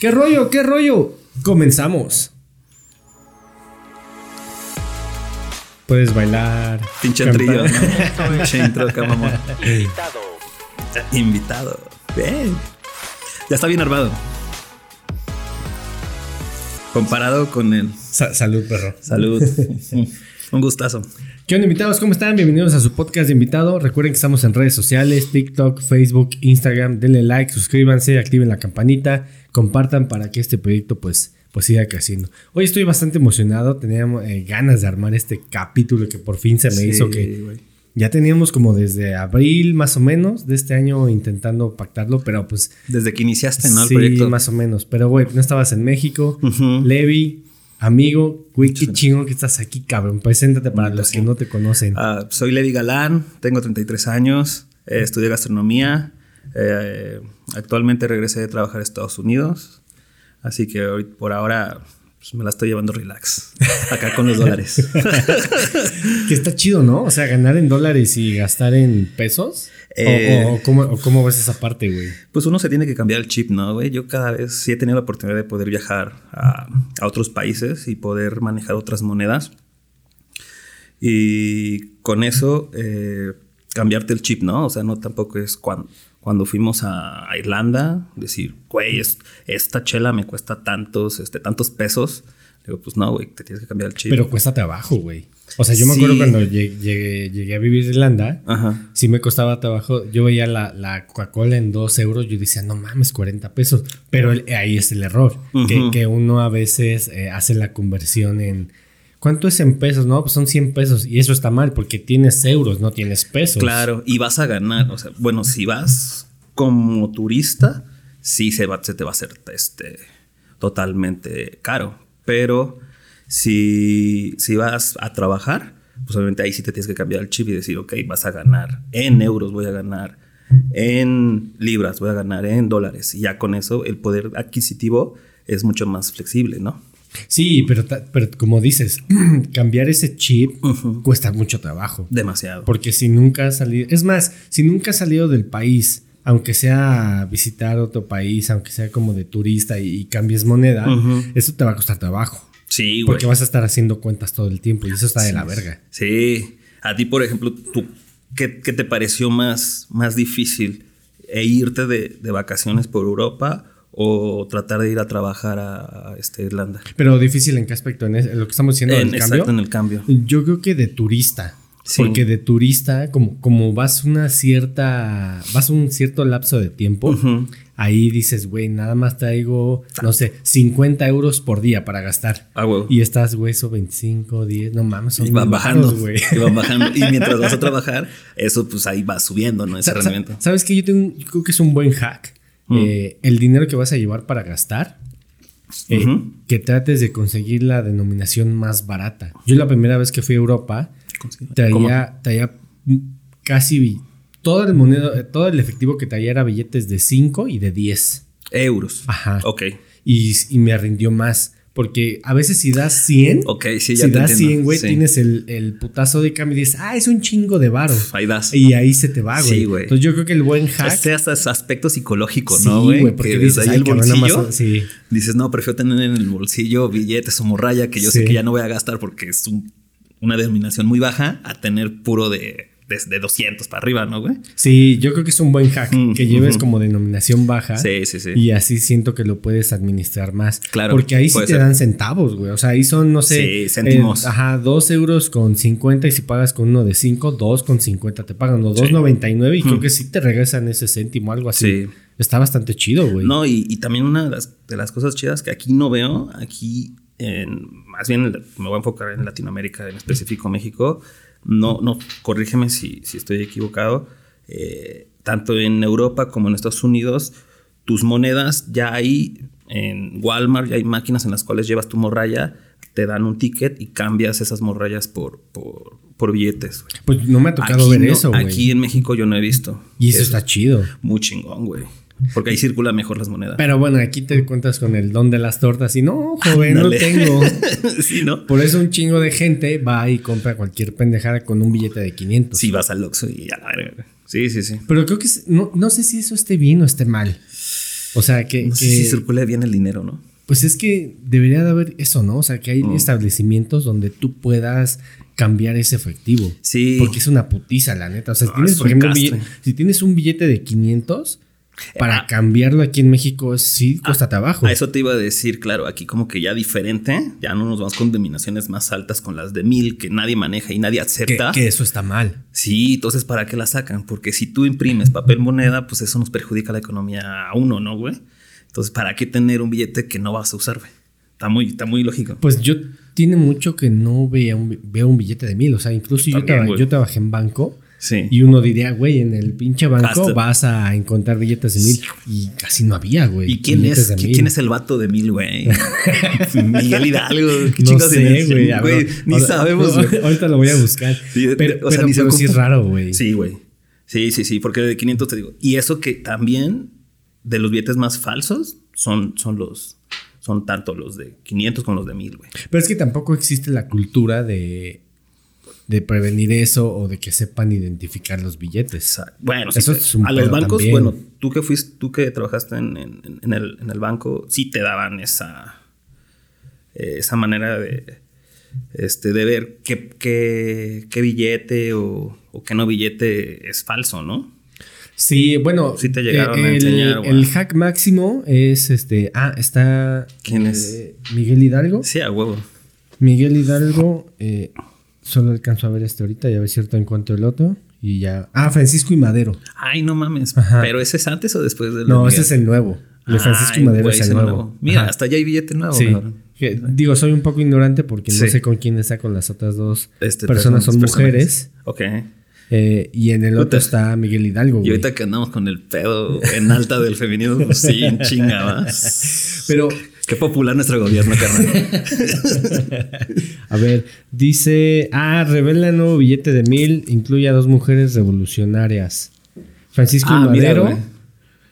¿Qué rollo? ¿Qué rollo? Comenzamos. Puedes bailar. Pinche trillo, ¿no? Pinche intro, acá, mamón. Invitado. Invitado. Bien. Ya está bien armado. Comparado con el Sa- salud, perro. salud. Un gustazo. ¿Qué onda, invitados? ¿Cómo están? Bienvenidos a su podcast de invitado. Recuerden que estamos en redes sociales, TikTok, Facebook, Instagram. Denle like, suscríbanse, activen la campanita, compartan para que este proyecto pues, pues siga creciendo. Hoy estoy bastante emocionado. Teníamos eh, ganas de armar este capítulo que por fin se me Sí, hizo que ya teníamos como desde abril más o menos de este año intentando pactarlo, pero pues Desde que iniciaste, ¿no? El sí, proyecto. más o menos. Pero güey, no estabas en México. Ujú. Levi, amigo, güey, qué chingo que estás aquí, cabrón. Preséntate para los que no te conocen. Ah, soy Levi Galán, tengo 33 años, eh, estudié gastronomía. eh, actualmente regresé de trabajar a Estados Unidos. Así que hoy, por ahora pues, me la estoy llevando relax. Acá con los dólares. Que está chido, ¿no? O sea, ganar en dólares y gastar en pesos. O- Eh. o, o cómo, o cómo ves esa parte, güey? Pues uno se tiene que cambiar el chip, ¿no, güey? Yo cada vez sí he tenido la oportunidad de poder viajar a, a otros países y poder manejar otras monedas. Y con eso, eh, cambiarte el chip, ¿no? O sea, no tampoco es cuando, cuando fuimos a, a Irlanda, decir, güey, es- esta chela me cuesta tantos, este, tantos pesos. Digo, pues no, güey, te tienes que cambiar el chip. Pero cuesta trabajo, güey. O sea, yo me Sí. acuerdo cuando llegué, a vivir en Irlanda. Ajá. Sí me costaba trabajo. Yo veía la, la Coca-Cola en 2 euros. Yo decía, no mames, 40 pesos. Pero el- ahí es el error. que, uno a veces eh, hace la conversión en... ¿Cuánto es en pesos? No, pues son 100 pesos. Y eso está mal porque tienes euros, no tienes pesos. Claro, y vas a ganar. O sea, bueno, si vas como turista, sí se, va, se te va a hacer este, totalmente caro. Pero si, si vas a trabajar, pues obviamente ahí sí te tienes que cambiar el chip y decir, ok, vas a ganar en euros, voy a ganar en libras, voy a ganar en dólares. Y ya con eso el poder adquisitivo es mucho más flexible, ¿no? Sí, pero, pero como dices, cambiar ese chip cuesta mucho trabajo. Demasiado. Porque si nunca has salido, es más, si nunca has salido del país, aunque sea visitar otro país, aunque sea como de turista y, y cambies moneda, eso te va a costar trabajo. sí, güey. Porque vas a estar haciendo cuentas todo el tiempo y eso está de la verga. Sí. A ti, por ejemplo, tú, ¿qué, qué te pareció más, más difícil? ¿E irte de, de vacaciones por Europa o tratar de ir a trabajar a, a, este, Irlanda? Pero difícil en qué aspecto, en, es- en lo que estamos diciendo En- cambio. exacto, en el cambio. Yo creo que de turista. Sí. Porque de turista, como, como vas una cierta. Vas un cierto lapso de tiempo. Ujú. Ahí dices, güey, nada más traigo, no sé, 50 euros por día para gastar. Ah, huevo. Y estás, güey, eso 25, 10, no mames, son Y van bajando, güey. y van bajando. Y mientras vas a trabajar, eso pues ahí va subiendo, ¿no? Ese rendimiento. ¿Sabes qué? Yo, tengo, yo creo que es un buen hack. Mm. Eh, el dinero que vas a llevar para gastar, eh, Ujú. que trates de conseguir la denominación más barata. Yo la primera vez que fui a Europa. Traía, traía casi todo el moneda, todo el efectivo que traía era billetes de 5 y de 10. Euros. Ajá. Ok. Y, y me rindió más. Porque a veces si das 100, Ok, sí, ya si te das entiendo. 100, güey, Sí. tienes el, el putazo de cambio y dices, ah, es un chingo de varo. Ahí das. Y ahí se te va, güey. Sí, güey. Entonces yo creo que el buen hack. Este hasta ese aspecto psicológico, Sí, ¿no, güey? güey, porque Que dices, desde ahí "Ay, el más bolsillo. son- sí. Dices, no, prefiero tener en el bolsillo billetes o morralla que yo sé Sí. que ya no voy a gastar porque es un- una denominación muy baja a tener puro de, de, de 200 para arriba, ¿no, güey? Sí, yo creo que es un buen hack Mm, que lleves como denominación baja. Sí, sí, sí. Y así siento que lo puedes administrar más. Claro, Porque ahí sí te ser. dan centavos, güey. O sea, ahí son, no sé. Sí, céntimos. eh, ajá, 2 euros con 50 y si pagas con uno de 5, 2 con 50 te pagan. O 2.99 y creo Mm. que sí te regresan ese céntimo, algo así. Sí. Está bastante chido, güey. No, y, y también una de las, de las cosas chidas que aquí no veo, aquí en, más bien me voy a enfocar en Latinoamérica, en específico México, no, no, corrígeme si, si estoy equivocado, eh, tanto en Europa como en Estados Unidos, tus monedas ya hay en Walmart, ya hay máquinas en las cuales llevas tu morralla, te dan un ticket y cambias esas morrallas por, por, por billetes. Pues no me ha tocado Aquí ver no- eso, güey. Aquí en México yo no he visto. Y eso está chido. Muy chingón, güey. Porque ahí circulan mejor las monedas. Pero bueno, aquí te cuentas con el don de las tortas y no, joven, no tengo. sí, ¿no? Por eso un chingo de gente va y compra cualquier pendejada con un billete de 500. Si vas al Oxxo y a la. Sí, sí, sí. Pero creo que no, no sé si eso esté bien o esté mal. O sea, que... No sé si circula bien el dinero, ¿no? Pues es que debería de haber eso, ¿no? O sea, que hay Mm. establecimientos donde tú puedas cambiar ese efectivo. Sí. Porque es una putiza, la neta. O sea, si Ah, tienes, es por ejemplo, billete, si tienes un billete de 500, para Ah. cambiarlo aquí en México sí cuesta trabajo. A eso te iba a decir, claro, aquí como que ya diferente, ya no nos vamos con denominaciones más altas con las de mil que nadie maneja y nadie que, acepta. que eso está mal. Sí, entonces ¿para qué la sacan? Porque si tú imprimes papel moneda, pues eso nos perjudica la economía a uno, ¿no, güey? Entonces, ¿para qué tener un billete que no vas a usar, güey? Está muy, está muy lógico. Pues yo tiene mucho que no veía un, veo un billete de mil. O sea, incluso yo, traba- yo trabajé en banco. Sí. Y uno diría, güey, en el pinche banco Hasta- vas a encontrar billetes de mil. Y casi no había, güey. ¿Y quién es, ¿quién, es el vato de mil, güey? Miguel Hidalgo. ¿Qué No sé, güey. Ni ahora- sabemos, güey. Ahorita lo voy a buscar. Sí, pero o sea, pero- sí es raro, güey. Sí, güey. Sí, sí, sí, porque de 500 te digo. Y eso que también de los billetes más falsos son, son los, son tanto los de 500 como los de 1000, güey. Pero es que tampoco existe la cultura de, de prevenir eso o de que sepan identificar los billetes. Bueno, Eso sí, es un a los bancos, también. bueno, tú que fuiste, tú que trabajaste en, en- en el, en el banco, sí te daban esa, eh, esa manera de, este, de ver qué, qué, qué billete o, o qué no billete es falso, ¿no? Sí, bueno. Sí te llegaron a el, enseñar. El hack máximo es este. Ah, está. ¿Quién eh, es? Miguel Hidalgo. Sí, a huevo. Miguel Hidalgo. eh, solo alcanzo a ver este ahorita y a ver si ahorita encuentro el otro. Y ya. Ah, Francisco y Madero. Ay, no mames. Ajá. Pero ese es antes o después del de No, Miguel? ese es el nuevo. El de Francisco Ay, y Madero güey, es el nuevo. Mira, Ajá. hasta allá hay billete nuevo. Sí. Que, digo, soy un poco ignorante porque no sé con quién está con las otras dos Este, personas. Son personajes. mujeres. Ok. eh, y en el Puta. otro está Miguel Hidalgo. Y ahorita que andamos con el pedo en alta del feminismo, pues sí, en chinga más. Pero, Qué popular nuestro gobierno, carnal. a ver, dice. Ah, revela nuevo billete de mil. Incluye a dos mujeres revolucionarias: Francisco Ah, mira, Madero.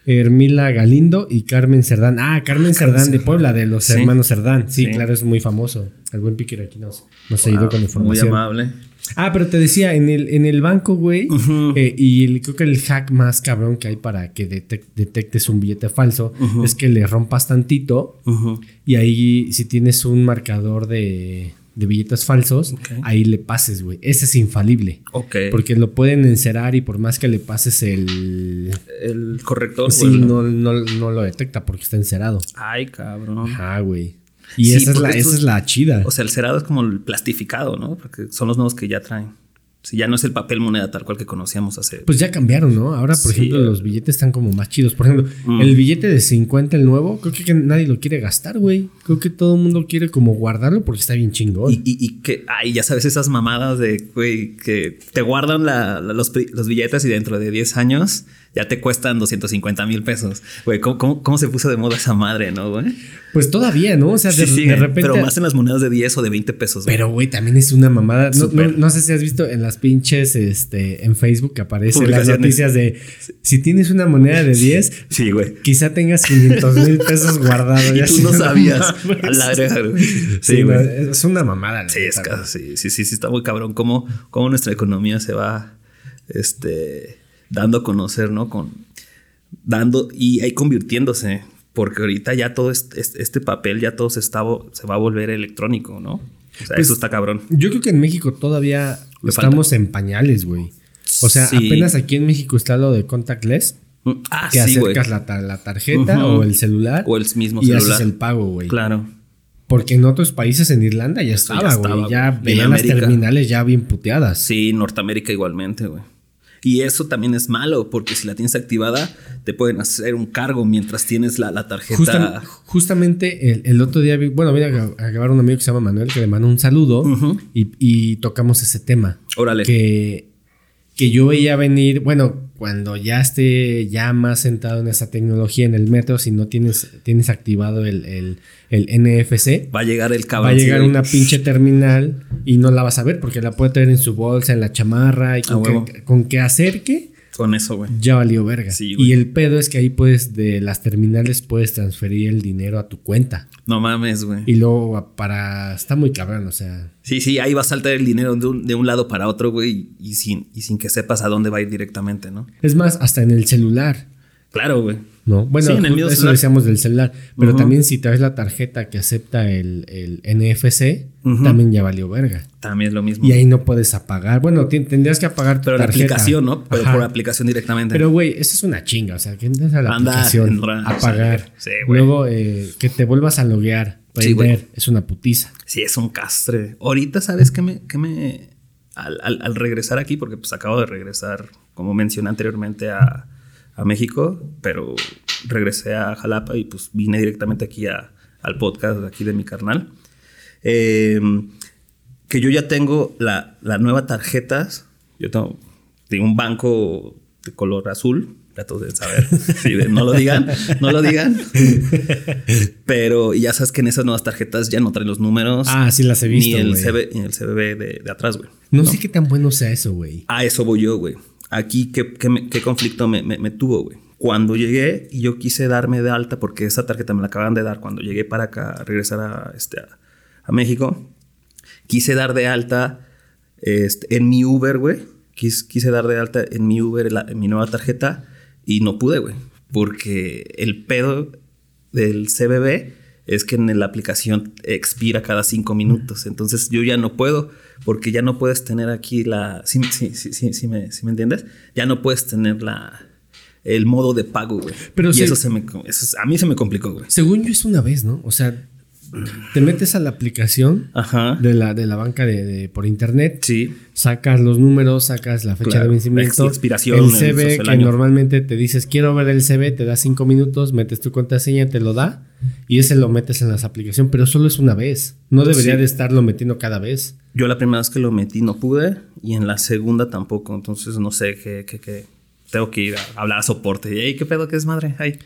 Hermila Galindo y Carmen Cerdán. Ah, Carmen Cerdán de Puebla, de los Sí. hermanos Cerdán. Sí, Sí. claro, es muy famoso. El buen Piquer aquí nos, nos ayudó Wow, con Muy información. amable. Ah, pero te decía, en el, en el banco, güey, eh, y el- creo que el hack más cabrón que hay para que detec- detectes un billete falso es que le rompas tantito y ahí si tienes un marcador de, de billetes falsos, ahí le pases, güey. Ese es infalible. Ok. Porque lo pueden encerar y por más que le pases el... el corrector. Sí, no, no, no lo detecta porque está encerado. Ay, cabrón. Ajá, güey. Y Sí, esa, es la, esa es la chida. O sea, el cerado es como el plastificado, ¿no? Porque son los nuevos que ya traen. Si ya no es el papel moneda tal cual que conocíamos hace. Pues ya cambiaron, ¿no? Ahora, por Sí. ejemplo, los billetes están como más chidos. Por ejemplo, Mm. el billete de 50, el nuevo, creo que nadie lo quiere gastar, güey. Creo que todo el mundo quiere como guardarlo porque está bien chingón. Y, y, y que, ay, ya sabes, esas mamadas de, güey, que te guardan la- la- los, los billetes y dentro de 10 años ya te cuestan 250 mil pesos. Güey, ¿cómo, cómo, cómo se puso de moda esa madre, no, güey? Pues todavía, ¿no? O sea, de, Sí, sí, de repente. Pero más en las monedas de 10 o de 20 pesos. güey. Pero, güey, también es una mamada. No, no, sé si has visto en las pinches, este, en Facebook que aparecen las noticias de si tienes una moneda de 10, Sí, güey. quizá tengas 500 mil pesos guardados. Y tú no sabías. A la verga, güey. Sí, no, güey. es una mamada. Sí, es neta, ca- sí, sí, sí, sí, está muy cabrón. Cómo, cómo nuestra economía se va este, dando a conocer, ¿no? Con, dando y ahí convirtiéndose. Porque ahorita ya todo este, papel, ya todo se, está, se va a volver electrónico, ¿no? O sea, Pues, eso está cabrón. Yo creo que en México todavía estamos en pañales, güey. O sea, Sí. apenas aquí en México está lo de contactless, Mm, Ah, que sí, acercas la, ta- la tarjeta o el celular O el mismo y celular. haces el pago, güey. Claro. Porque en otros países, en Irlanda, ya Eso ya estaba, güey. Ya. Y en veían las terminales ya bien puteadas. Sí, Norteamérica igualmente, güey. Y eso también es malo, porque si la tienes activada, te pueden hacer un cargo mientras tienes la, la tarjeta. Justam- justamente el, el otro día, vi- bueno, vine a, gra- a grabar un amigo que se llama Manuel que le mandó un saludo y, y tocamos ese tema. Órale. Que, que yo veía venir, bueno, cuando ya esté ya más sentado en esa tecnología en el metro, si no tienes, tienes activado el, el, el NFC, Va a llegar el cabrón. va a llegar una pinche terminal y no la vas a ver porque la puede tener en su bolsa, en la chamarra y con, que, con que acerque. Con eso, güey. Ya valió verga. Sí, güey. y el pedo es que ahí puedes, de las terminales, puedes transferir el dinero a tu cuenta. No mames, güey. Y luego para. Está muy cabrón, o sea. Sí, sí, ahí va a saltar el dinero de un, de un lado para otro, güey, y sin, y sin que sepas a dónde va a ir directamente, ¿no? Es más, hasta en el celular. Claro, güey. ¿No? Bueno, Sí, en el mismo eso decíamos del celular, pero también si traes la tarjeta que acepta el, el NFC, también ya valió verga. También es lo mismo. Y ahí no puedes apagar. Bueno, tendrías que apagar tu Pero la tarjeta. aplicación, ¿no? Pero Ajá. por aplicación directamente. Pero, güey, eso es una chinga. O sea, que entres a la Anda, aplicación, entra, apagar. sí, güey. Luego, eh, que te vuelvas a loguear, Sí, prender. es una putiza. Sí, es un castre. Ahorita, ¿sabes qué me... qué me al, al- al regresar aquí, porque pues acabo de regresar, como mencioné anteriormente, a, a México, pero regresé a Jalapa y pues vine directamente aquí a- al podcast aquí de mi carnal. Eh, que yo ya tengo la, la nueva tarjetas. Yo tengo, tengo un banco de color azul. Trato de saber. Sí, de- no lo digan, no lo digan. Pero ya sabes que en esas nuevas tarjetas ya no traen los números. Ah, sí las he visto, Ni el. CB, ni el CBB de, de atrás, güey. No, sé qué tan bueno sea eso, güey. A eso voy yo, güey. Aquí, ¿qué, conflicto me, tuvo, güey? Cuando llegué y yo quise darme de alta, porque esa tarjeta me la acaban de dar cuando llegué para acá, regresar a, México, quise dar de alta en mi Uber, güey. Quis- quise dar de alta en mi Uber en mi nueva tarjeta y no pude, güey. Porque el pedo del CBB es que en la aplicación expira cada cinco minutos. Entonces yo ya no puedo, porque ya no puedes tener aquí la. Sí, sí, sí, sí, sí me, sí me entiendes? Ya no puedes tener la. El modo de pago, güey. Pero y se- eso, se me, eso es- a mí se me complicó, güey. Según yo es una vez, ¿no? O sea, te metes a la aplicación Ajá. de la, de la banca de, de- por internet, Sí. sacas los números, sacas la fecha Claro, de vencimiento, ex- expiración, el el que año. normalmente te dices quiero ver el CB, te da cinco minutos, metes tu contraseña, te lo da y ese lo metes en las aplicaciones, pero solo es una vez. No debería Sí. de estarlo metiendo cada vez. Yo la primera vez que lo metí no pude y en la segunda tampoco. Entonces no sé qué, qué, qué. Tengo que ir a hablar a soporte. Y, "Ey, ¿qué pedo? ¿Qué es madre? Ay.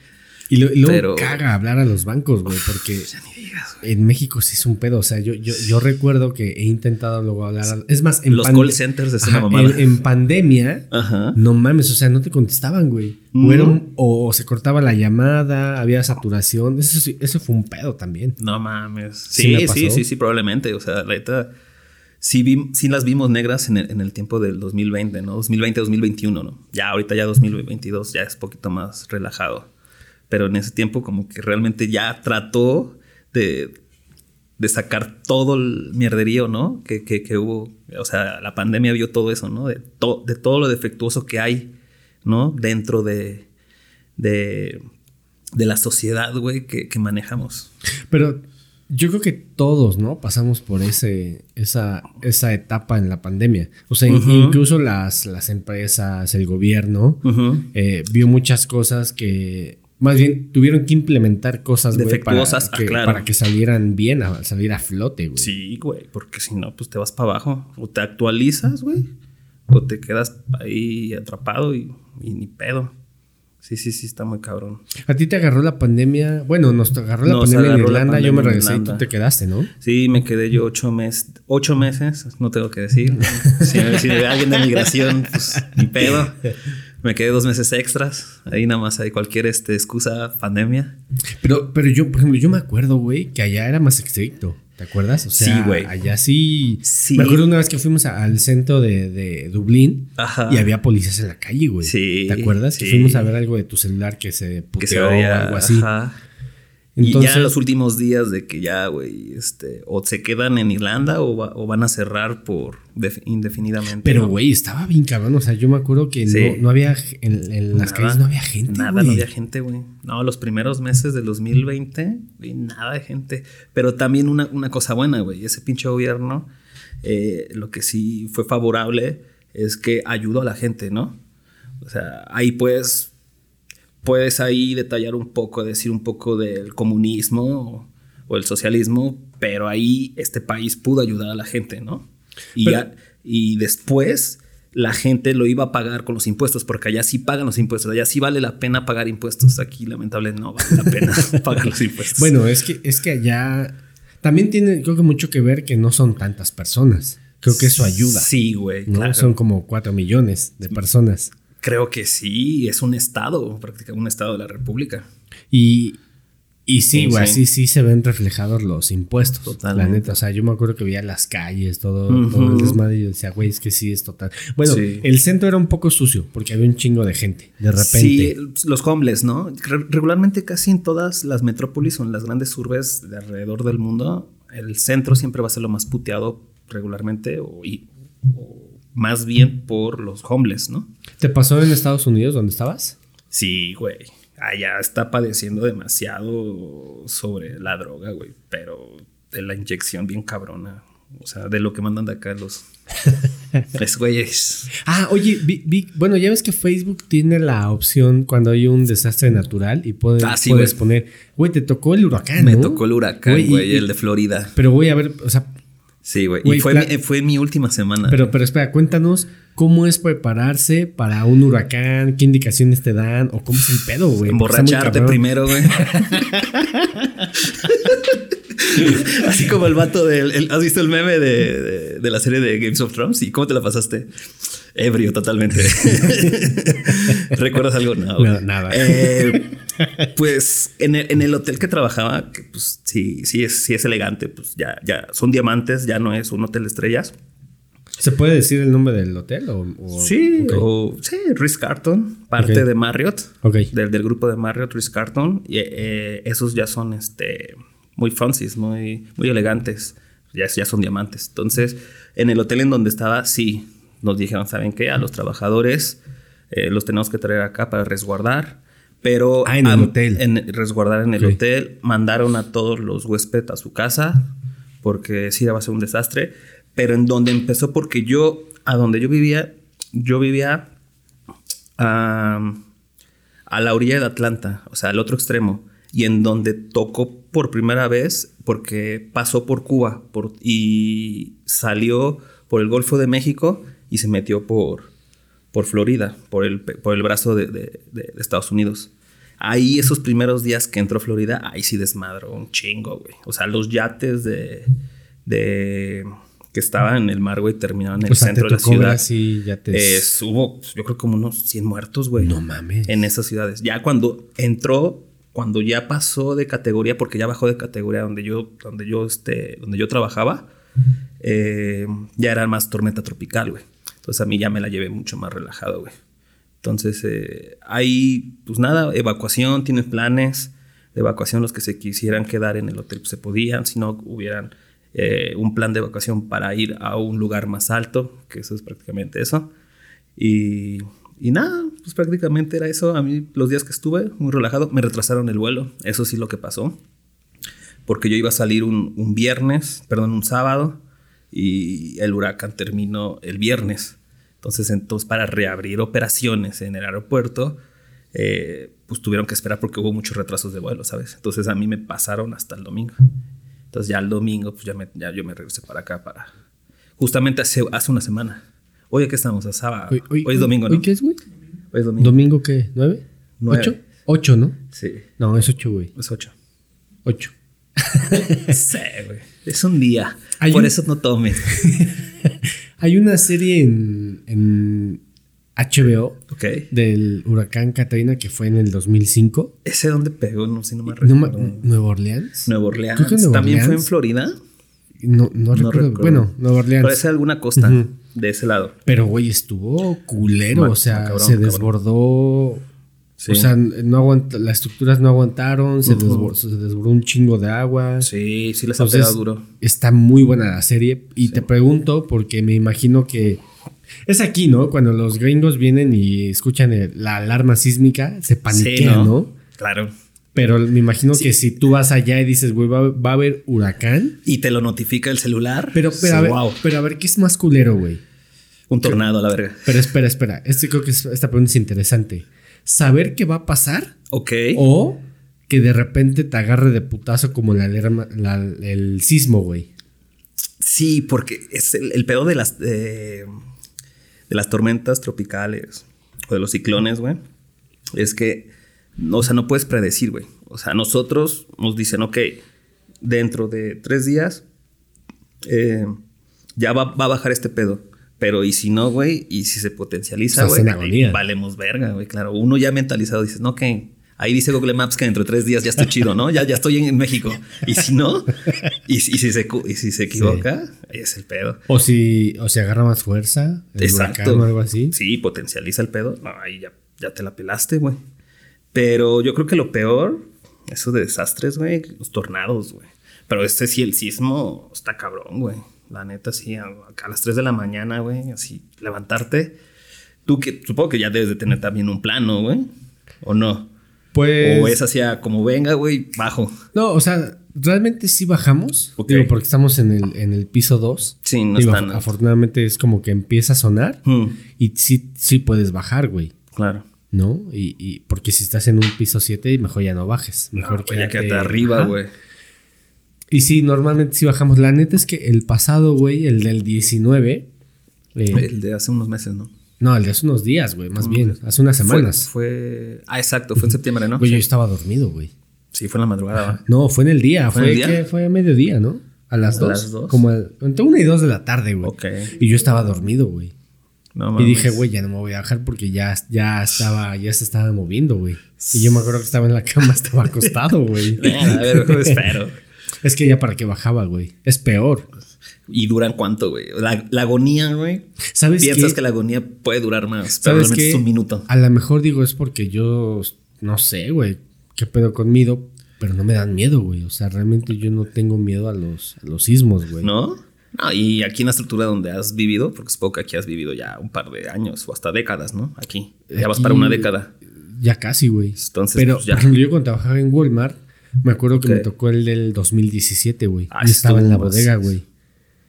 Y, lo- y luego Pero- caga hablar a los bancos, güey, porque Ya ni digas, güey. en México sí es un pedo. O sea, yo, yo, yo recuerdo que he intentado luego hablar. a- es más, en Los call centers es Ajá, en, en pandemia, Ajá. no mames, o sea, no te contestaban, güey. O, un- o se cortaba la llamada, había saturación. Eso, sí- eso fue un pedo también. No mames. Sí Sí, sí, sí, probablemente. O sea, la neta. Sí, vi- sí las vimos negras en el, en el tiempo del 2020, ¿no? 2020, 2021, ¿no? Ya ahorita ya 2022 ya es poquito más relajado. Pero en ese tiempo como que realmente ya trató de, de sacar todo el mierderío, ¿no? Que, que, que hubo. O sea, la pandemia vio todo eso, ¿no? De, to- de todo lo defectuoso que hay, ¿no? Dentro de, de, de la sociedad, güey, que, que manejamos. Pero yo creo que todos, ¿no? Pasamos por ese, esa, esa etapa en la pandemia. O sea, incluso las, las empresas, el gobierno, eh, vio muchas cosas que, más bien, tuvieron que implementar cosas, para, Defectuosas, ah, claro. para que salieran bien, a salir a flote, güey. Sí, güey, porque si no, pues te vas para abajo. O te actualizas, güey, o te quedas ahí atrapado y, y ni pedo. Sí, sí, sí, está muy cabrón. A ti te agarró la pandemia, bueno, nos agarró la Nos pandemia en agarró Irlanda, yo me regresé y tú te quedaste, ¿no? Sí, me quedé yo ocho meses, ocho meses, no tengo que decir. Si, si alguien de migración, pues ni pedo. Me quedé dos meses extras. Ahí nada más hay cualquier este, excusa, pandemia. Pero, pero yo, por ejemplo, yo me acuerdo, güey, que allá era más estricto. ¿Te acuerdas? O sea, Sí, güey. allá sí. Sí. Me acuerdo una vez que fuimos a- al centro de, de Dublín Ajá. y había policías en la calle, güey. Sí, ¿Te acuerdas? Que sí. fuimos a ver algo de tu celular que se Que puteó se o algo así. ajá. Entonces, y ya los últimos días de que ya, güey, este, o se quedan en Irlanda o, va- o van a cerrar por def- indefinidamente. pero, ¿no? güey, estaba bien cabrón. O sea, yo me acuerdo que Sí. no, no había. En, en las Nada. calles no había gente. Nada, no había gente, güey. No, los primeros meses del 2020, güey, nada de gente. Pero también una, una cosa buena, güey. Ese pinche gobierno, eh, lo que sí fue favorable es que ayudó a la gente, ¿no? O sea, ahí puedes, puedes ahí detallar un poco, decir un poco del comunismo o, o el socialismo, pero ahí este país pudo ayudar a la gente, ¿no? Y, Pero- ya- y después la gente lo iba a pagar con los impuestos, porque allá sí pagan los impuestos, allá sí vale la pena pagar impuestos, aquí lamentablemente no vale la pena pagar los impuestos. Bueno, es que, es que allá. También tiene, creo que mucho que ver que no son tantas personas. Creo que eso ayuda. Sí, güey, ¿no? claro. Son como 4 millones de personas. Creo que sí, es un estado, prácticamente un estado de la república. Y, Y sí, güey, sí. sí se ven reflejados los impuestos. Totalmente. La neta, o sea, yo me acuerdo que veía las calles, todo, Ujú. todo el desmadre y yo decía, güey, es que sí es total. Bueno, Sí. el centro era un poco sucio porque había un chingo de gente, de repente. Sí, los homeless, ¿no? Re- regularmente casi en todas las metrópolis o en las grandes urbes de alrededor del mundo, el centro siempre va a ser lo más puteado regularmente o, y- o más bien por los homeless, ¿no? ¿Te pasó en Estados Unidos donde estabas? Sí, güey. Allá está padeciendo demasiado sobre la droga, güey. Pero de la inyección bien cabrona. O sea, de lo que mandan de acá los... los güeyes. Ah, oye, vi, vi- bueno, ya ves que Facebook tiene la opción cuando hay un desastre natural y puede- Ah, sí, puedes güey. poner, güey, te tocó el huracán, Me ¿no? tocó el huracán, Güey, y- güey, y- el de Florida. Pero voy a ver, o sea, Sí, güey. Y fue, mi, fue mi última semana. pero, pero espera, cuéntanos cómo es prepararse para un huracán, qué indicaciones te dan o cómo es el pedo, güey. Emborracharte primero, güey. Así como el vato del. el- ¿Has visto el meme de, de- de la serie de Games of Thrones? ¿Y cómo te la pasaste? Ebrio, totalmente. ¿Recuerdas algo? No, güey. No, nada. Eh, pues en el, en el hotel que trabajaba, que pues sí, sí es, sí es elegante, pues ya, ya son diamantes, ya no es un hotel de estrellas. ¿Se puede decir el nombre del hotel? O, o- Sí, o sí, Ritz Carton, parte de Marriott, del grupo de Marriott, Ritz Carton. Y eh, esos ya son este, muy fancies, muy, muy elegantes. Ya, ya son diamantes. Entonces, en el hotel en donde estaba, sí, nos dijeron, ¿saben qué? A los trabajadores eh, los tenemos que traer acá para resguardar. Pero Ah, en el hotel. en- resguardar en el Ok. hotel. Mandaron a todos los huéspedes a su casa porque sí iba a ser un desastre. Pero en donde empezó, porque yo, a donde yo vivía, yo vivía a, a la orilla de Atlanta, o sea, al otro extremo. Y en donde tocó por primera vez, porque pasó por Cuba por, y salió por el Golfo de México y se metió por, por Florida, por el, por el brazo de, de- de- de Estados Unidos. Ahí esos primeros días que entró Florida, ahí sí desmadró un chingo, güey. O sea, los yates de, de que estaban en el mar, güey, terminaban en el O sea, centro te de la ciudad. así, ya te... Es- hubo, pues, yo creo, como unos 100 muertos, güey. No mames. En esas ciudades. Ya cuando entró, cuando ya pasó de categoría, porque ya bajó de categoría donde yo, donde yo, este, donde yo trabajaba, eh, ya era más tormenta tropical, güey. Entonces a mí ya me la llevé mucho más relajado, güey. Entonces, eh, hay, pues nada, evacuación, tienes planes de evacuación, los que se quisieran quedar en el hotel pues, se podían, si no hubieran eh, un plan de evacuación para ir a un lugar más alto, que eso es prácticamente eso. Y, y nada, pues prácticamente era eso. A mí los días que estuve muy relajado, me retrasaron el vuelo, eso sí lo que pasó. Porque yo iba a salir un, un viernes, perdón, un sábado, y el huracán terminó el viernes. Entonces, entonces para reabrir operaciones en el aeropuerto, eh, pues tuvieron que esperar porque hubo muchos retrasos de vuelo, ¿sabes? Entonces a mí me pasaron hasta el domingo. Entonces ya el domingo, pues ya, me, ya yo me regresé para acá para... Justamente hace, hace una semana. Hoy aquí estamos, a sábado. Hoy, es domingo, ¿no? ¿Hoy qué es, güey? Hoy es domingo. ¿Domingo qué? ¿Nueve? Nueve. ¿Ocho? Ocho, ¿no? Sí, No, es ocho, güey. es ocho. Ocho. sí, güey. Es un día. Hay Por un- eso no tomes. Hay una serie en, en HBO del huracán Katrina que fue en el 2005. ¿Ese dónde pegó? No sé, no me recuerdo. ¿Nueva Orleans? Nueva Orleans. Creo que Nueva ¿También fue en. Florida? No, no, recuerdo. Bueno, Nueva Orleans. Parece alguna costa de ese lado. Pero, güey, estuvo culero. O sea, cabrón, se cabrón. Sí. O sea, no aguanta, las estructuras no aguantaron. Se, desbor- se desbordó un chingo de agua. Sí, sí les ha pegado duro. está muy buena la serie. Y te pregunto, porque me imagino que. Es aquí, ¿no? Cuando los gringos vienen y escuchan el- la alarma sísmica, se paniquean, ¿no? Claro. Pero me imagino que si tú vas allá y dices, güey, va, va a haber huracán. Y te lo notifica el celular. Pero, pero, a ver, wow. pero a ver, ¿qué es más culero, güey? Un tornado a la verga. Pero espera, espera. Este creo que es- esta pregunta es interesante. ¿Saber qué va a pasar? Ok. O que de repente te agarre de putazo como la el sismo, güey. Sí, porque es el, el pedo de las, eh, de las tormentas tropicales o de los ciclones, güey. Es que, no, o sea, no puedes predecir, güey. O sea, nosotros nos dicen, ok, dentro de tres días eh, ya va, va a bajar este pedo. Pero y si no, güey, y si se potencializa, güey, valemos verga, güey. Claro, uno ya mentalizado dices, no, que Ahí dice Google Maps que dentro de tres días ya estoy chido, ¿no? Ya, ya estoy en, México. Y si no, y, si, se, y si se equivoca, es el pedo. O si, o si agarra más fuerza, el Exacto. o algo así. Sí, potencializa el pedo. No, ahí ya, ya te la pelaste, güey. Pero yo creo que lo peor, eso de desastres, güey, los tornados, güey. Pero este sí, el sismo está cabrón, güey. La neta, sí, a, a las 3 de la mañana, güey, así, levantarte. Tú que supongo que ya debes de tener también un plano, güey. ¿O no? Pues. O es hacia como venga, güey, bajo. No, o sea, realmente sí bajamos. Digo, porque estamos en el, en el piso 2. Sí, no están. Afortunadamente es como que empieza a sonar. Hmm. Y sí, sí puedes bajar, güey. Claro. ¿No? Y, y, porque si estás en un piso 7, mejor ya no bajes. Mejor que. Ya quédate arriba, güey. Y sí, normalmente sí bajamos. La neta es que el pasado, güey, el del 19. Eh, el de hace unos meses, ¿no? No, el de hace unos días, güey, más bien. Hace unas semanas. Fue, Ah, exacto, fue en septiembre, ¿no? Güey, yo estaba dormido, güey. Sí, fue en la madrugada. No, fue en el día. ¿Fue, fue, Que fue a mediodía, ¿no? A las, dos, las dos. Como entre una y dos de la tarde, güey. Ok. Y yo estaba dormido, güey. No, y dije, güey, ya no me voy a bajar porque ya, ya estaba, ya se estaba moviendo, güey. Y yo me acuerdo que estaba en la cama, estaba acostado, güey. a ver, espero. Es que ya para qué bajaba, güey. Es peor. ¿Y duran cuánto, güey? La, agonía, güey. ¿Sabes Piensas que la agonía puede durar más, pero ¿Sabes es un minuto. A lo mejor digo es porque yo no sé, güey, qué pedo conmigo, pero no me dan miedo, güey. O sea, realmente yo no tengo miedo a los, a los sismos, güey. ¿No? No, y aquí en la estructura donde has vivido, porque supongo que aquí has vivido ya un par de años o hasta décadas, ¿no? Aquí. Ya vas para una década. Ya casi, güey. Entonces, pero pues ya. yo cuando trabajaba en Walmart, me acuerdo que me tocó el del 2017, güey. Ah, y estaba en la bodega, güey.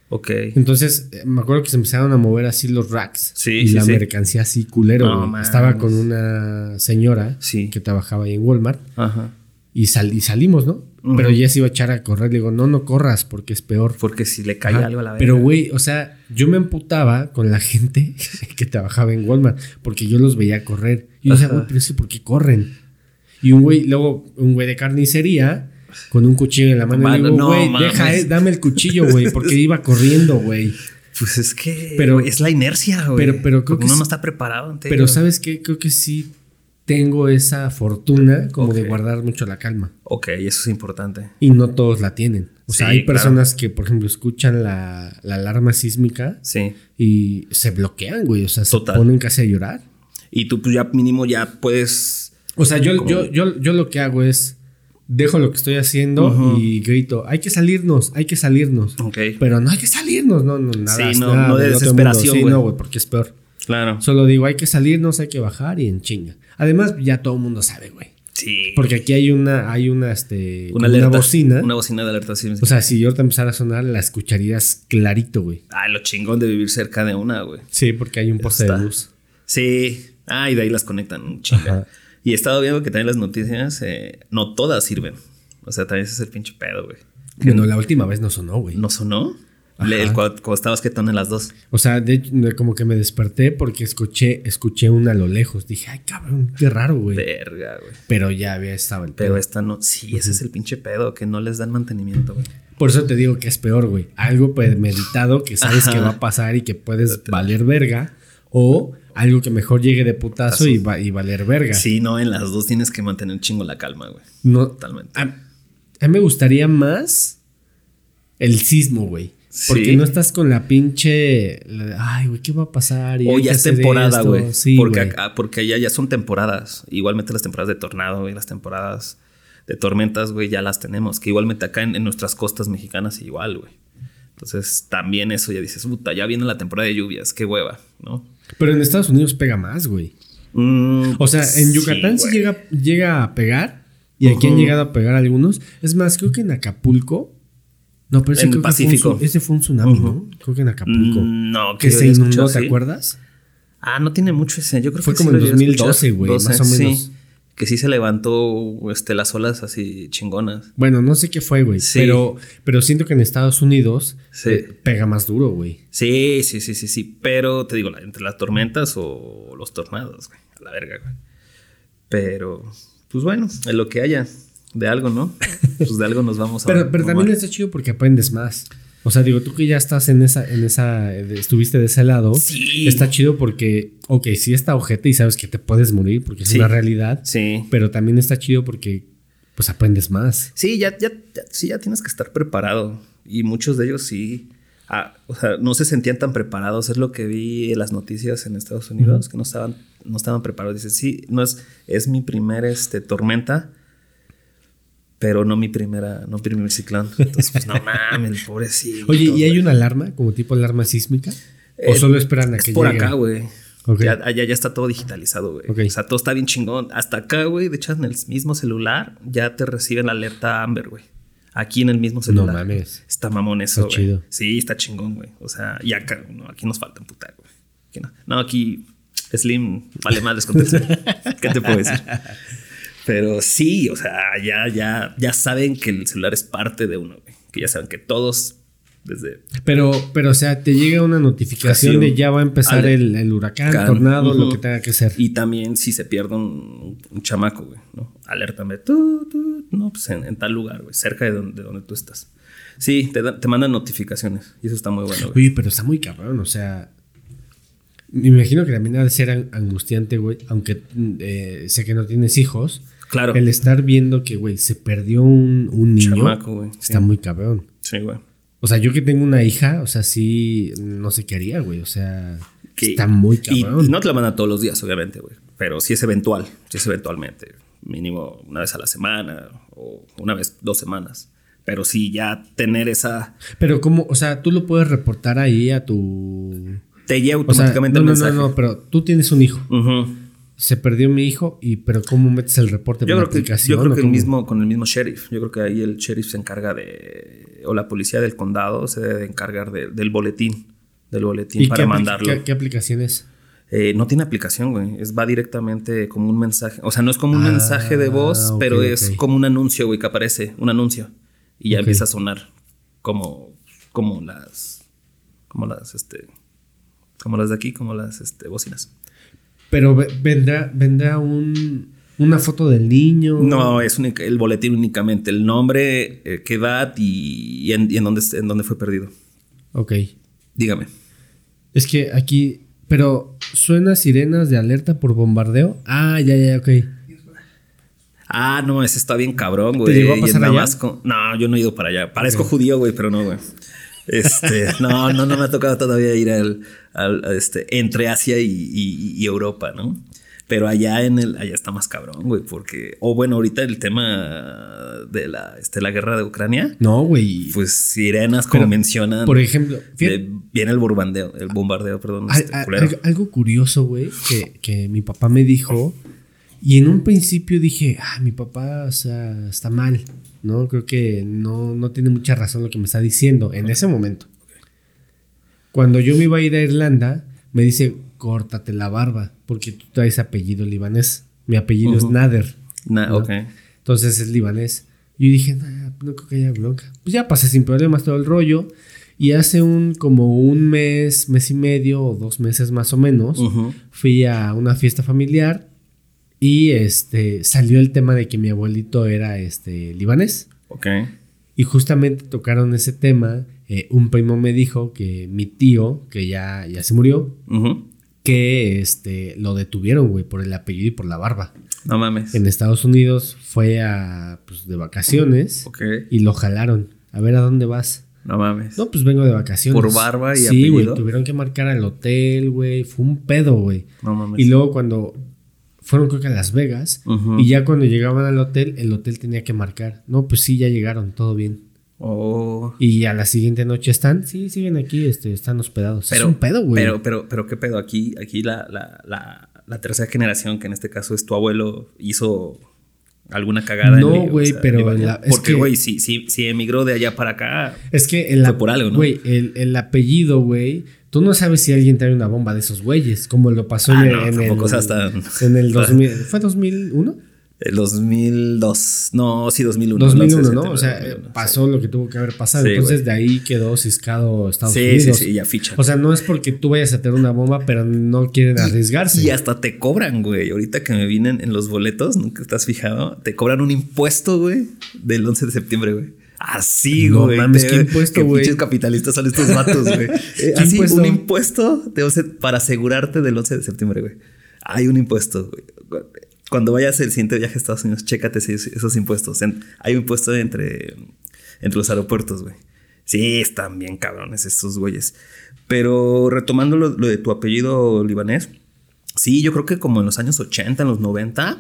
Ok. Entonces, eh, me acuerdo que se empezaron a mover así los racks. Sí, y la mercancía así culero. Estaba con una señora que trabajaba ahí en Walmart. Ajá. Y, salimos, ¿no? Pero ella se iba a echar a correr. Le digo, no, no corras porque es peor. Porque si le cae algo a la vez. Pero, güey, o sea, yo me emputaba con la gente que trabajaba en Walmart porque yo los veía correr. Y yo decía, güey, pero sí, ¿por qué corren? Y un güey, luego un güey de carnicería con un cuchillo en la mano. y digo, güey, deja, eh, dame el cuchillo, güey, porque iba corriendo, güey. Pues es que pero, es la inercia, güey. Pero, pero creo que uno no está preparado. Ante pero ¿sabes qué? Creo que sí tengo esa fortuna como de guardar mucho la calma. Ok, eso es importante. Y no todos la tienen. O sea, hay personas que, por ejemplo, escuchan la, la, alarma sísmica sí. y se bloquean, güey. O sea, se ponen casi a llorar. Y tú pues, ya mínimo ya puedes... O sea, yo, yo, yo, yo lo que hago es dejo lo que estoy haciendo y grito, hay que salirnos, hay que salirnos. Pero no hay que salirnos, no, no, nada. Sí, no, no de desesperación. Sí, no, güey, porque es peor. Claro. Solo digo, hay que salirnos, hay que bajar y en chinga. Además, ya todo el mundo sabe, güey. Sí. Porque aquí hay una, hay una, este, una, alerta, una bocina. Una bocina de alerta sí. O sea, si yo ahorita empezara a sonar, la escucharías clarito, güey. Ah, lo chingón de vivir cerca de una, güey. Sí, porque hay un poste de luz. Sí. Ah, y de ahí las conectan un chingo. Y he estado viendo que también las noticias, eh, no todas sirven. O sea, también ese es el pinche pedo, güey. Bueno, la última vez no sonó, güey. ¿No sonó? El, cuando, estabas quietón en las dos. O sea, de hecho, como que me desperté porque escuché, escuché una a lo lejos. Dije, ay, cabrón, qué raro, güey. Verga, güey. Pero ya había estado el pedo. Pero esta no. Sí, ese es el pinche pedo, que no les dan mantenimiento, güey. Por eso te digo que es peor, güey. Algo meditado que sabes que va a pasar y que puedes valer verga. O algo que mejor llegue de putazo y, y, valer verga. Sí, no, en las dos tienes que mantener chingo la calma, güey. No. Totalmente. A, mí me gustaría más el sismo, güey. Porque no estás con la pinche. Ay, güey, ¿qué va a pasar? o ya es temporada, güey. Sí, porque, acá, porque allá ya son temporadas. Igualmente las temporadas de tornado, güey, las temporadas de tormentas, güey, ya las tenemos. Que igualmente acá en, en nuestras costas mexicanas, igual, güey. Entonces también eso ya dices, puta, ya viene la temporada de lluvias, qué hueva, ¿no? Pero en Estados Unidos pega más, güey. Mm, o sea, en Yucatán sí, llega, llega a pegar. Y aquí han llegado a pegar algunos. Es más, creo que en Acapulco. No, pero ese, en el Pacífico. ese fue un tsunami, ¿no? Creo que en Acapulco. Mm, no, que, se inundó, ¿te acuerdas? Ah, no tiene mucho ese. Yo creo fue que como en 2012, güey, más o menos. Que sí se levantó este, las olas así chingonas. Bueno, no sé qué fue, güey. Pero, pero siento que en Estados Unidos eh, pega más duro, güey. Sí, sí, sí, sí, sí. Pero te digo, entre las tormentas o los tornados, güey. A la verga, güey. Pero, pues bueno, en lo que haya de algo, ¿no? Pues de algo nos vamos a. pero pero también está chido porque aprendes más. O sea, digo, tú que ya estás en esa, en esa, estuviste de ese lado. Sí. Está chido porque, ok, sí está ojete y sabes que te puedes morir porque es Sí. una realidad. Sí. Pero también está chido porque, pues, aprendes más. Sí, ya, ya, ya- sí, ya tienes que estar preparado. Y muchos de ellos sí. ah, o sea, no se sentían tan preparados. Es lo que vi en las noticias en Estados Unidos, que no estaban, no estaban preparados. Dice, sí, no es, es mi primer este, tormenta, pero no mi primera, no mi primer ciclón. Entonces, pues no mames, pobrecito. Oye, ¿y hay güey. una alarma, como tipo alarma sísmica? ¿O Eh, solo esperan a Es que por llegue? acá, güey. Ok. Ya, allá ya está todo digitalizado, güey. O sea, todo está bien chingón. Hasta acá, güey, de hecho, en el mismo celular ya te reciben la alerta Amber, güey. Aquí en el mismo celular. mames. Está mamón eso, Está güey. chido. Sí, está chingón, güey. O sea, y acá, no, aquí nos falta putar, güey. Aquí no. no, aquí Slim vale más descontexto. ¿Qué te puedo decir? Pero sí, o sea, ya, ya, ya saben que el celular es parte de uno, güey. Que ya saben que todos, desde Pero, pero, o sea, te llega una notificación de ya va a empezar el, el huracán, Can- tornado, lo que tenga que ser. Y también si se pierde un, un chamaco, güey, ¿no? Alértame, tú, tú, no, pues en, en tal lugar, güey, cerca de donde, de donde tú estás. Sí, te, dan- te mandan notificaciones y eso está muy bueno, güey. Oye, pero está muy cabrón, o sea. Me imagino que también ha de ser an- angustiante, güey. Aunque mm, eh, sé que no tienes hijos. Claro. El estar viendo que, güey, se perdió un, un niño. Chamaco, güey, Está sí. muy cabrón. Sí, güey. O sea, yo que tengo una hija, o sea, sí, no sé qué haría, güey. O sea, Que- está muy cabrón. y no te la mandan todos los días, obviamente, güey. Pero sí es eventual, sí es eventualmente. Mínimo una vez a la semana o una vez dos semanas. Pero sí ya tener esa... Pero como, o sea, tú lo puedes reportar ahí a tu... Te llega O sea, automáticamente no, el no, no, no, pero tú tienes un hijo. Se perdió mi hijo y, pero ¿cómo metes el reporte? Yo ¿Por creo que, yo creo que el mismo, con el mismo sheriff. Yo creo que ahí el sheriff se encarga de. O la policía del condado se debe de encargar de- del boletín. Del boletín ¿Y para qué, mandarlo. ¿qué, qué aplicación es? Eh, no tiene aplicación, güey. Es, va directamente como un mensaje. O sea, no es como un Ah, mensaje de voz, pero es como un anuncio, güey, que aparece. Un anuncio. Y ya empieza a sonar como, como las. Como las, este. Como las de aquí, como las este, bocinas. Pero ve- vendrá, vendrá un, una foto del niño. No, es única- el boletín únicamente. El nombre, eh, qué edad y, y en, y en dónde, en dónde fue perdido. Ok. Dígame. Es que aquí. Pero suena sirenas de alerta por bombardeo. Ah, ya, ya, ok. Ah, no, ese está bien cabrón, güey. llegó a pasar allá? No, yo no he ido para allá. Parezco judío, güey, pero no, güey. Este, no, no, no me ha tocado todavía ir al, al- a este, entre Asia y, y- y Europa, ¿no? Pero allá en el, allá está más cabrón, güey, porque, o bueno, ahorita el tema de la, este, la guerra de Ucrania, No, güey. pues sirenas, como Pero, mencionan. Por ejemplo, de- viene el bombardeo, el bombardeo, perdón, este, algo, algo curioso, güey, que, que mi papá me dijo. Y en un principio dije, ah, mi papá, o sea, está mal. ¿No? Creo que no, no tiene mucha razón lo que me está diciendo en ese momento. Cuando yo me iba a ir a Irlanda, me dice, córtate la barba, porque tú traes apellido libanés. Mi apellido es. Nader. Na- ¿no? ok. Entonces es libanés. Yo dije, "Nah, no creo que haya bronca. Pues ya pasé sin problemas todo el rollo. Y hace un como un mes, mes y medio o dos meses más o menos, fui a una fiesta familiar y este salió el tema de que mi abuelito era este libanés. Ok. Y justamente tocaron ese tema. Eh, un primo me dijo que mi tío, que ya, ya se murió, que este lo detuvieron, güey, por el apellido y por la barba. No mames. En Estados Unidos fue a pues, de vacaciones Ok. y lo jalaron. A ver a dónde vas. No mames. No, pues vengo de vacaciones. ¿Por barba y Sí, apellido? güey, tuvieron que marcar al hotel, güey. Fue un pedo, güey. No mames. Y luego cuando fueron creo que a Las Vegas y ya cuando llegaban al hotel, el hotel tenía que marcar. No, pues sí, ya llegaron, todo bien. Oh. Y a la siguiente noche están, sí, siguen aquí, este, están hospedados. es un pedo, güey. Pero, pero, pero, ¿qué pedo? Aquí, aquí la, la, la, la tercera generación, que en este caso es tu abuelo, hizo alguna cagada. No, o güey, pero la- es Porque, que- güey, si, si, si emigró de allá para acá. Es que el, Fue ap- por algo, ¿no? Güey, el, el apellido, güey. Tú no sabes si alguien trae una bomba de esos güeyes, como lo pasó Ah, en, no, en el, hasta- en el 2000. ¿Fue 2001? El 2002. No, sí, 2001. 2001, el 11 de ¿no? O sea, de 2001, pasó lo que tuvo que haber pasado. Sí, Entonces de ahí quedó ciscado Estados Sí, sí, Unidos. sí, ya fichan. O sea, no es porque tú vayas a tener una bomba, pero no quieren arriesgarse. Y hasta te cobran, güey. Ahorita que me vienen en los boletos, nunca estás fijado, te cobran un impuesto, güey, del 11 de septiembre, güey. Así, No güey. mames, ¿qué impuesto, qué güey? pinches capitalistas son estos vatos, güey. Eh, ¿Qué Así, impuesto? un impuesto de 11 para asegurarte del 11 de septiembre, güey. Hay un impuesto, güey. Cuando vayas el siguiente viaje a Estados Unidos, chécate esos, impuestos. Hay un impuesto entre, entre los aeropuertos, güey. Sí, están bien cabrones estos güeyes. Pero retomando lo, lo de tu apellido libanés, sí, yo creo que como en los años 80, en los 90,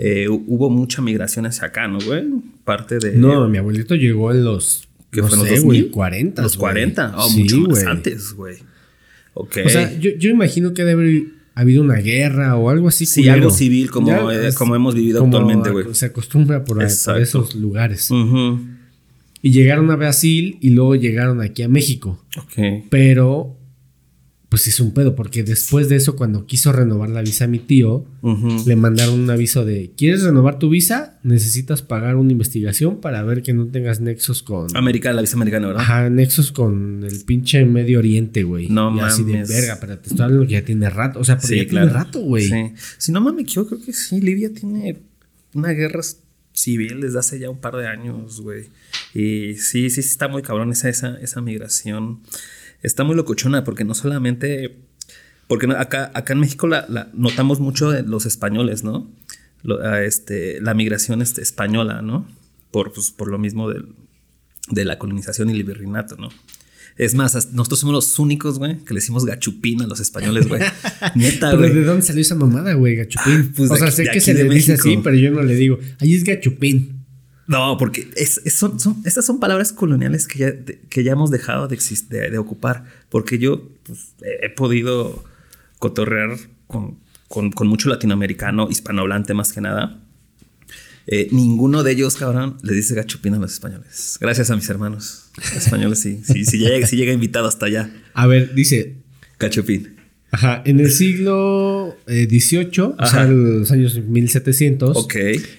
eh, hu- hubo mucha migración hacia acá, ¿no, güey? Parte de... No, mi abuelito llegó en los. ¿Qué no fue en los sé, 2000? güey, 40. Los güey. 40, oh, Sí, mucho más güey. antes, güey. Ok. O sea, yo, yo imagino que debe haber habido una guerra o algo así. Sí, culero. algo civil como, es- como hemos vivido como actualmente, güey. Se acostumbra por, a- por Exacto. esos lugares. Y llegaron a Brasil y luego llegaron aquí a México. Ok. Pero, pues es un pedo, porque después de eso, cuando quiso renovar la visa a mi tío, le mandaron un aviso de: ¿Quieres renovar tu visa? Necesitas pagar una investigación para ver que no tengas nexos con. Americana, la visa americana, ¿verdad? Ajá, nexos con el pinche Medio Oriente, güey. No y así de mames. verga, pero te estoy hablando que ya tiene rato. O sea, porque ya tiene rato, güey. Sí. Si no mames, yo creo que sí, Libia tiene una guerra civil desde hace ya un par de años, güey. Y sí, sí, sí está muy cabrón esa, esa, esa migración. Está muy locochona porque no solamente... Porque acá, acá en México la, la- notamos mucho los españoles, ¿no? Lo- a este, la migración este, española, ¿no? Por, pues, por lo mismo del, de la colonización y el virreinato, ¿no? Es más, nosotros somos los únicos, güey, que le decimos gachupín a los españoles, güey. Neta, Pero güey. ¿de dónde salió esa mamada, güey? Gachupín. Pues o sea, aquí- sé que se le dice así, pero yo no le digo. Ahí es gachupín. No, porque es, es- son, son- estas son palabras coloniales que ya, de- que ya hemos dejado de, exist- de, de ocupar. Porque yo pues, he, he podido cotorrear con, con- con mucho latinoamericano, hispanohablante más que nada. Eh, ninguno de ellos, cabrón, le dice gachupín a los españoles. Gracias a mis hermanos españoles, sí. sí, sí llega, sí llega invitado hasta allá. A ver, dice. Gachupín. Ajá, en el siglo eh, XVIII, o sea, en los años 1700, Ok.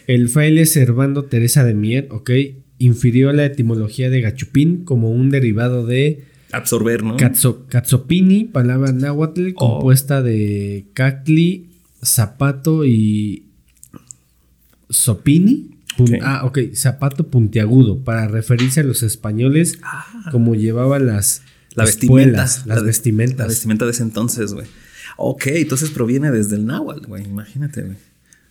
el fraile Servando Teresa de Mier, ok, infirió la etimología de gachupín como un derivado de Absorber, ¿no? Catzopini, palabra náhuatl Oh. compuesta de cacli, zapato y sopini. Ah, ok, zapato puntiagudo, para referirse a los españoles como llevaban las, Ah. La las vestimenta. espuelas, las La- vestimentas. La vestimenta de ese entonces, güey. Ok, entonces proviene desde el náhuatl, güey. Imagínate, güey.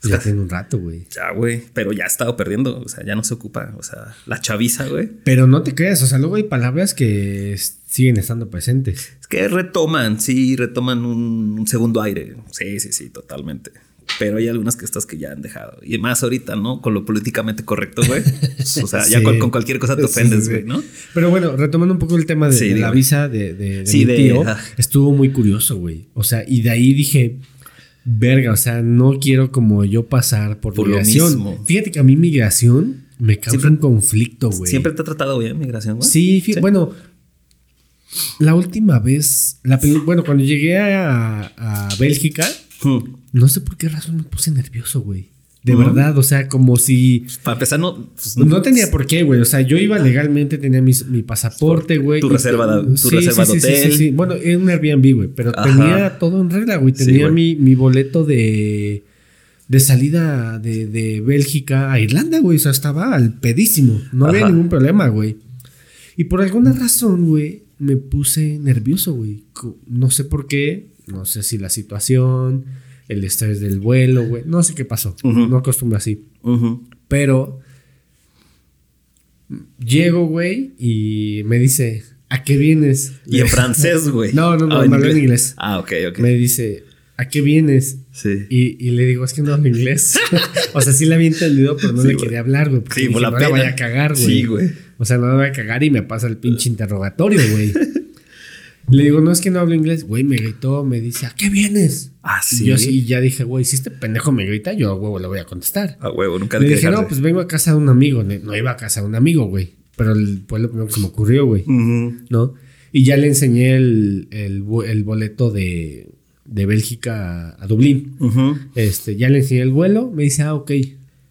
Ya tiene un rato, güey. Ya, güey. Pero ya ha estado perdiendo. O sea, ya no se ocupa. O sea, la chaviza, güey. Pero no te creas, o sea, luego hay palabras que siguen estando presentes. Es que retoman, sí, retoman un, un segundo aire. Sí, sí, sí, totalmente. Pero hay algunas que estas que ya han dejado. Y más ahorita, ¿no? Con lo políticamente correcto, güey. O sea, ya con, con cualquier cosa te ofendes, sí, güey. ¿no? Pero bueno, retomando un poco el tema de, la visa de, de, mi tío, estuvo muy curioso, güey. O sea, y de ahí dije, verga, o sea, no quiero como yo pasar por, Por lo migración. mismo. Fíjate que a mí migración me causa Siempre- un conflicto, güey. Siempre te ha tratado bien migración, güey. Sí, bueno, la última vez, la bueno, cuando llegué a, a Bélgica, Hmm. No sé por qué razón me puse nervioso, güey. De verdad, o sea, como si... Para empezar, no. pues, No tenía por qué, güey. O sea, yo iba legalmente, tenía mis- mi pasaporte, güey. Tu reserva de- tu reserva de sí, sí, hotel. Sí, sí, Bueno, era un Airbnb, güey. Pero Ajá. tenía todo en regla, güey. Tenía mi, mi boleto de, de salida de, de Bélgica a Irlanda, güey. O sea, estaba al pedísimo. No había ningún problema, güey. Y por alguna razón, güey, me puse nervioso, güey. No sé por qué. No sé si la situación, el estrés del vuelo, güey. No sé qué pasó. No acostumbro así. Pero llego, güey, y me dice, ¿a qué vienes? Y en francés, güey. No, no, no, Ah, me habló en inglés. Ah, ok, ok. Me dice, ¿a qué vienes? Sí. Y, y le digo, es que no hablo inglés. o sea, sí la había entendido, pero no Sí, le quería hablar, güey. Sí, por la no la pena. voy a cagar, güey. Sí, güey. O sea, no la voy a cagar y me pasa el pinche interrogatorio, güey. Le digo, no es que no hablo inglés. Güey, me gritó, me dice, ¿a qué vienes? Ah, Y sí. yo así ya dije, güey, si este pendejo me grita, yo a huevo le voy a contestar. A huevo, nunca Le dije, no, dejarse. pues vengo a casa de un amigo. No iba a casa de un amigo, güey. Pero el- fue lo primero que se me ocurrió, güey. ¿No? Y ya le enseñé el, el bo- el boleto de, de Bélgica a, a Dublín. Ujú. Este, ya le enseñé el vuelo. Me dice, ah, ok.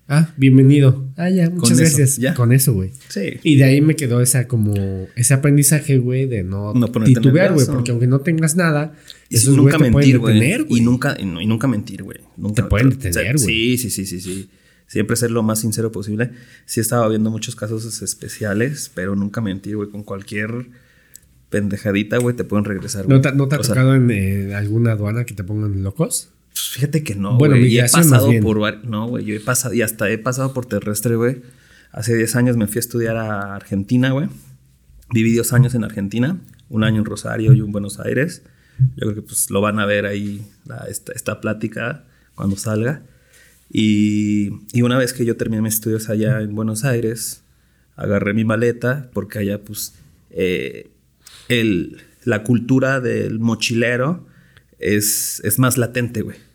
Ah, bienvenido. Ah, ya, muchas Con eso, gracias. ya. Con eso, güey. Sí. Y de ahí me quedó esa como ese aprendizaje, güey, de no, titubear, güey, porque aunque no tengas nada, Y esos nunca mentir, güey. Y nunca, y, no- y nunca mentir, güey. Nunca Te pueden detener, güey. Sí, sí, sí, sí, sí. Siempre ser lo más sincero posible. Sí estaba viendo muchos casos especiales, pero nunca mentir, güey. Con cualquier pendejadita, güey, te pueden regresar. ¿No te, no te ha tocado en eh, alguna aduana que te pongan locos? Pues fíjate que no, bueno, güey. he pasado por... No, güey. Yo he pasado... Y hasta he pasado por terrestre, güey. Hace 10 años me fui a estudiar a Argentina, güey. Viví dos años en Argentina. Un año en Rosario y un Buenos Aires. Yo creo que pues lo van a ver ahí esta, esta, plática cuando salga. Y, y, una vez que yo terminé mis estudios allá en Buenos Aires, agarré mi maleta porque allá pues eh, el, la cultura del mochilero es, es más latente, güey.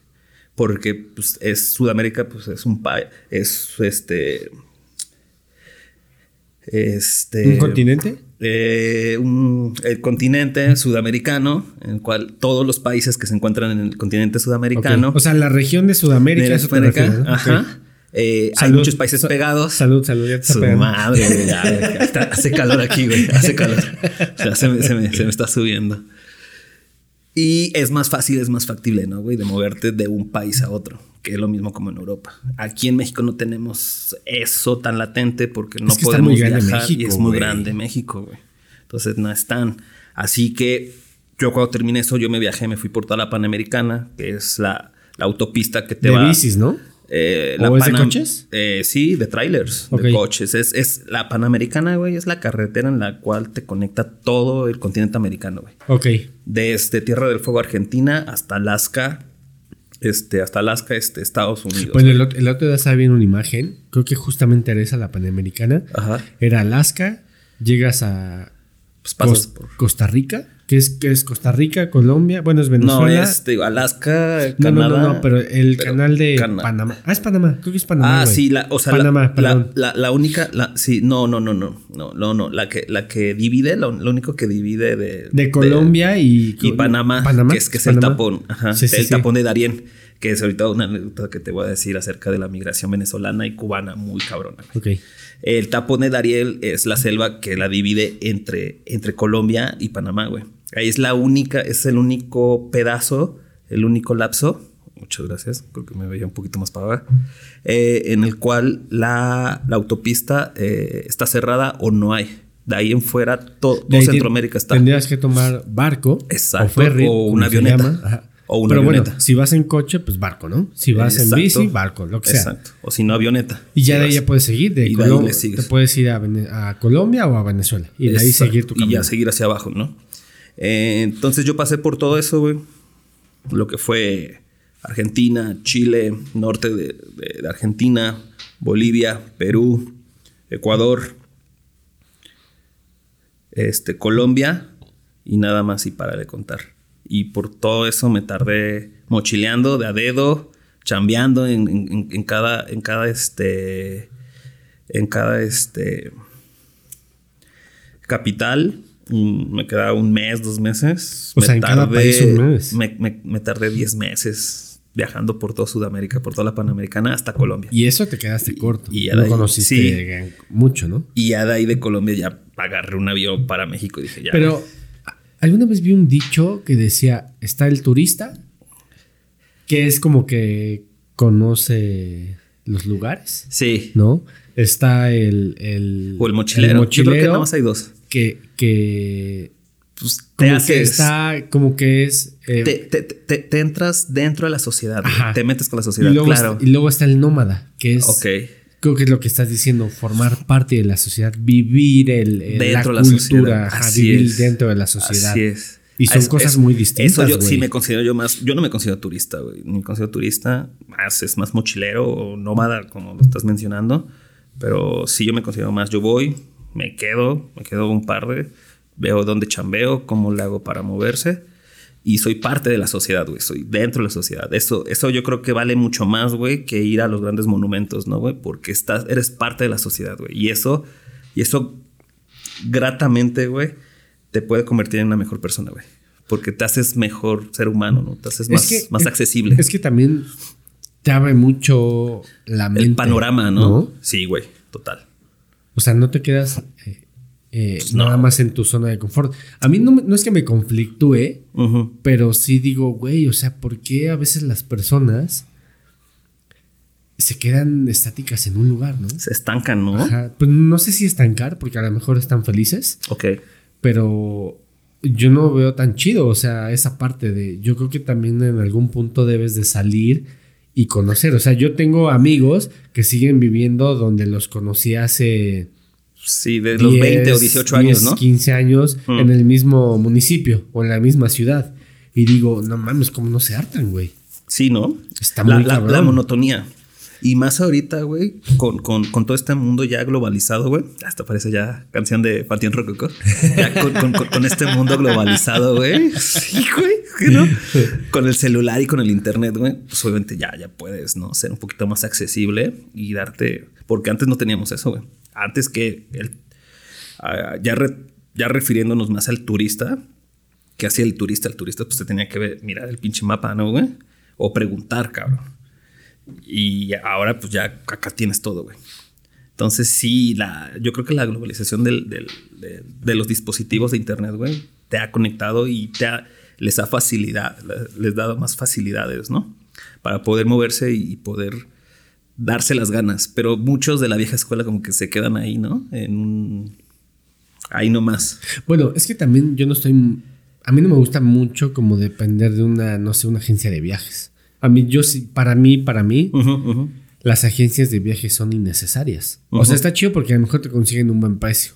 Porque pues, es Sudamérica, pues es un país, es este... Este... ¿Un continente? Eh, un, el continente sudamericano, en el cual todos los países que se encuentran en el continente sudamericano. O sea, la región de Sudamérica. De ajá. Eh, hay muchos países pegados. Salud, salud. Ya Su madre, hace calor aquí, güey. Hace calor. O sea, se me, se, me, se me, está subiendo. Y es más fácil, es más factible, ¿no, güey? De moverte de un país a otro que es lo mismo como en Europa. Aquí en México no tenemos eso tan latente porque no podemos viajar y es muy grande México, güey. Entonces no es tan. Así que yo cuando terminé eso, yo me viajé, me fui por toda la Panamericana, que es la, autopista que te de va. De bicis, ¿no? Eh, la de coches? Eh, sí, de trailers, de coches. Es, es, la Panamericana, güey, es la carretera en la cual te conecta todo el continente americano, güey. Ok. Desde Tierra del Fuego, Argentina, hasta Alaska, este, hasta Alaska, este, Estados Unidos. Bueno, el, el, otro día estaba viendo una imagen, creo que justamente era esa, la Panamericana. Ajá. Era Alaska, llegas a pues Costa Rica, que es, que es Costa Rica, Colombia, bueno, es Venezuela. No, es Alaska, Canadá. No, no, no, pero el canal de Panamá. Ah, es Panamá, creo que es Panamá. Ah, sí, la, o sea, Panamá, la, la, la, única, la, sí, no, no, no, no, no, no, no, la que, la que divide, lo, único que divide de... De Colombia y... Y Panamá, que es, que es el tapón, ajá, sí, sí, el tapón de Darién que es ahorita una anécdota que te voy a decir acerca de la migración venezolana y cubana muy cabrona. Okay. El tapón de Dariel es la selva que la divide entre, entre Colombia y Panamá, güey. Ahí es la única, es el único pedazo, el único lapso. Muchas gracias, creo que me veía un poquito más para abajo. Eh, en el cual la, la autopista eh, está cerrada o no hay. De ahí en fuera, todo, Centroamérica está. Tendrías que tomar barco Exacto, o, ferry, o una avioneta. O una Pero bueno, si vas en coche, pues barco, ¿no? Si vas en bici, barco, lo que sea. Exacto. O si no, avioneta. Y ya de ahí ya puedes seguir. De, Colombia, te puedes ir a, Colombia o a Venezuela. Y de ahí seguir tu camino. Y ya seguir hacia abajo, ¿no? Eh, entonces yo pasé por todo eso, güey. Lo que fue Argentina, Chile, norte de, Argentina, Bolivia, Perú, Ecuador, este, Colombia y nada más y para de contar y por todo eso me tardé mochileando de a dedo, chambeando en, cada, en cada este, en cada este capital. Me quedaba un mes, dos meses. O sea, en cada país un mes. Me, me, tardé diez meses viajando por toda Sudamérica, por toda la Panamericana hasta Colombia. Y eso te quedaste corto. Y, ya no conociste mucho, ¿no? Y ya de ahí de Colombia ya agarré un avión para México y dije ya. Pero Alguna vez vi un dicho que decía, está el turista, que es como que conoce los lugares. Sí. ¿No? Está el... el o el mochilero. Yo creo que nada más hay dos. Que... que pues, como que está, como que es... Eh, te, te, te, entras dentro de la sociedad. Te metes con la sociedad, y luego claro. Está, y luego está el nómada, que es... Creo que es lo que estás diciendo, formar parte de la sociedad, vivir el, dentro la cultura, vivir dentro de la sociedad. Así es. Y son cosas muy distintas. Eso yo sí me considero yo más. Yo no me considero turista, güey. Me considero turista. Más es más mochilero o nómada, como lo estás mencionando. Pero sí, yo me considero más. Yo voy, me quedo, me quedo un par de. Veo dónde chambeo, cómo le hago para moverse y soy parte de la sociedad, güey. Soy dentro de la sociedad. Eso, eso yo creo que vale mucho más, güey, que ir a los grandes monumentos, ¿no, güey? Porque estás, eres parte de la sociedad, güey. Y eso, y eso gratamente, güey, te puede convertir en una mejor persona, güey. Porque te haces mejor ser humano, ¿no? Te haces más, más accesible. Es que también te abre mucho la mente. El panorama, ¿no? Sí, güey, total. O sea, no te quedas eh, eh, pues nada más en tu zona de confort. A mí no, es que me conflictúe, pero sí digo, güey, o sea, ¿por qué a veces las personas se quedan estáticas en un lugar, ¿no? Se estancan, ¿no? Ajá. Pues no sé si estancar, porque a lo mejor están felices, Ok. pero yo no veo tan chido, o sea, esa parte de, yo creo que también en algún punto debes de salir y conocer, o sea, yo tengo amigos que siguen viviendo donde los conocí hace Sí, de los 20 o 18 años, 10, ¿no? 15 años Mm. en el mismo municipio o en la misma ciudad. Y digo, no mames, ¿cómo no se hartan, güey? Sí, ¿no? Está la, muy la monotonía. Y más ahorita, güey, con, con- con todo este mundo ya globalizado, güey. Hasta parece ya canción de Panteón Rococó. Ya con, este mundo globalizado, güey. Sí, güey. ¿qué no? Con el celular y con el internet, güey. Pues obviamente ya, ya puedes, ¿no? Ser un poquito más accesible y darte. Porque antes no teníamos eso, güey. Antes que el. ah, ya, re- ya refiriéndonos más al turista, que hacía el turista? El turista pues te tenía que ver, mirar el pinche mapa, ¿no, güey? O preguntar, cabrón. Y ahora pues ya acá tienes todo, güey. Entonces sí, la, yo creo que la globalización del- de, los dispositivos de Internet, güey, te ha conectado y te ha- les ha facilidad, les dado más facilidades, ¿no? Para poder moverse y poder darse las ganas. Pero muchos de la vieja escuela como que se quedan ahí, ¿no? En un... Ahí nomás. Bueno, es que también yo no estoy. A mí no me gusta mucho como depender de una, no sé, una agencia de viajes. A mí, yo sí, para mí, para mí, las agencias de viajes son innecesarias. O sea, está chido porque a lo mejor te consiguen un buen precio.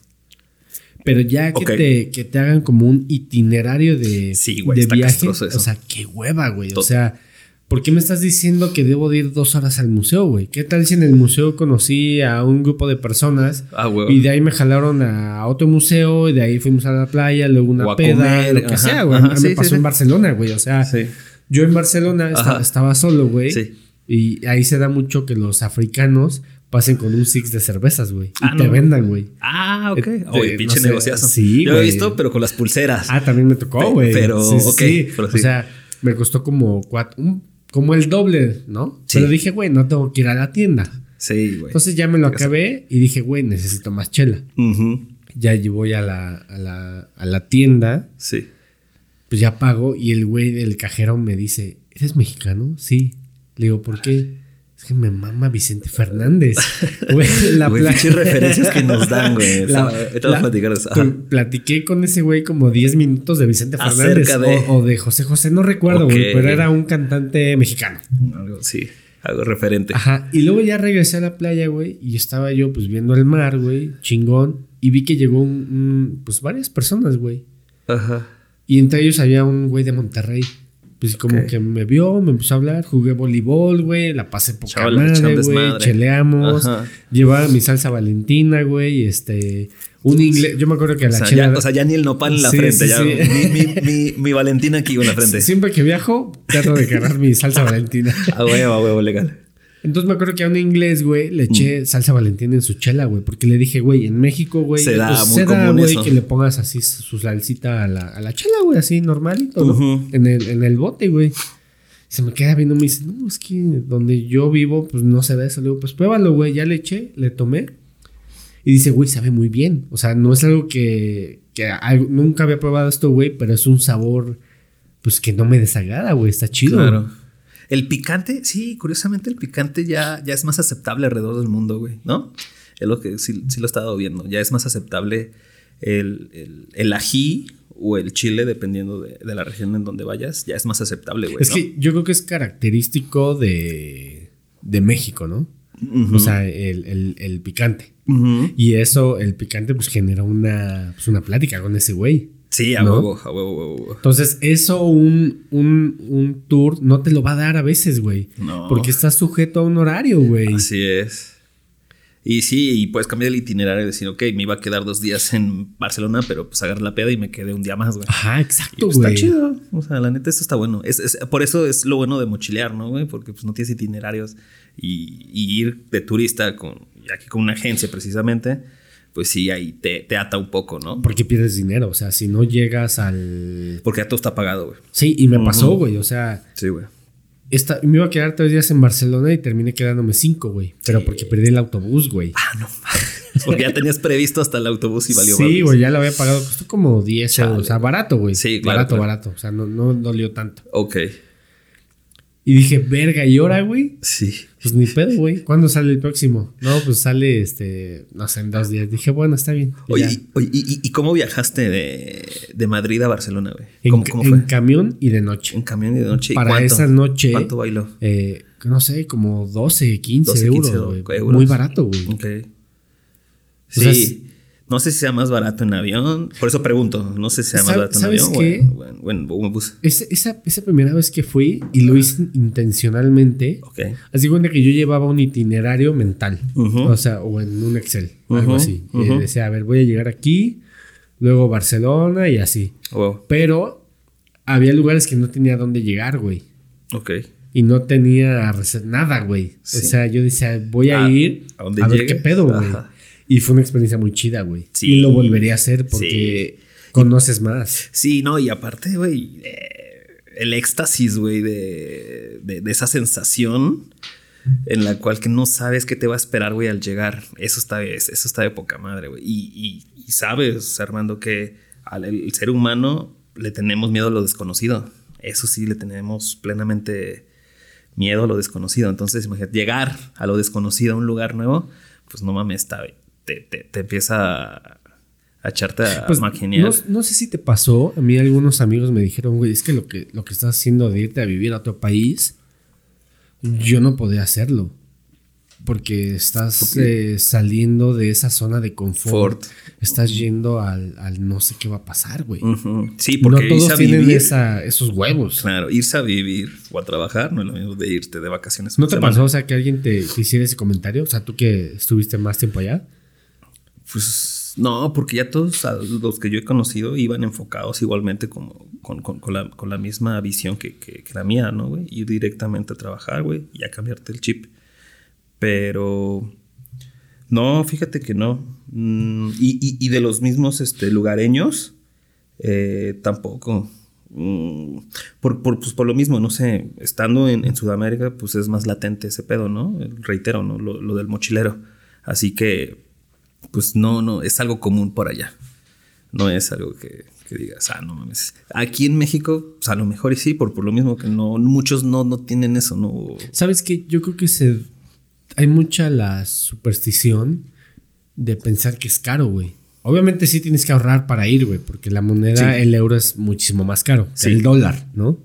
Pero ya que, te, que te hagan como un itinerario de, Sí, güey, de está viaje. eso. O sea, qué hueva, güey. O sea, ¿por qué me estás diciendo que debo de ir dos horas al museo, güey? ¿Qué tal si en el museo conocí a un grupo de personas Ah, y de ahí me jalaron a otro museo y de ahí fuimos a la playa, luego una O a peda, comer, lo que ajá, sea, güey. ajá, A mí sí, me pasó sí. en Barcelona, güey. O sea, Sí. Yo en Barcelona estaba solo, güey. Sí. Y ahí se da mucho que los africanos pasen con un six de cervezas, güey. Y Ah, te vendan, güey. Ah, ok. Eh, Oye, eh, pinche no sé, negociazo. sí, Yo lo he visto, pero con las pulseras. Ah, también me tocó, güey. pero, Sí, ok, sí. pero O sea, me costó como cuatro, un- como el doble, ¿no? Sí. Pero dije, güey, no tengo que ir a la tienda. sí, güey. Entonces ya me lo acabé y dije, güey, necesito más chela. Ujú, Ya ll- voy a la, a la, a la tienda, Sí. Pues ya pago y el güey del cajero me dice, ¿eres mexicano? Sí. Le digo, ¿por qué? Es que me mama Vicente Fernández. Güey, la Güey, referencias que nos dan, güey. La- a la- platicar eso. Platiqué con ese güey como 10 minutos de Vicente Fernández de- o, o de José José, no recuerdo, güey, pero era un cantante mexicano. Algo, sí, algo referente. Ajá, y luego ya regresé a la playa, güey, y estaba yo pues viendo el mar, güey, chingón, y vi que llegó un, un- pues varias personas, güey. Ajá. Y entre ellos había un güey de Monterrey. Pues como que me vio, me empezó a hablar, jugué voleibol, güey, la pasé poca Chaval, le echan madre, güey, cheleamos, Ajá. llevaba mi salsa valentina, güey, este, un inglés, yo me acuerdo que a O la sea, chela... ya, o sea, ya ni el nopal en la Sí, frente. sí, ya, sí. Mi, mi, mi, mi Valentina aquí en la frente. Siempre que viajo, trato de cargar mi salsa valentina. A huevo, a huevo, legal. Entonces me acuerdo que a un inglés, güey, le eché Mm. salsa valentina en su chela, güey. Porque le dije, güey, en México, güey, Se da pues, muy se da, güey, eso. que le pongas así su salsita a la, a la chela, güey, así normalito, ¿no? Ujú. en, el, en el bote, güey. Se me queda viendo me dice, no, es que donde yo vivo, pues no se da eso. Le digo, pues pruébalo, güey. Ya le eché, le tomé. Y dice, güey, sabe muy bien. O sea, no es algo que, que algo- nunca había probado esto, güey, pero es un sabor, pues que no me desagrada, güey. Está chido. Claro. El picante, sí, curiosamente el picante ya, ya es más aceptable alrededor del mundo, güey, ¿no? Es lo que sí, sí lo he estado viendo. Ya es más aceptable el, el, el ají o el chile, dependiendo de, de la región en donde vayas, ya es más aceptable, güey. Es ¿no? que yo creo que es característico de, de México, ¿no? O sea, el, el- el picante. Y eso, el picante, pues genera una, pues, una plática con ese güey. Sí, a ¿no? huevo, a huevo, a huevo. Entonces, eso un, un, un tour no te lo va a dar a veces, güey. No. Porque estás sujeto a un horario, güey. Así es. Y sí, y puedes cambiar el itinerario y decir, ok, me iba a quedar dos días en Barcelona, pero pues agarré la peda y me quedé un día más, güey. Ajá, exacto, pues, güey. está chido. O sea, la neta, esto está bueno. Es, es- por eso es lo bueno de mochilear, ¿no, güey? Porque pues no tienes itinerarios y, y ir de turista con, aquí con una agencia precisamente, pues sí, ahí te, te ata un poco, ¿no? Porque pierdes dinero. O sea, si no llegas al. Porque ya todo está pagado, güey. Sí, y me pasó, güey. O sea, Sí, güey. esta, me iba a quedar tres días en Barcelona y terminé quedándome cinco, güey. Pero porque perdí el autobús, güey. Ah, no mames. Porque ya tenías previsto hasta el autobús y valió Sí, güey, ya lo había pagado. Costó como 10 Chale. euros. O sea, barato, güey. Sí, claro, Barato, claro. barato. O sea, no, no dolió tanto. Ok. Y dije, verga, ¿y ahora, güey? Sí. Pues ni pedo, güey. ¿Cuándo sale el próximo? No, pues sale, este, no sé, en dos días. Dije, bueno, está bien. Y Oye, y, oye, y- y cómo viajaste de, de Madrid a Barcelona, güey? en, ¿Cómo, en fue? camión y de noche. En camión y de noche. ¿Y Para cuánto? esa noche. ¿Cuánto bailó? Eh, no sé, como 12, 15 12, 15 euros, güey. euros. Muy barato, güey. Ok. O sea, Sí. No sé si sea más barato en avión. Por eso pregunto. No sé si sea más ¿Sab- barato en avión qué? o en, o en- o en bus. Ese- esa, esa primera vez que fui y lo hice intencionalmente, Ok. así cuenta que yo llevaba un itinerario mental, o sea, o en un Excel, algo así. Y decía, a ver, voy a llegar aquí, luego Barcelona y así. Wow. Pero había lugares que no tenía dónde llegar, güey. Ok. Y no tenía nada, güey. Sí. O sea, yo decía, voy a A- ir a donde a ver llegues. qué pedo, güey. Y fue una experiencia muy chida, güey. Sí. Y lo volvería a hacer porque conoces más. Sí, no, y aparte, güey, eh, el éxtasis, güey, de, de, de esa sensación en la cual que no sabes qué te va a esperar, güey, al llegar. Eso está, es- eso está de poca madre, güey. Y, y- y sabes, Armando, que al el ser humano le tenemos miedo a lo desconocido. Eso sí, le tenemos plenamente miedo a lo desconocido. Entonces, imagínate, llegar a lo desconocido, a un lugar nuevo, pues no mames, está, güey. Te, te, te empieza a, a echarte a Pues, no, no sé si te pasó. A mí algunos amigos me dijeron, güey, es que lo que, lo que estás haciendo de irte a vivir a otro país, yo no podía hacerlo. Porque estás eh, saliendo de esa zona de confort. Fort. Estás yendo al, al no sé qué va a pasar, güey. Sí, No porque irse todos a tienen vivir. esa- esos huevos. Claro, irse a vivir o a trabajar no es lo mismo de irte de vacaciones. ¿No te semana. pasó, o sea, que alguien te, te hiciera ese comentario? O sea, tú que estuviste más tiempo allá. Pues no, porque ya todos los que yo he conocido iban enfocados igualmente como con, con- con la, con la misma visión que, que- la mía, ¿no, güey? Ir directamente a trabajar, güey, y a cambiarte el chip. Pero no, fíjate que no. Mm, y, y- y de los mismos este, lugareños, eh, tampoco. Mm, por, por, pues por lo mismo, no sé, estando en, en Sudamérica, pues es más latente ese pedo, ¿no? Reitero, ¿no? Lo, lo del mochilero. Así que, pues no, no, es algo común por allá. No es algo que, que digas, ah, no mames. Aquí en México, pues a lo mejor y sí, por, por lo mismo que no, muchos no, no tienen eso, ¿no? ¿Sabes qué? Yo creo que se hay mucha la superstición de pensar que es caro, güey. Obviamente sí tienes que ahorrar para ir, güey, porque la moneda, Sí. el euro es muchísimo más caro Sí. que el dólar, ¿no?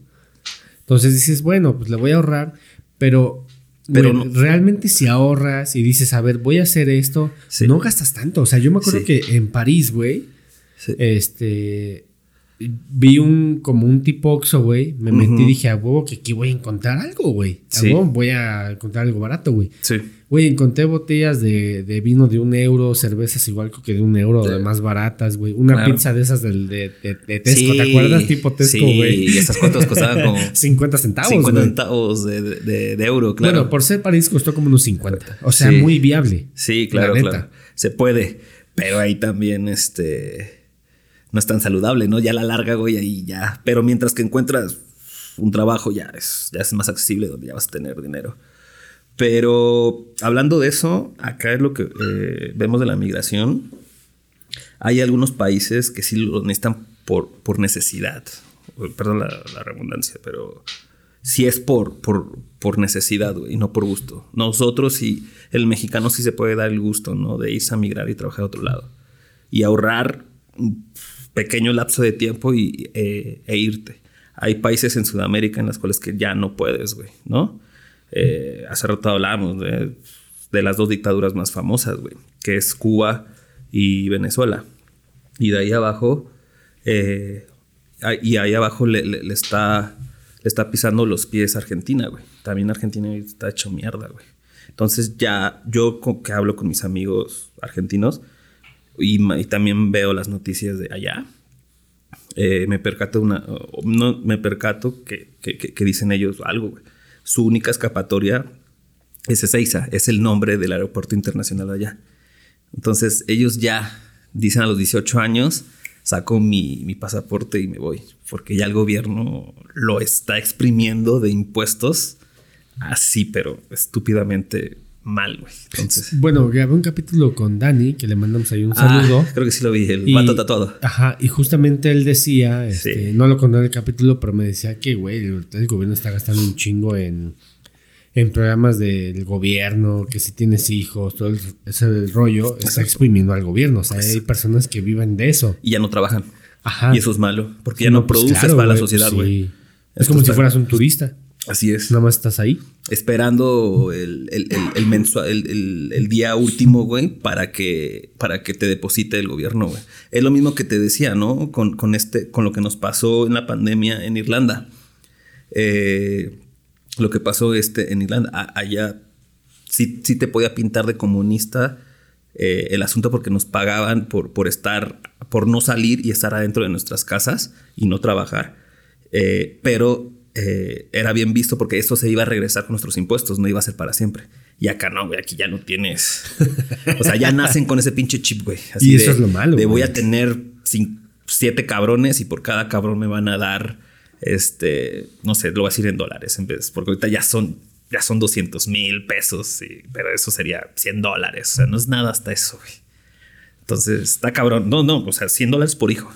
Entonces dices, bueno, pues le voy a ahorrar, pero, Pero güey, no- realmente si ahorras y dices, a ver, voy a hacer esto, Sí. no gastas tanto. O sea, yo me acuerdo Sí. que en París, güey, Sí. este vi un como un tipo Oxxo, güey, me metí y dije, a huevo que aquí voy a encontrar algo, güey. A Sí. huevo voy a encontrar algo barato, güey. Sí. Güey, encontré botellas de, de vino de un euro, cervezas igual que de un euro, de más baratas, güey. Una Claro. pizza de esas del, de, de, de Tesco, Sí, ¿te acuerdas? Tipo Tesco, sí, güey. y esas cuantas costaban como 50 centavos, 50 güey. centavos de, de- de euro, claro. Bueno, por ser París costó como unos 50. O sea, Sí. muy viable. Sí, claro, claro. Se puede. Pero ahí también, este. No es tan saludable, ¿no? Ya a la larga, güey, ahí ya. Pero mientras que encuentras un trabajo, ya es, ya es más accesible, donde ya vas a tener dinero. Pero hablando de eso, acá es lo que eh, vemos de la migración. Hay algunos países que sí lo necesitan por, por necesidad. Perdón la, redundancia, pero sí es por, por, por necesidad, y no por gusto. Nosotros sí, el mexicano sí se puede dar el gusto, ¿no? De irse a migrar y trabajar a otro lado. Y ahorrar un pequeño lapso de tiempo y, eh, e irte. Hay países en Sudamérica en los cuales que ya no puedes, güey, ¿no? Eh, hace rato hablábamos de, las dos dictaduras más famosas, güey, que es Cuba y Venezuela. Y de ahí abajo, eh, y ahí abajo le, está, le está pisando los pies Argentina, güey. También Argentina está hecho mierda, güey. Entonces ya yo co- que hablo con mis amigos argentinos y, también veo las noticias de allá, eh, me percato una, no, me percato que, que- dicen ellos algo. Su única escapatoria es Ezeiza, es el nombre del aeropuerto internacional allá. Entonces ellos ya dicen a los 18 años, saco mi, mi pasaporte y me voy, porque ya el gobierno lo está exprimiendo de impuestos así, pero estúpidamente mal, güey. Entonces, Bueno, grabé un capítulo con Dani, que le mandamos ahí un ah, saludo. creo que sí lo vi, el Y- vato tatuado. Ajá, y justamente él decía, este, Sí. no lo conté en el capítulo, pero me decía que, güey, el, el gobierno está gastando un chingo en, en programas del gobierno, que si tienes hijos, todo el- ese rollo, está exprimiendo al gobierno. O sea, hay personas que viven de eso. Y ya no trabajan. Ajá. Y eso es malo, porque ya no, pues produces claro, para la güey, sociedad, sí. güey. Es Esto como si fueras un turista. Así es. Nada más estás ahí. Esperando el, el, el, el mensua- el- el- el día último, güey, para que, para que te deposite el gobierno, güey. Es lo mismo que te decía, ¿no? Con, con, este, con lo que nos pasó en la pandemia en Irlanda. Eh, lo que pasó este, en Irlanda, a- allá sí, sí te podía pintar de comunista eh, el asunto porque nos pagaban por, por estar, por no salir y estar adentro de nuestras casas y no trabajar. Eh, pero eh, era bien visto porque esto se iba a regresar con nuestros impuestos, no iba a ser para siempre. Y acá no, güey, aquí ya no tienes. O sea, ya nacen con ese pinche chip, güey. Y eso de- es lo malo, De voy güey. a tener siete cabrones y por cada cabrón me van a dar, este, no sé, lo voy a decir en dólares en vez, porque ahorita ya son, ya son 200 mil pesos, pero eso sería 100 dólares. O sea, no es nada hasta eso, güey. Entonces, está cabrón. No, no, o sea, 100 dólares por hijo.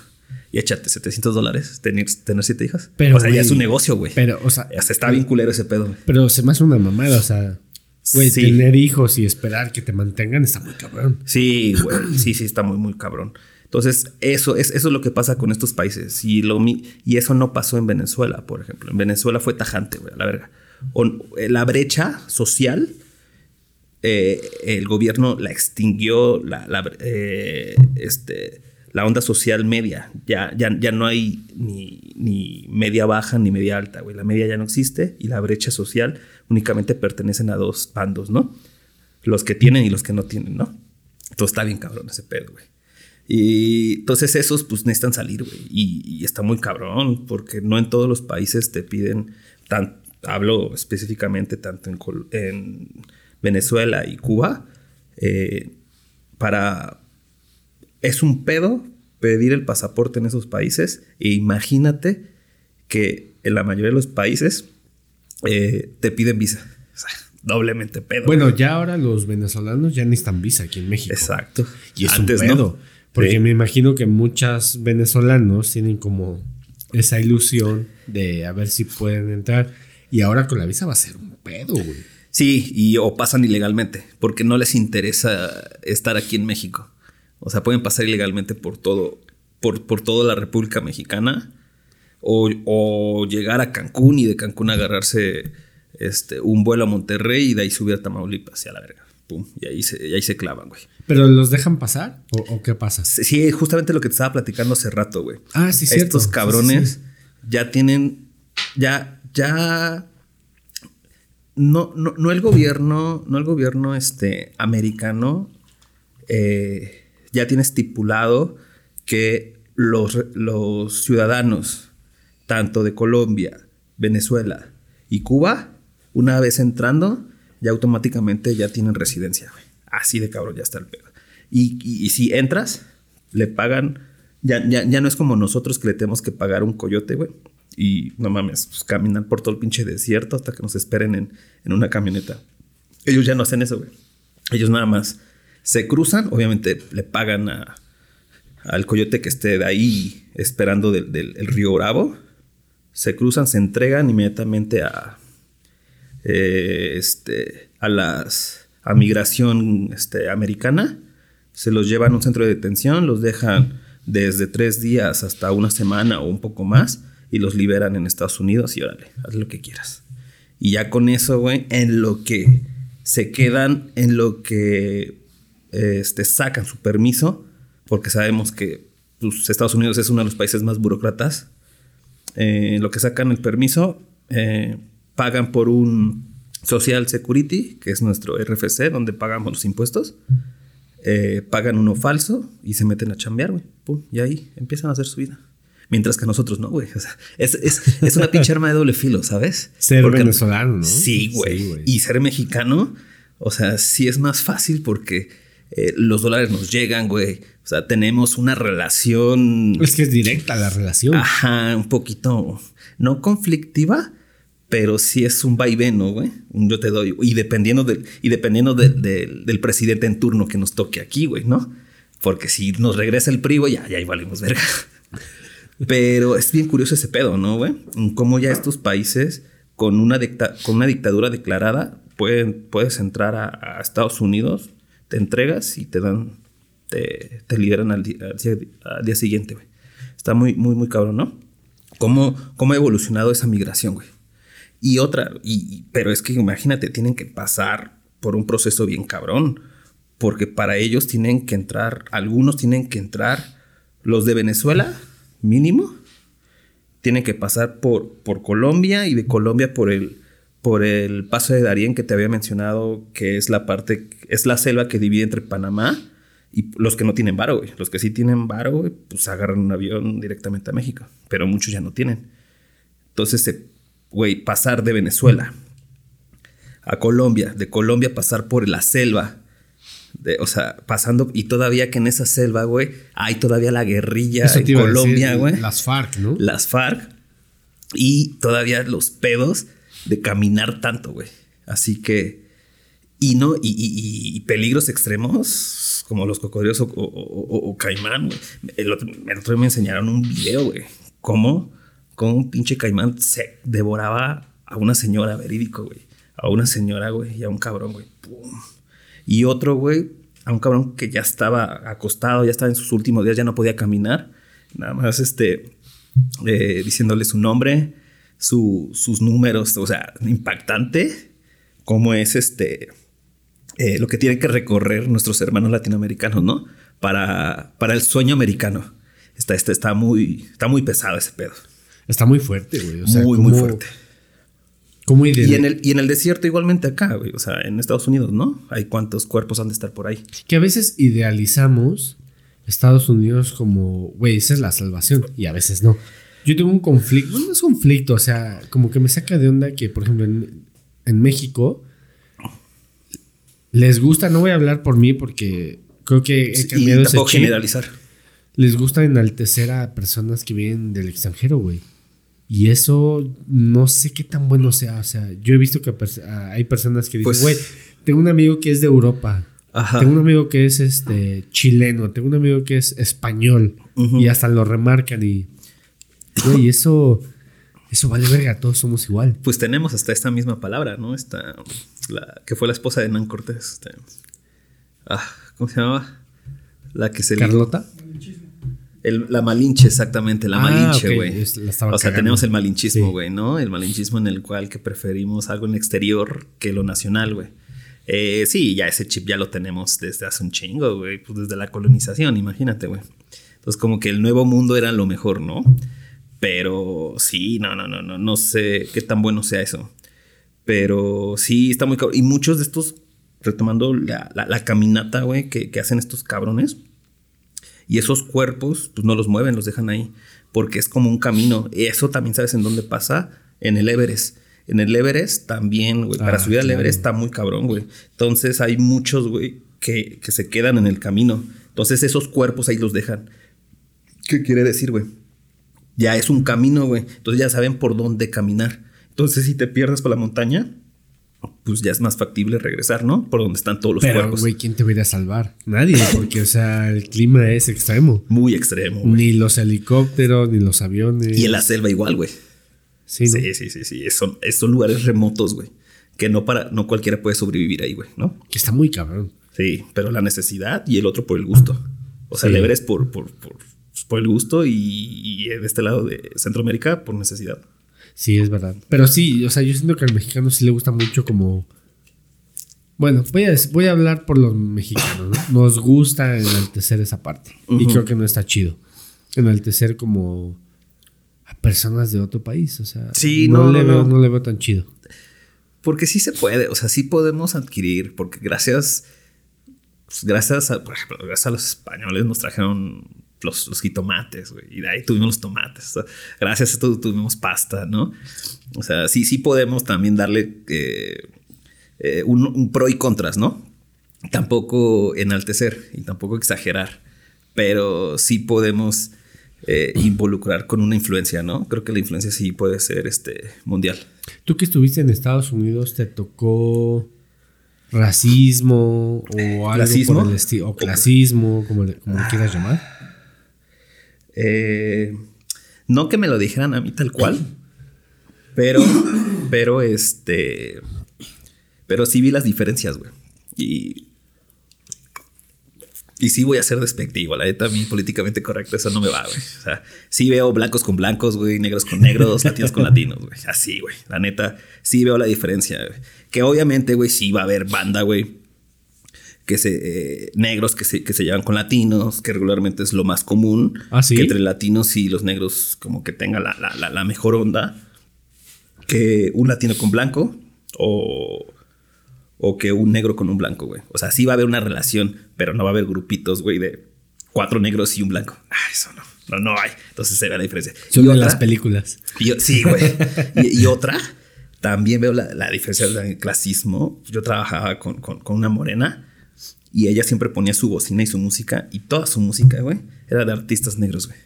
Y échate 700 dólares, tener, tener siete hijas. Pero, o sea, ya es un negocio, güey. Pero, o sea, Hasta está bien culero ese pedo, güey. pero se me hace una mamada, o sea, güey, Sí. tener hijos y esperar que te mantengan está muy cabrón. Sí, güey. Sí, sí, está muy, muy cabrón. Entonces, eso es, eso es lo que pasa con estos países. Y, lo, y eso no pasó en Venezuela, por ejemplo. En Venezuela fue tajante, güey, a la verga. O- eh, la brecha social, eh, el gobierno la extinguió, la, la, eh, este, la onda social media. Ya, ya, ya no hay ni, ni media baja ni media alta, güey. La media ya no existe y la brecha social únicamente pertenecen a dos bandos, ¿no? Los que tienen y los que no tienen, ¿no? Entonces está bien cabrón ese pedo, güey. Y entonces esos pues necesitan salir, güey. Y, y está muy cabrón porque no en todos los países te piden, tan, hablo específicamente tanto en, Venezuela y Cuba, eh, para... Es un pedo pedir el pasaporte en esos países e imagínate que en la mayoría de los países eh, te piden visa. O sea, doblemente pedo. Bueno, ya ahora los venezolanos ya necesitan visa aquí en México. Exacto. Y es Antes, un ¿no? pedo. Porque Sí. me imagino que muchos venezolanos tienen como esa ilusión de a ver si pueden entrar. Y ahora con la visa va a ser un pedo, güey. Sí, y o pasan ilegalmente, porque no les interesa estar aquí en México. O sea, pueden pasar ilegalmente por todo, por, por toda la República Mexicana, o, o llegar a Cancún y de Cancún agarrarse este, un vuelo a Monterrey y de ahí subir a Tamaulipas y a la verga. Pum, y ahí se, y ahí se clavan, güey. ¿Pero los dejan pasar? ¿O, o qué pasa? Sí, justamente lo que te estaba platicando hace rato, güey. Ah, sí, cierto. Estos Sí, sí, cabrones sí. ya tienen, ya, ya, no, no, no el gobierno, no el gobierno este, americano eh, ya tiene estipulado que los, los ciudadanos, tanto de Colombia, Venezuela y Cuba, una vez entrando, ya automáticamente ya tienen residencia. Así de cabrón ya está el pedo. Y si entras, le pagan, ya, ya, ya no es como nosotros que le tenemos que pagar un coyote, güey. Y no mames, pues caminan por todo el pinche desierto hasta que nos esperen en, en una camioneta. Ellos ya no hacen eso, güey. Ellos nada más se cruzan, obviamente le pagan a, al coyote que esté de ahí esperando del, del- el río Bravo. Se cruzan, se entregan inmediatamente a, eh, este, a las a migración este, americana. Se los llevan a un centro de detención, los dejan desde tres días hasta una semana o un poco más y los liberan en Estados Unidos y órale, haz lo que quieras. Y ya con eso, güey, en lo que se quedan, en lo que este, sacan su permiso, porque sabemos que pues, Estados Unidos es uno de los países más burócratas, eh, lo que sacan el permiso, eh, pagan por un Social Security, que es nuestro RFC, donde pagamos los impuestos, eh, pagan uno falso y se meten a chambear, güey. Pum, y ahí empiezan a hacer su vida. Mientras que nosotros no, güey. O sea, es, es- es una pinche arma de doble filo, ¿sabes? Ser Porque- venezolano, ¿no? Sí, güey. Sí, güey. y ser mexicano, o sea, sí es más fácil porque eh, los dólares nos llegan, güey. O sea, tenemos una relación. Es que es directa la relación. Ajá, un poquito no conflictiva, pero sí es un vaivén, ¿no, güey? Un yo te doy. Y dependiendo, del, y dependiendo del presidente en turno que nos toque aquí, güey, ¿no? Porque si nos regresa el PRI, güey, ya, ya valimos verga. Pero es bien curioso ese pedo, ¿no, güey? Cómo ya estos países con una, con una dictadura declarada pueden, puedes entrar a, Estados Unidos, te entregas y te dan, te, te liberan al día, al día siguiente, güey. Está muy, muy, muy cabrón, ¿no? ¿Cómo, cómo ha evolucionado esa migración, güey? Y otra, y, pero es que imagínate, tienen que pasar por un proceso bien cabrón, porque para ellos tienen que entrar, algunos tienen que entrar, los de Venezuela, mínimo, tienen que pasar por, por Colombia y de Colombia por el, por el paso de Darién que te había mencionado, que es la parte, es la selva que divide entre Panamá y los que no tienen varo, güey. Los que sí tienen varo, pues agarran un avión directamente a México, pero muchos ya no tienen. Entonces, güey, pasar de Venezuela a Colombia, de Colombia pasar por la selva, o sea, pasando, y todavía que en esa selva, güey, hay todavía la guerrilla en Colombia, güey. Las FARC, ¿no? Las FARC. Y todavía los pedos de caminar tanto, güey. Así que. Y no, y, peligros extremos, como los cocodrilos o, caimán. El otro, me enseñaron un video, güey. Cómo, cómo un pinche caimán se devoraba a una señora verídico, güey. A una señora, güey, y a un cabrón, güey. Pum y otro, güey, a un cabrón que ya estaba acostado, ya estaba en sus últimos días, ya no podía caminar. Nada más este, eh, diciéndole su nombre, sus números, o sea, impactante cómo es este, eh, lo que tienen que recorrer nuestros hermanos latinoamericanos, ¿no? Para, para el sueño americano. Está, está, está, muy, está muy pesado ese pedo. Está muy fuerte, güey. muy, muy fuerte y, en el, y en el desierto igualmente acá, güey. O sea, en Estados Unidos, ¿no? Hay cuántos cuerpos han de estar por ahí. Que a veces idealizamos Estados Unidos como, güey, esa es la salvación. Y a veces no. Yo tengo un conflicto, no es conflicto, o sea, como que me saca de onda que, por ejemplo, en, México les gusta, no voy a hablar por mí porque creo que he cambiado ese chip. generalizar. Les gusta enaltecer a personas que vienen del extranjero, güey. Y eso no sé qué tan bueno sea. O sea, yo he visto que hay personas que dicen, pues güey, tengo un amigo que es de Europa. Tengo un amigo que es este chileno. Tengo un amigo que es español. Y hasta lo remarcan. Y, güey, eso, eso vale verga. Todos somos igual. Pues tenemos hasta esta misma palabra, ¿no? Esta, la, que fue la esposa de Nan Cortés. Este, ah, ¿Cómo se llamaba? La que se. ¿Carlota? la malinche, exactamente, la ah, malinche, güey. O sea, tenemos el malinchismo, güey, ¿no? El malinchismo en el cual que preferimos algo en el exterior que lo nacional, güey. Eh, sí, ya ese chip ya lo tenemos desde hace un chingo, güey. Pues desde la colonización, imagínate, güey. Entonces, como que el nuevo mundo era lo mejor, ¿no? Pero sí, no, no, no, no, no sé qué tan bueno sea eso. Pero sí, está muy cabrón. Y muchos de estos, retomando la, caminata, güey, que, que hacen estos cabrones y esos cuerpos, pues no los mueven, los dejan ahí, porque es como un camino. Y eso también sabes en dónde pasa, en el Everest. En el Everest también, güey. para ah, subir al Everest está muy cabrón, güey. Entonces hay muchos, güey, que, que se quedan en el camino. Entonces esos cuerpos ahí los dejan. ¿Qué quiere decir, güey? Ya es un camino, güey. Entonces ya saben por dónde caminar. Entonces si te pierdes por la montaña, pues ya es más factible regresar, ¿no? Por donde están todos los Pero, güey, ¿quién te va a ir a salvar? Nadie, porque, o sea, el clima es extremo. Muy extremo. Ni los helicópteros, ni los aviones. Y en la selva igual, güey. Sí, sí, sí, sí, sí. Son, son lugares remotos, güey. Que no para, no cualquiera puede sobrevivir ahí, güey, ¿no? Que está muy cabrón. Sí, pero la necesidad y el otro por el gusto. O sea, el Everest por, por, por, por el gusto y, y de este lado de Centroamérica por necesidad. Sí, es verdad. Pero sí, o sea, yo siento que al mexicano sí le gusta mucho como... Bueno, voy a, voy a hablar por los mexicanos, ¿no? Nos gusta enaltecer esa parte. Y creo que no está chido. Enaltecer como a personas de otro país. O sea, sí, no, le Veo, no le veo tan chido. Porque sí se puede, o sea, sí podemos adquirir, porque gracias, pues, gracias a, por ejemplo, gracias a los españoles nos trajeron los, los jitomates, güey. Y de ahí tuvimos los tomates. gracias a esto tuvimos pasta, ¿no? O sea, sí, sí podemos también darle eh, eh, un, pro y contras, ¿no? Tampoco enaltecer y tampoco exagerar, pero sí podemos eh, involucrar con una influencia, ¿no? Creo que la influencia sí puede ser este, mundial. Tú que estuviste en Estados Unidos, ¿te tocó racismo o algo ¿Clasismo? por el estilo? O clasismo, como le, como le quieras llamar. Eh, no que me lo dijeran a mí tal cual, pero, pero este, pero sí vi las diferencias, güey. Y, y sí voy a ser despectivo, la neta, a mí políticamente correcto, eso no me va, güey. O sea, sí veo blancos con blancos, güey, negros con negros, latinos con latinos, güey. Así, güey. La neta, sí veo la diferencia, güey. Que obviamente, güey, sí va a haber banda, güey, que se eh, negros que se, que se llevan con latinos, que regularmente es lo más común. ¿Ah, sí? Que entre latinos y los negros como que tenga la, la- la- la mejor onda que un latino con blanco o, o que un negro con un blanco, güey. O sea, sí va a haber una relación, pero no va a haber grupitos, güey, de cuatro negros y un blanco. Ah, eso no. No, no hay. Entonces se ve la diferencia. Son de las películas. y sí, güey. Y, y otra, también veo la, la diferencia del clasismo. Yo trabajaba con, con- con una morena y ella siempre ponía su bocina y su música y toda su música, güey, era de artistas negros, güey.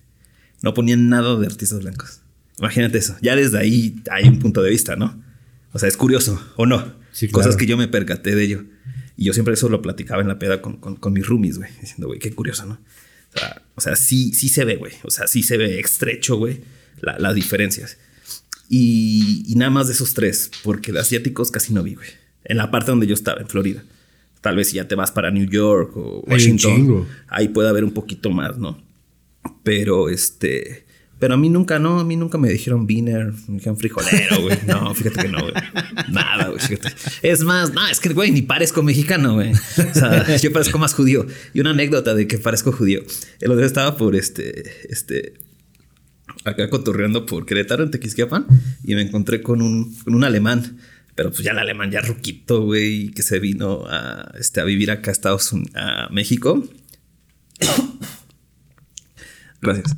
No ponían nada de artistas blancos. Imagínate eso. Ya desde ahí hay un punto de vista, ¿no? O sea, es curioso, ¿o no? Sí, claro. Cosas que yo me percaté de ello. Y yo siempre eso lo platicaba en la peda con, con, con mis roomies, güey. Diciendo, güey, qué curioso, ¿no? O sea, o sea, sí, sí se ve, güey. O sea, sí se ve estrecho, güey, la- las diferencias. Y, y nada más de esos tres, porque de asiáticos casi no vi, güey. En la parte donde yo estaba, en Florida. Tal vez si ya te vas para New York o Washington, ahí puede haber un poquito más, ¿no? Pero este. Pero a mí nunca, no, a mí nunca me dijeron beaner, me dijeron frijolero, güey. No, fíjate que no, güey. Nada, güey, fíjate. Es más, no, es que, güey, ni parezco mexicano, güey. O sea, yo parezco más judío. Y una anécdota de que parezco judío. El otro día estaba por este, este, acá cotorreando por Querétaro, en Tequisquiapan, y me encontré con un, con un alemán. Pero pues ya el alemán ya ruquito, güey, que se vino a, este, a vivir acá a Estados Unidos, a México. Gracias.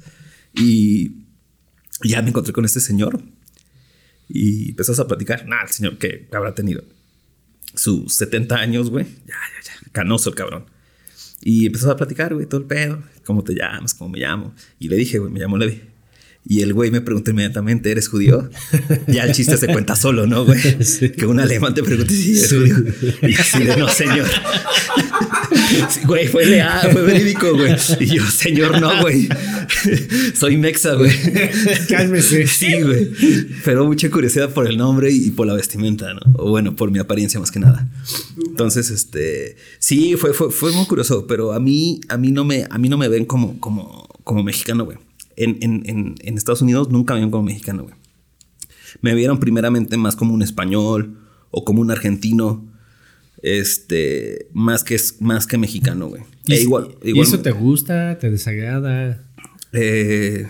Y ya me encontré con este señor y empezamos a platicar. Nah, el señor que habrá tenido sus 70 años, güey. Ya, ya, ya. Canoso el cabrón. Y empezamos a platicar, güey, todo el pedo. ¿Cómo te llamas? ¿Cómo me llamo? Y le dije, güey, me llamo Levi. Y el güey me preguntó inmediatamente, ¿eres judío? Ya el chiste se cuenta solo, ¿no, güey? Que un alemán te pregunte si eres Sí. judío. Y así de, no, señor. Sí, güey, fue leal, fue verídico, güey. Y yo, señor, no, güey. Soy mexa, güey. Cálmese. Sí, güey. Pero mucha curiosidad por el nombre y por la vestimenta, ¿no? O bueno, por mi apariencia más que nada. Entonces, este, sí, fue, fue, fue muy curioso, pero a mí, a mí no me, a mí no me ven como, como, como mexicano, güey. En, en, en, en Estados Unidos nunca me ven como mexicano, güey. Me vieron primeramente más como un español o como un argentino, este, más que, más que mexicano, güey. ¿Y, E igual, ¿Y eso te gusta? ¿Te desagrada? eh,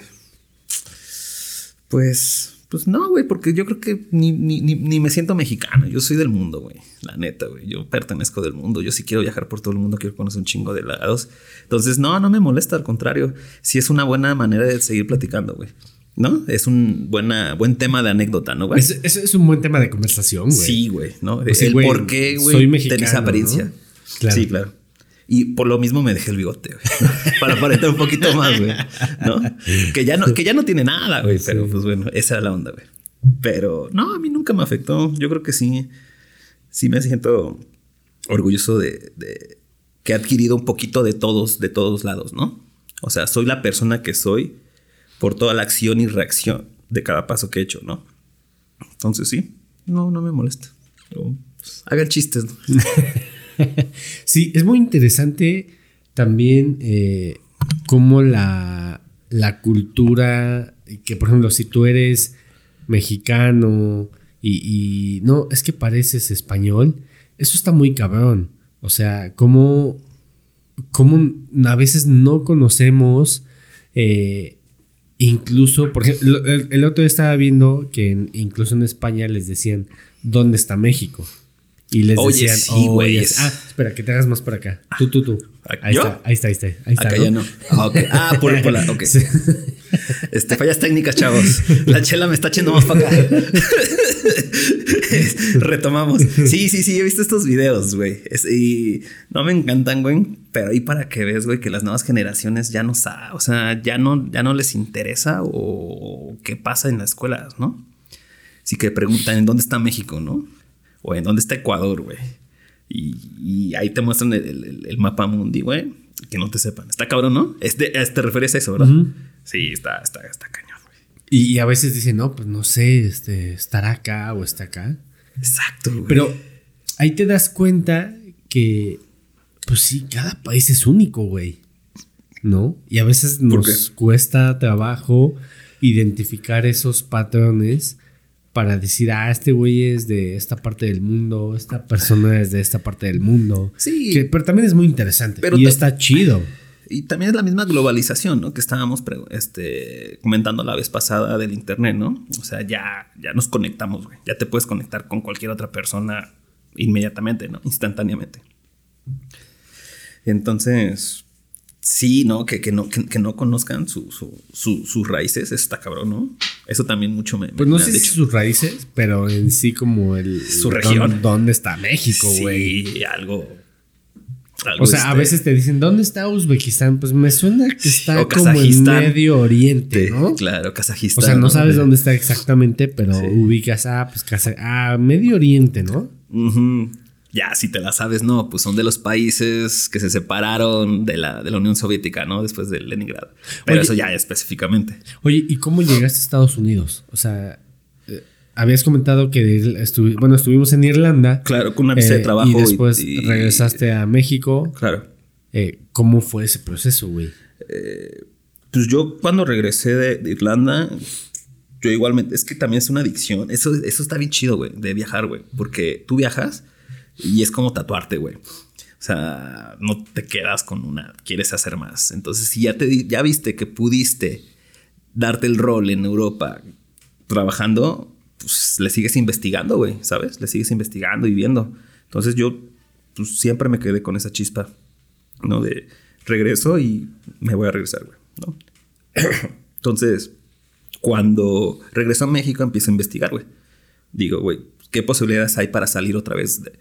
pues, pues no, güey, porque yo creo que ni, ni, ni, ni me siento mexicano. Yo soy del mundo, güey. La neta, güey. Yo pertenezco del mundo. Yo sí quiero viajar por todo el mundo, quiero conocer un chingo de lados. Entonces, no, no me molesta, al contrario. Sí es una buena manera de seguir platicando, güey. ¿No? Es un buena, buen tema de anécdota, ¿no, güey? Es, es, es un buen tema de conversación, güey. Sí, güey, ¿no? O sea, el güey, por qué, güey, soy mexicano, tenés apariencia. ¿no? Claro. Sí, claro. Y por lo mismo me dejé el bigote, güey. Para aparentar un poquito más, güey. ¿No? Que ya no, que ya no tiene nada, güey. Pero pues bueno, esa era la onda, güey. Pero no, a mí nunca me afectó. Yo creo que sí. Sí me siento orgulloso de, de que he adquirido un poquito de todos, de todos lados, ¿no? O sea, soy la persona que soy por toda la acción y reacción de cada paso que he hecho, ¿no? Entonces sí, no, no me molesta. Pues, hagan chistes, ¿no? Sí, es muy interesante también eh, cómo la, la cultura, que por ejemplo, si tú eres mexicano y, no, es que pareces español, eso está muy cabrón. O sea, cómo, cómo a veces no conocemos, eh, incluso, por ejemplo, el, otro día estaba viendo que incluso en España les decían, ¿dónde está México? Y les Oye, decían, sí, güey, "Oye, es- ah, espera, que te hagas más por acá. Tú, tú, tú. Ahí ¿Yo? está, ahí está, ahí está. Ahí está Acá ¿no? ya no. Ah, ok. Ah, por, por la. Ok. Sí. Este, fallas técnicas, chavos. La chela me está echando más para acá. retomamos. Sí, sí, sí, he visto estos videos, güey. y no me encantan, güey. Pero ahí para que ves, güey, que las nuevas generaciones ya no saben, o sea, ya no, ya no les interesa o qué pasa en las escuelas, ¿no? Así que preguntan en dónde está México, ¿no? O en dónde está Ecuador, güey. Y, ahí te muestran el, mapa mundi, güey. Que no te sepan. Está cabrón, ¿no? Este, te refieres a eso, ¿verdad? Sí, está, está, está cañón, güey. Y, a veces dicen, no, pues no sé, este, estará acá o está acá. Exacto, güey. Pero ahí te das cuenta que, pues sí, cada país es único, güey. ¿No? Y a veces nos cuesta trabajo identificar esos patrones para decir, ah, este güey es de esta parte del mundo, esta persona es de esta parte del mundo. Sí. pero también es muy interesante. Pero y está chido. Y también es la misma globalización, ¿no? Que estábamos este, comentando la vez pasada del Internet, ¿no? O sea, ya, ya nos conectamos, güey. Ya te puedes conectar con cualquier otra persona inmediatamente, ¿no? Instantáneamente. Entonces, Sí, ¿no? Que, que no, que, no conozcan su, su, sus raíces, está cabrón, ¿no? Eso también mucho me. Pues no sé si sus raíces, pero en sí como el. Su región. ¿Dónde está México, güey? Sí, algo. o sea, a este veces te dicen, ¿dónde está Uzbekistán? Pues me suena que está como en Medio Oriente, ¿no? Claro, Kazajistán. O sea, no sabes dónde está exactamente, pero ubicas, ah, pues ah, Medio Oriente, ¿no? Ya si te la sabes, no, pues son de los países que se separaron de la, de la Unión Soviética, ¿no? Después de Leningrado. Pero eso ya específicamente. Oye, ¿y cómo llegaste a Estados Unidos? O sea, eh, habías comentado que bueno, estuvimos en Irlanda. Claro, con una visa de eh, trabajo. Y después regresaste a México. Claro. Eh, ¿Cómo fue ese proceso, güey? pues yo cuando regresé de, Irlanda, yo igualmente, es que también es una adicción. Eso, eso está bien chido, güey, de viajar, güey. Porque tú viajas y es como tatuarte, güey. O sea, no te quedas con una, quieres hacer más. Entonces, si ya, te, ya viste que pudiste darte el rol en Europa trabajando, pues le sigues investigando, güey, ¿sabes? Le sigues investigando y viendo. Entonces yo pues, siempre me quedé con esa chispa, ¿no? De regreso y me voy a regresar, güey, ¿no? Entonces, cuando regreso a México, empiezo a investigar, güey. Digo, güey, ¿qué posibilidades hay para salir otra vez de,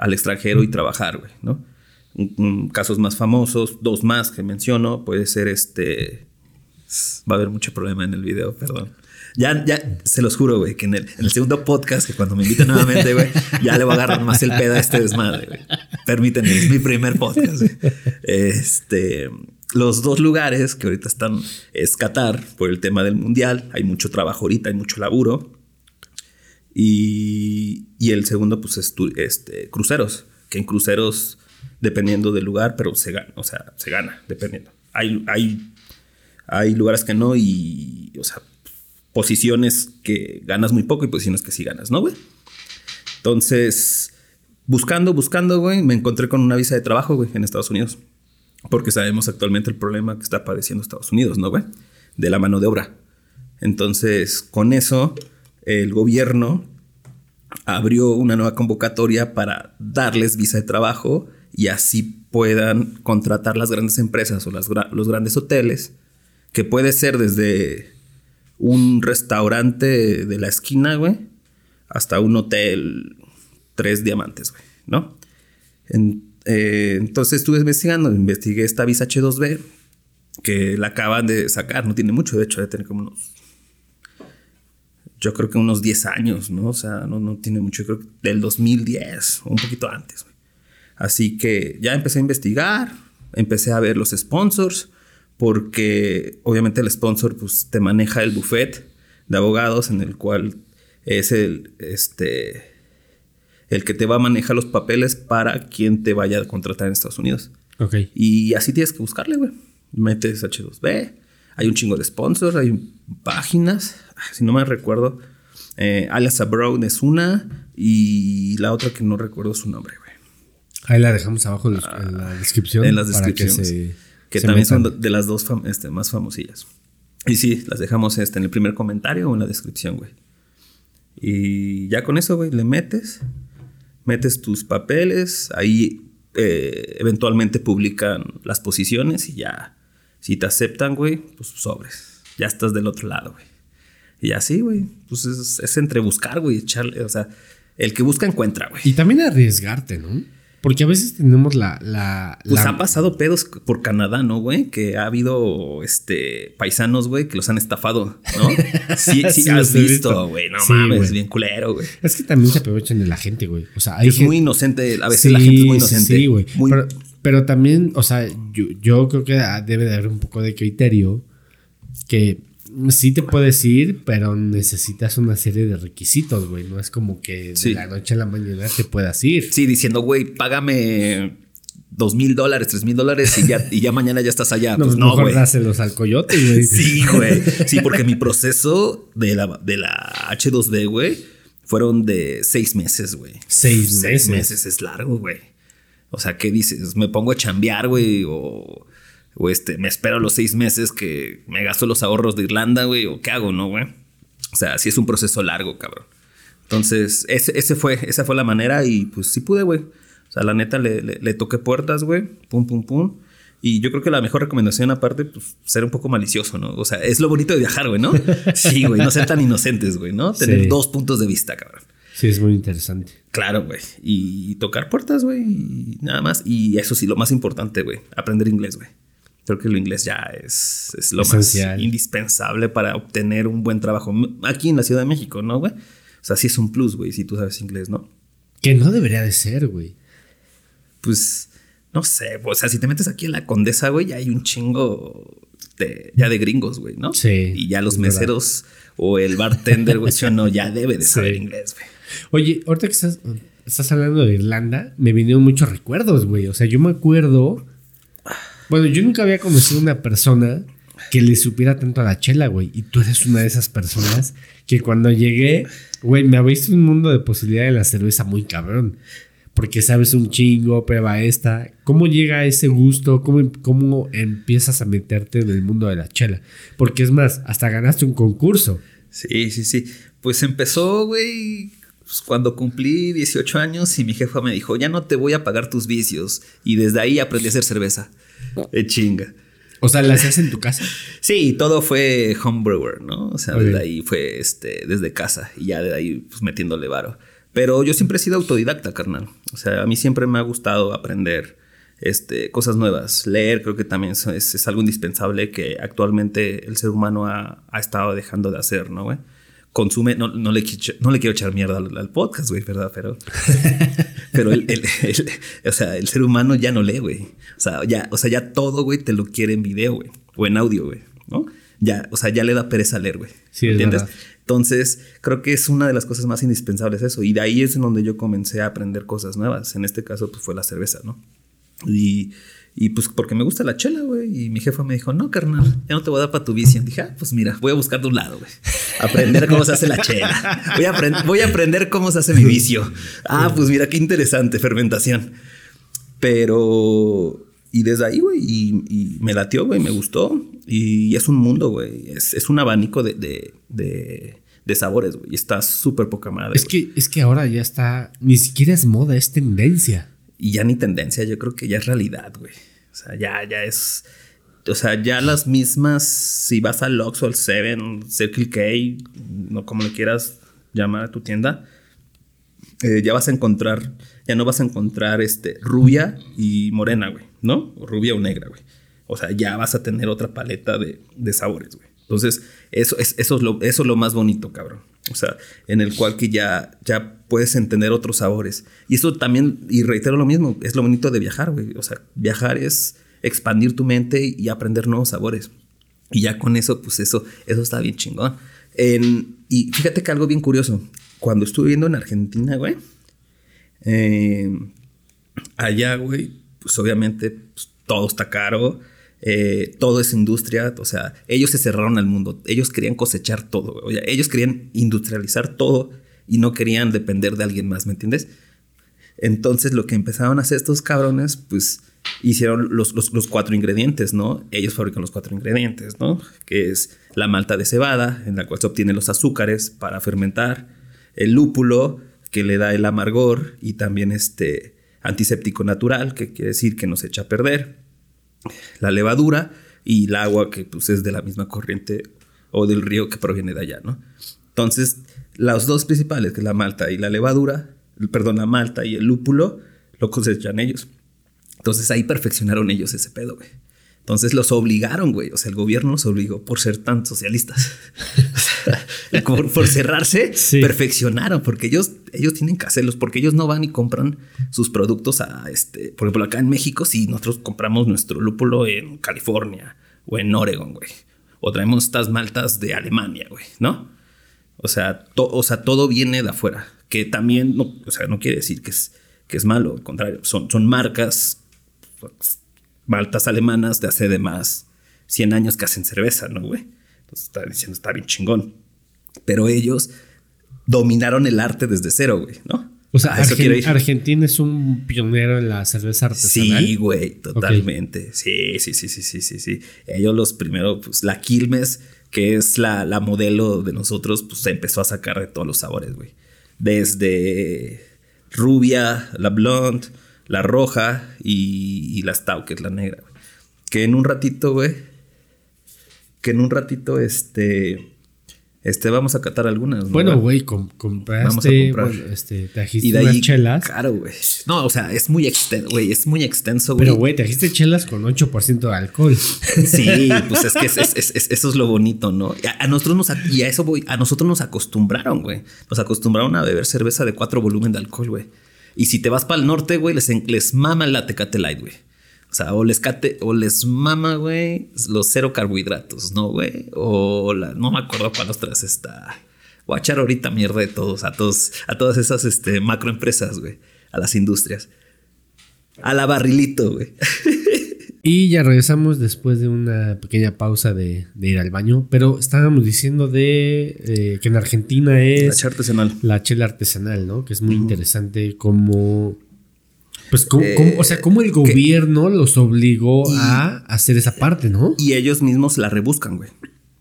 al extranjero y trabajar, güey, ¿no? casos más famosos, dos más que menciono, puede ser este... Va a haber mucho problema en el video, perdón. Ya, ya, se los juro, güey, que en el, segundo podcast, que cuando me inviten nuevamente, güey, ya le voy a agarrar más el pedo a este desmadre, güey. Permítanme, es mi primer podcast, güey. Este, los dos lugares que ahorita están es Qatar, por el tema del mundial. Hay mucho trabajo ahorita, hay mucho laburo. Y, el segundo, pues, es este, cruceros, que en cruceros, dependiendo del lugar, pero se gana, o sea, se gana, dependiendo. Hay, hay, hay lugares que no y, o sea, posiciones que ganas muy poco y posiciones que sí ganas, ¿no, güey? Entonces, buscando, buscando, güey, me encontré con una visa de trabajo, güey, en Estados Unidos. Porque sabemos actualmente el problema que está padeciendo Estados Unidos, ¿no, güey? De la mano de obra. Entonces, con eso el gobierno abrió una nueva convocatoria para darles visa de trabajo y así puedan contratar las grandes empresas o los grandes hoteles, que puede ser desde un restaurante de la esquina, güey, hasta un hotel tres diamantes, güey, ¿no? Eh, entonces estuve investigando, investigué esta visa H2B, que la acaban de sacar, no tiene mucho, de hecho, de tener como unos yo creo que unos 10 años, ¿no? O sea, no, no tiene mucho, creo que del 2010, un poquito antes. Así que ya empecé a investigar, empecé a ver los sponsors, porque obviamente el sponsor pues, te maneja el buffet de abogados en el cual es el, este, el que te va a manejar los papeles para quien te vaya a contratar en Estados Unidos. Ok. Y así tienes que buscarle, güey. Metes H2B, hay un chingo de sponsors, hay páginas, si no me recuerdo. Eh, Alias Abroad es una y la otra que no recuerdo su nombre, güey. Ahí la dejamos abajo en la descripción. En las descripciones. que, también son de las dos este, más famosillas. Y sí, las dejamos este, en el primer comentario o en la descripción, güey. Y ya con eso, güey, le metes, metes tus papeles, ahí eh, eventualmente publican las posiciones y ya, si te aceptan, güey, pues sobres. Ya estás del otro lado, güey. Y así, güey, pues es, entre buscar, güey, echarle, o sea, El que busca encuentra, güey. Y también arriesgarte, ¿no? Porque a veces tenemos la. la, Pues la- han pasado pedos por Canadá, ¿no, güey? Que ha habido este paisanos, güey, que los han estafado, ¿no? Sí, sí, Sí, has visto, güey. No Sí, mames, güey. bien culero, güey. Es que también se aprovechan de la gente, güey. O sea, hay Es gente- muy inocente. A veces Sí, la gente es muy inocente. Sí, güey. Muy- Pero, pero también, o sea, yo, yo creo que debe de haber un poco de criterio que sí te puedes ir, pero necesitas una serie de requisitos, güey. No es como que de la noche a la mañana te puedas ir. Sí, diciendo, güey, págame dos mil dólares, tres mil dólares y ya, y ya mañana ya estás allá. No, pues no, güey. dáselos al coyote, güey. Sí, güey. Sí, porque mi proceso de la, de la H2D, güey, fueron de seis meses, güey. Seis Seis meses. meses es largo, güey. O sea, ¿qué dices? ¿Me pongo a chambear, güey? O, o este, me espero los seis meses que me gasto los ahorros de Irlanda, güey. ¿O qué hago, no, güey? O sea, sí es un proceso largo, cabrón. Entonces, ese, ese fue, esa fue la manera y pues sí pude, güey. O sea, la neta le, le, le toqué puertas, güey. Pum, pum, pum. Y yo creo que la mejor recomendación, aparte, pues ser un poco malicioso, ¿no? O sea, es lo bonito de viajar, güey, ¿no? Sí, güey, no ser tan inocentes, güey, ¿no? Tener Sí. dos puntos de vista, cabrón. Sí, es muy interesante. Claro, güey. Y tocar puertas, güey. Y nada más. Y eso sí, lo más importante, güey. Aprender inglés, güey. Creo que lo inglés ya es, es lo Esencial. más indispensable para obtener un buen trabajo. Aquí en la Ciudad de México, ¿no, güey? O sea, sí es un plus, güey, si tú sabes inglés, ¿no? Que no debería de ser, güey. Pues, no sé. O sea, si te metes aquí en la Condesa, güey, ya hay un chingo de, ya de gringos, güey, ¿no? Sí, Y ya los verdad. meseros o el bartender, güey, sí o no, ya debe de saber Sí. inglés, güey. Oye, ahorita que estás, estás hablando de Irlanda, me vinieron muchos recuerdos, güey. O sea, yo me acuerdo. Bueno, yo nunca había conocido una persona que le supiera tanto a la chela, güey. Y tú eres una de esas personas que cuando llegué, güey, me abriste un mundo de posibilidad de la cerveza muy cabrón. Porque sabes un chingo, prueba esta. ¿Cómo llega ese gusto? ¿Cómo, ¿Cómo empiezas a meterte en el mundo de la chela? Porque es más, hasta ganaste un concurso. Sí, sí, sí. Pues empezó, güey, pues, cuando cumplí 18 años y mi jefa me dijo, ya no te voy a pagar tus vicios. Y desde ahí aprendí a hacer cerveza. De chinga. O sea, ¿la hacías en tu casa? Sí, todo fue homebrewer, ¿no? O sea, Ok. desde ahí fue este, desde casa y ya de ahí pues metiéndole varo. Pero yo siempre he sido autodidacta, carnal. O sea, a mí siempre me ha gustado aprender este, cosas nuevas. Leer creo que también es, es- es algo indispensable que actualmente el ser humano ha, ha estado dejando de hacer, ¿no, güey? Consume, no, no, le, no le quiero echar mierda al, al podcast, güey, ¿verdad? Pero, pero el, el- el- o sea, el ser humano ya no lee, güey. O sea, ya, o sea, ya todo, güey, te lo quiere en video, güey. O en audio, güey. ¿No? Ya, o sea, ya le da pereza leer, güey. Sí, es ¿Entiendes? verdad. Entonces, creo que es una de las cosas más indispensables eso. Y de ahí es en donde yo comencé a aprender cosas nuevas. En este caso, pues fue la cerveza, ¿no? Y, y pues porque me gusta la chela, güey. Y mi jefa me dijo, no, carnal, ya no te voy a dar para tu vicio. Dije, ah, pues mira, voy a buscar de un lado, güey. Aprender cómo se hace la chela. Voy a, aprend- voy a aprender cómo se hace mi vicio. Ah, pues mira, qué interesante, fermentación. Pero... Y desde ahí, güey, y, y me latió, güey, me gustó. Y es un mundo, güey. Es, es un abanico de, de, de, de sabores, güey. Y está súper poca madre. Es que, es que ahora ya está, ni siquiera es moda, es tendencia. Y ya ni tendencia, yo creo que ya es realidad, güey. O sea, ya, ya es. O sea, ya las mismas. Si vas al Ox o al Seven, Circle K, no como le quieras llamar a tu tienda, eh, ya vas a encontrar. Ya no vas a encontrar este, rubia y morena, güey, ¿no? Rubia o negra, güey. O sea, ya vas a tener otra paleta de, de sabores, güey. Entonces, eso es, eso, es lo, eso es lo más bonito, cabrón. O sea, en el cual que ya, ya puedes entender otros sabores. Y eso también, y reitero lo mismo, es lo bonito de viajar, güey. O sea, viajar es expandir tu mente y aprender nuevos sabores. Y ya con eso, pues eso, eso está bien chingón. Y fíjate que algo bien curioso. Cuando estuve viviendo en Argentina, güey, eh, allá, güey, pues obviamente pues, todo está caro, eh, todo es industria, o sea, ellos se cerraron al mundo, ellos querían cosechar todo, ellos querían industrializar todo y no querían depender de alguien más, ¿me entiendes? Entonces lo que empezaron a hacer estos cabrones, pues hicieron los, los- los cuatro ingredientes, ¿no? Ellos fabrican los cuatro ingredientes, ¿no? Que es la malta de cebada, en la cual se obtienen los azúcares para fermentar, el lúpulo, que le da el amargor, y también este antiséptico natural, que quiere decir que no se echa a perder, la levadura y el agua, que pues es de la misma corriente o del río que proviene de allá, ¿no? Entonces, los dos principales, que es la malta y la levadura, perdón, la malta y el lúpulo, lo cosechan ellos. Entonces ahí perfeccionaron ellos ese pedo, güey. Entonces los obligaron, güey. O sea, el gobierno los obligó por ser tan socialistas. por, cerrarse, perfeccionaron, porque ellos, ellos tienen que hacerlos, porque ellos no van y compran sus productos a este. Por ejemplo, acá en México, si nosotros compramos nuestro lúpulo en California o en Oregon, güey. O traemos estas maltas de Alemania, güey, ¿no? O sea, o sea, todo viene de afuera. Que también, no, o sea, no quiere decir que es, que es malo, al contrario, son, son marcas maltas alemanas de hace de más 100 años que hacen cerveza, ¿no, güey? Entonces está diciendo, está bien chingón. Pero ellos dominaron el arte desde cero, güey, ¿no? O sea, Argentina es un pionero en la cerveza artesanal. Sí, güey, totalmente. Sí, sí, sí, sí, sí, sí, sí. Ellos los primeros, pues la Quilmes, que es la, la modelo de nosotros, pues se empezó a sacar de todos los sabores, güey. Desde rubia, la blonde, la roja y, la stout, que es la negra, güey. Que en un ratito, güey. Que en un ratito, este. Este, vamos a catar algunas. ¿no? Bueno, güey, compraste. Vamos a comprar. este, trajiste y de ahí, chelas. Claro, güey. No, o sea, es muy extenso, güey. Es muy extenso, güey. Pero, güey, trajiste chelas con 8% de alcohol. Sí, pues es que eso es lo bonito, ¿no? A, nosotros nos. Y a eso, voy. A nosotros nos acostumbraron, güey. Nos acostumbraron a beber cerveza de cuatro volumen de alcohol, güey. Y si te vas para el norte, güey, les, les mama la Tecate Light, güey. O sea, o les, cate, o les mama, güey, los cero carbohidratos, ¿no, güey? O la, no me acuerdo cuál otras está. Voy a echar ahorita mierda de todos, a todos, a todas esas este, macroempresas, güey, a las industrias. A la barrilito, güey. Y ya regresamos después de una pequeña pausa de, ir al baño. Pero estábamos diciendo de eh, que en Argentina es. La chela artesanal. La chela artesanal, ¿no? Que es muy interesante como. Pues, eh, o sea, cómo el gobierno los obligó a hacer esa parte, ¿no? Y ellos mismos la rebuscan, güey.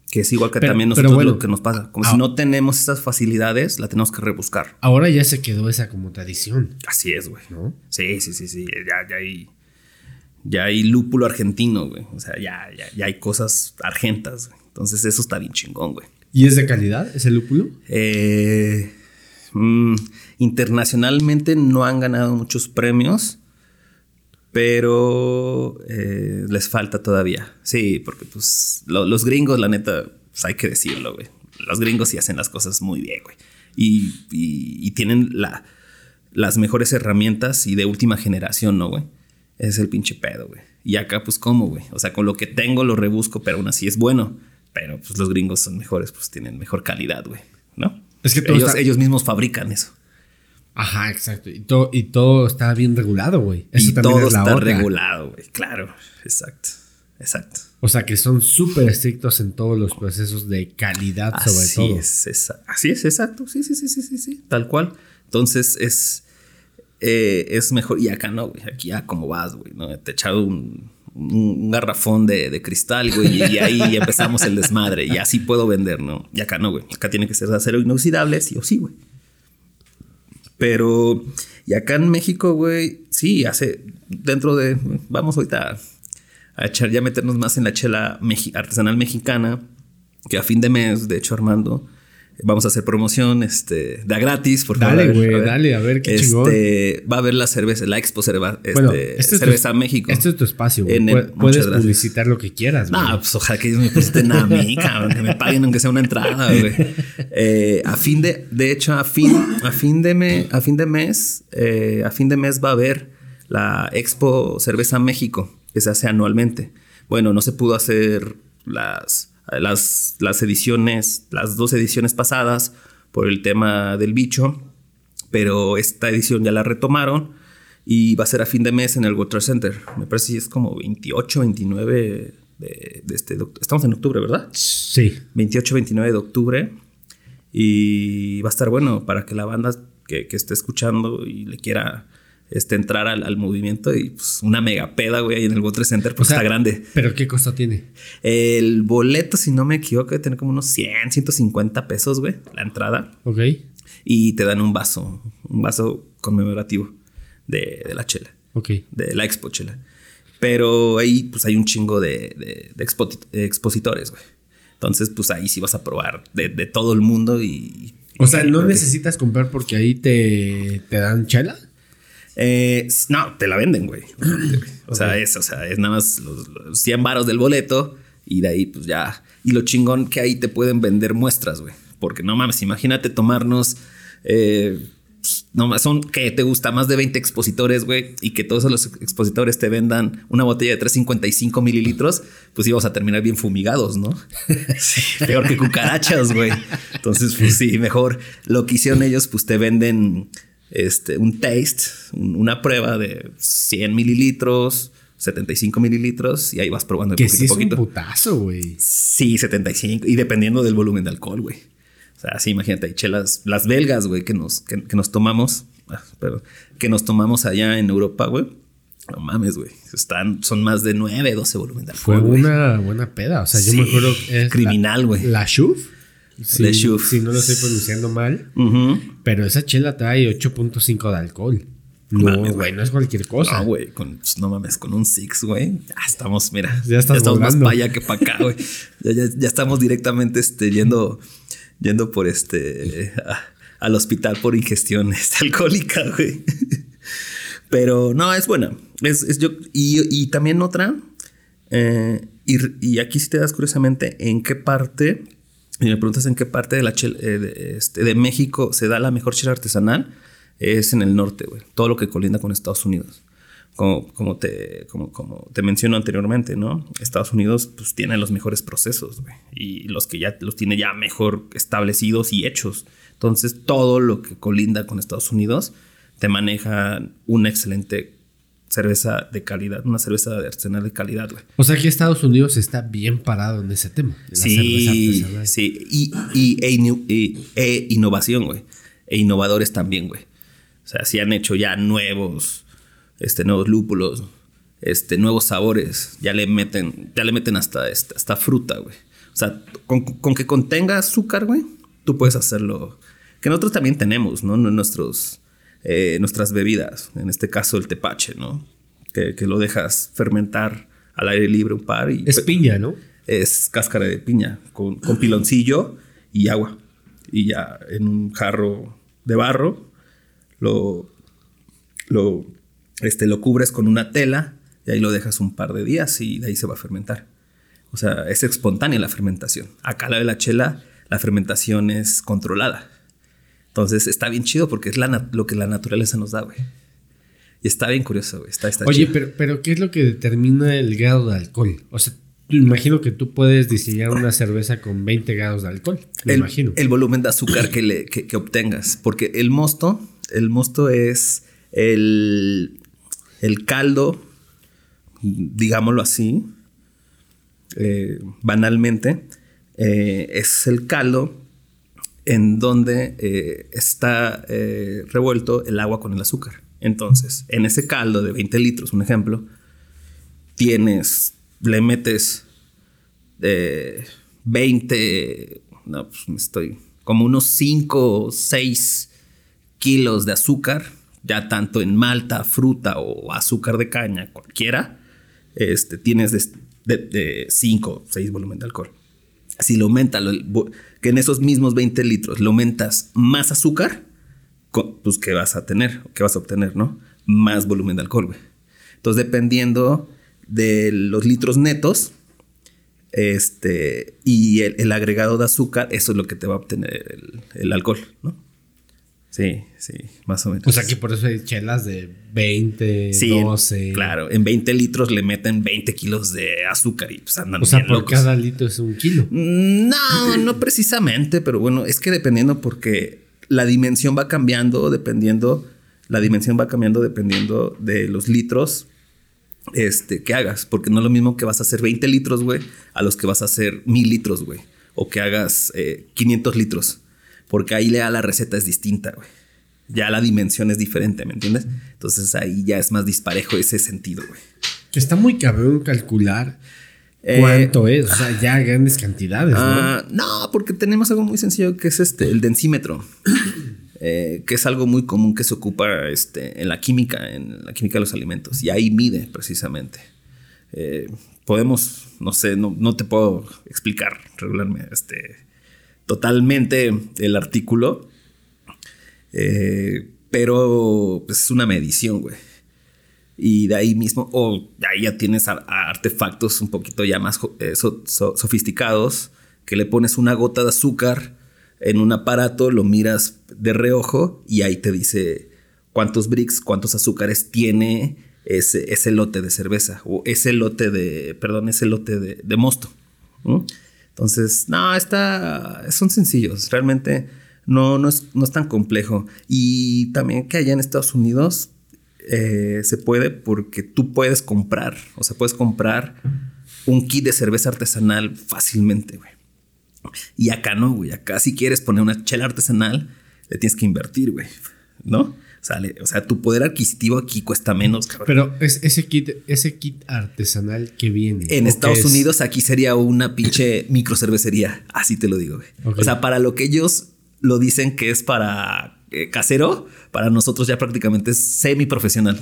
Que es igual que también nosotros lo que nos pasa. Como si ah. no tenemos esas facilidades, la tenemos que rebuscar. Ahora ya se quedó esa como tradición. Así es, güey. ¿No? Sí, sí, sí, sí. Ya, ya hay ya hay lúpulo argentino, güey. O sea, ya, ya, hay cosas argentas, güey. Entonces eso está bien chingón, güey. ¿Y es de calidad ese lúpulo? Eh, mm, internacionalmente no han ganado muchos premios, pero eh, les falta todavía. Sí, porque pues los gringos, la neta, pues, hay que decirlo, güey. Los gringos sí hacen las cosas muy bien, güey. Y, tienen la, las mejores herramientas y de última generación, ¿no, güey? Es el pinche pedo, güey. Y acá, pues, ¿cómo, güey? O sea, con lo que tengo lo rebusco, pero aún así es bueno. Pero, pues, los gringos son mejores, pues, tienen mejor calidad, güey. ¿No? Es que ellos, ellos mismos fabrican eso. Ajá, exacto. Y todo, y todo está bien regulado, güey. y todo está regulado, güey. Claro, exacto. Exacto. O sea que son súper estrictos en todos los procesos de calidad, sobre todo. Es, así es, exacto. Sí, sí, sí, sí, sí, sí. Tal cual. Entonces es eh, es mejor. Y acá no, güey. Aquí ya como vas, güey. Te he echado un, garrafón de, cristal, güey, y ahí empezamos el desmadre. Y así puedo vender, ¿no? Y acá no, güey. Acá tiene que ser acero inoxidable, sí o sí, güey. Pero, y acá en México, güey, sí, hace, dentro de, vamos ahorita a, echar, ya meternos más en la chela artesanal mexicana, que a fin de mes, de hecho, Armando, Vamos a hacer promoción, este, da gratis, por favor. Dale, güey, dale, a ver qué este, chingón. Va a haber la cerveza, la Expo Cerveza, este, este cerveza México. Este es tu espacio, güey. Puedes publicitar lo que quieras, güey. No, pues ojalá que ellos me publiciten a mí, cabrón, que me paguen aunque sea una entrada, güey. Eh, a fin de, de hecho, a fin, a fin de, me, a fin de mes, eh, a fin de mes va a haber la Expo Cerveza México, que se hace anualmente. Bueno, no se pudo hacer las las, las ediciones, las dos ediciones pasadas por el tema del bicho, pero esta edición ya la retomaron y va a ser a fin de mes en el Water Center. Me parece que es como 28, 29 de, este... Estamos en octubre, ¿verdad? Sí. 28, 29 de octubre. Y va a estar bueno para que la banda que, que esté escuchando y le quiera este, entrar al, movimiento y pues, una mega peda, güey, ahí en el World Center, pues está grande. ¿Pero qué costo tiene? El boleto, si no me equivoco, debe tener como unos 100, 150 pesos, güey, la entrada. Ok. Y te dan un vaso, un vaso conmemorativo de, la chela. Ok. De la expo chela. Pero ahí, pues hay un chingo de, de, expositores, güey. Entonces, pues ahí sí vas a probar de, de todo el mundo y... O sea, ¿no necesitas comprar porque ahí te, te dan chela? Eh, no, te la venden, güey. O sea, es, o sea, es nada más los, los 100 varos del boleto y de ahí, pues ya. Y lo chingón que ahí te pueden vender muestras, güey. Porque no mames, imagínate tomarnos. Eh, no son que te gusta más de 20 expositores, güey, y que todos los expositores te vendan una botella de 355 mililitros, pues íbamos a terminar bien fumigados, ¿no? peor que cucarachas, güey. Entonces, pues sí, mejor lo que hicieron ellos, pues te venden este, un taste, una prueba de 100 mililitros, 75 mililitros y ahí vas probando que poquito sí es poquito. un putazo, güey. Sí, 75 y dependiendo del volumen de alcohol, güey. O sea, sí, imagínate, hay chelas, las belgas, güey, que nos, que, nos tomamos, ah, pero, que nos tomamos allá en Europa, güey. No mames, güey. Están, son más de 9, 12 volumen de alcohol. Fue una buena peda. O sea, yo me acuerdo. Es criminal, güey. La, la Shuf. Sí, Si no lo estoy pronunciando mal. Pero esa chela trae 8.5 de alcohol. No, güey, no es cualquier cosa. No, güey, pues, no mames, con un six, güey. Ya estamos, mira. Ya, estamos más para allá que para acá, güey. ya, estamos directamente este, yendo, yendo por este al hospital por ingestión este, alcohólica, güey. Pero no, es buena. Es, es yo, y, y, también otra. Eh, y, y, aquí sí te das curiosamente en qué parte y me preguntas en qué parte eh, este, de México se da la mejor chela artesanal, es en el norte, güey. Todo lo que colinda con Estados Unidos. Como, como, te, como, menciono anteriormente, ¿no? Estados Unidos pues tiene los mejores procesos, güey. Y los que ya los tiene ya mejor establecidos y hechos. Entonces todo lo que colinda con Estados Unidos te maneja una excelente cerveza de calidad, una cerveza de arsenal de calidad, güey. O sea que Estados Unidos está bien parado en ese tema. sí, sí. Y, y, e, e, innovación, güey. E innovadores también, güey. O sea, sí han hecho ya nuevos, este, nuevos lúpulos, este, nuevos sabores. Ya le meten, ya le meten hasta, hasta fruta, güey. O sea, con, con que contenga azúcar, güey, tú puedes hacerlo. Que nosotros también tenemos, ¿no? Nuestros eh, nuestras bebidas, en este caso el tepache, ¿no? Que, lo dejas fermentar al aire libre un par y... Es piña, ¿no? Es cáscara de piña con, con piloncillo y agua. Y ya en un jarro de barro lo, lo, este, lo cubres con una tela y ahí lo dejas un par de días y de ahí se va a fermentar. O sea, es espontánea la fermentación. Acá la de la chela, la fermentación es controlada. Entonces está bien chido porque es lo que la naturaleza nos da, güey. Y está bien curioso, güey. Está, Oye, pero, pero ¿qué es lo que determina el grado de alcohol? O sea, imagino que tú puedes diseñar una cerveza con 20 grados de alcohol. Me el, imagino. El volumen de azúcar que, le, que, obtengas. Porque el mosto, el mosto es el, el caldo, digámoslo así, eh, banalmente, eh, es el caldo en donde eh, está eh, revuelto el agua con el azúcar. Entonces, en ese caldo de 20 litros, un ejemplo, tienes, le metes 20, eh, no, pues estoy, como unos 5 o 6 kilos de azúcar, ya tanto en malta, fruta o azúcar de caña, cualquiera, este, tienes de 5 o 6 volumen de alcohol. Si lo aumenta, que en esos mismos 20 litros le aumentas más azúcar, pues ¿qué vas a tener? ¿Qué vas a obtener, no? Más volumen de alcohol, güey. Entonces, dependiendo de los litros netos, este, y el, agregado de azúcar, eso es lo que te va a obtener el, el alcohol, ¿no? Sí, sí, más o menos. O sea que por eso hay chelas de 20, 12. claro, en 20 litros le meten 20 kilos de azúcar y pues andan O sea, por cada litro es un kilo. No, no precisamente, pero bueno, es que dependiendo porque la dimensión va cambiando dependiendo, la dimensión va cambiando dependiendo de los litros este, que hagas, porque no es lo mismo que vas a hacer 20 litros, güey, a los que vas a hacer 1000 litros, güey, o que hagas 500 eh, litros. Porque ahí le la receta es distinta, güey. Ya la dimensión es diferente, ¿me entiendes? Entonces ahí ya es más disparejo ese sentido, güey. Que está muy cabrón calcular eh, cuánto es, o sea, ya grandes cantidades, ¿no? Ah, no, porque tenemos algo muy sencillo que es este, el densímetro. Eh, que es algo muy común que se ocupa este, en la química, en la química de los alimentos. Y ahí mide precisamente. Eh, podemos, no sé, no, no te puedo explicar regularmente, este, totalmente el artículo. Eh, pero pues, es una medición, güey. Y de ahí mismo, o de ahí ya tienes artefactos un poquito ya más eh, sofisticados, que le pones una gota de azúcar en un aparato, lo miras de reojo y ahí te dice cuántos bricks, cuántos azúcares tiene ese, ese lote de cerveza o ese lote de, perdón, ese lote de, mosto. Entonces, no, está, son sencillos, realmente no, no, es, no es tan complejo. Y también que allá en Estados Unidos eh, se puede porque tú puedes comprar, o sea, puedes comprar un kit de cerveza artesanal fácilmente, güey. Y acá no, güey. Acá si quieres poner una chela artesanal, le tienes que invertir, güey. ¿No? O sea, tu poder adquisitivo aquí cuesta menos, cabrón. Pero es, ese kit, ese kit artesanal que viene. En Estados Unidos aquí sería una pinche microcervecería. Así te lo digo, güey. O sea, para lo que ellos lo dicen que es para eh, casero, para nosotros ya prácticamente es semi profesional.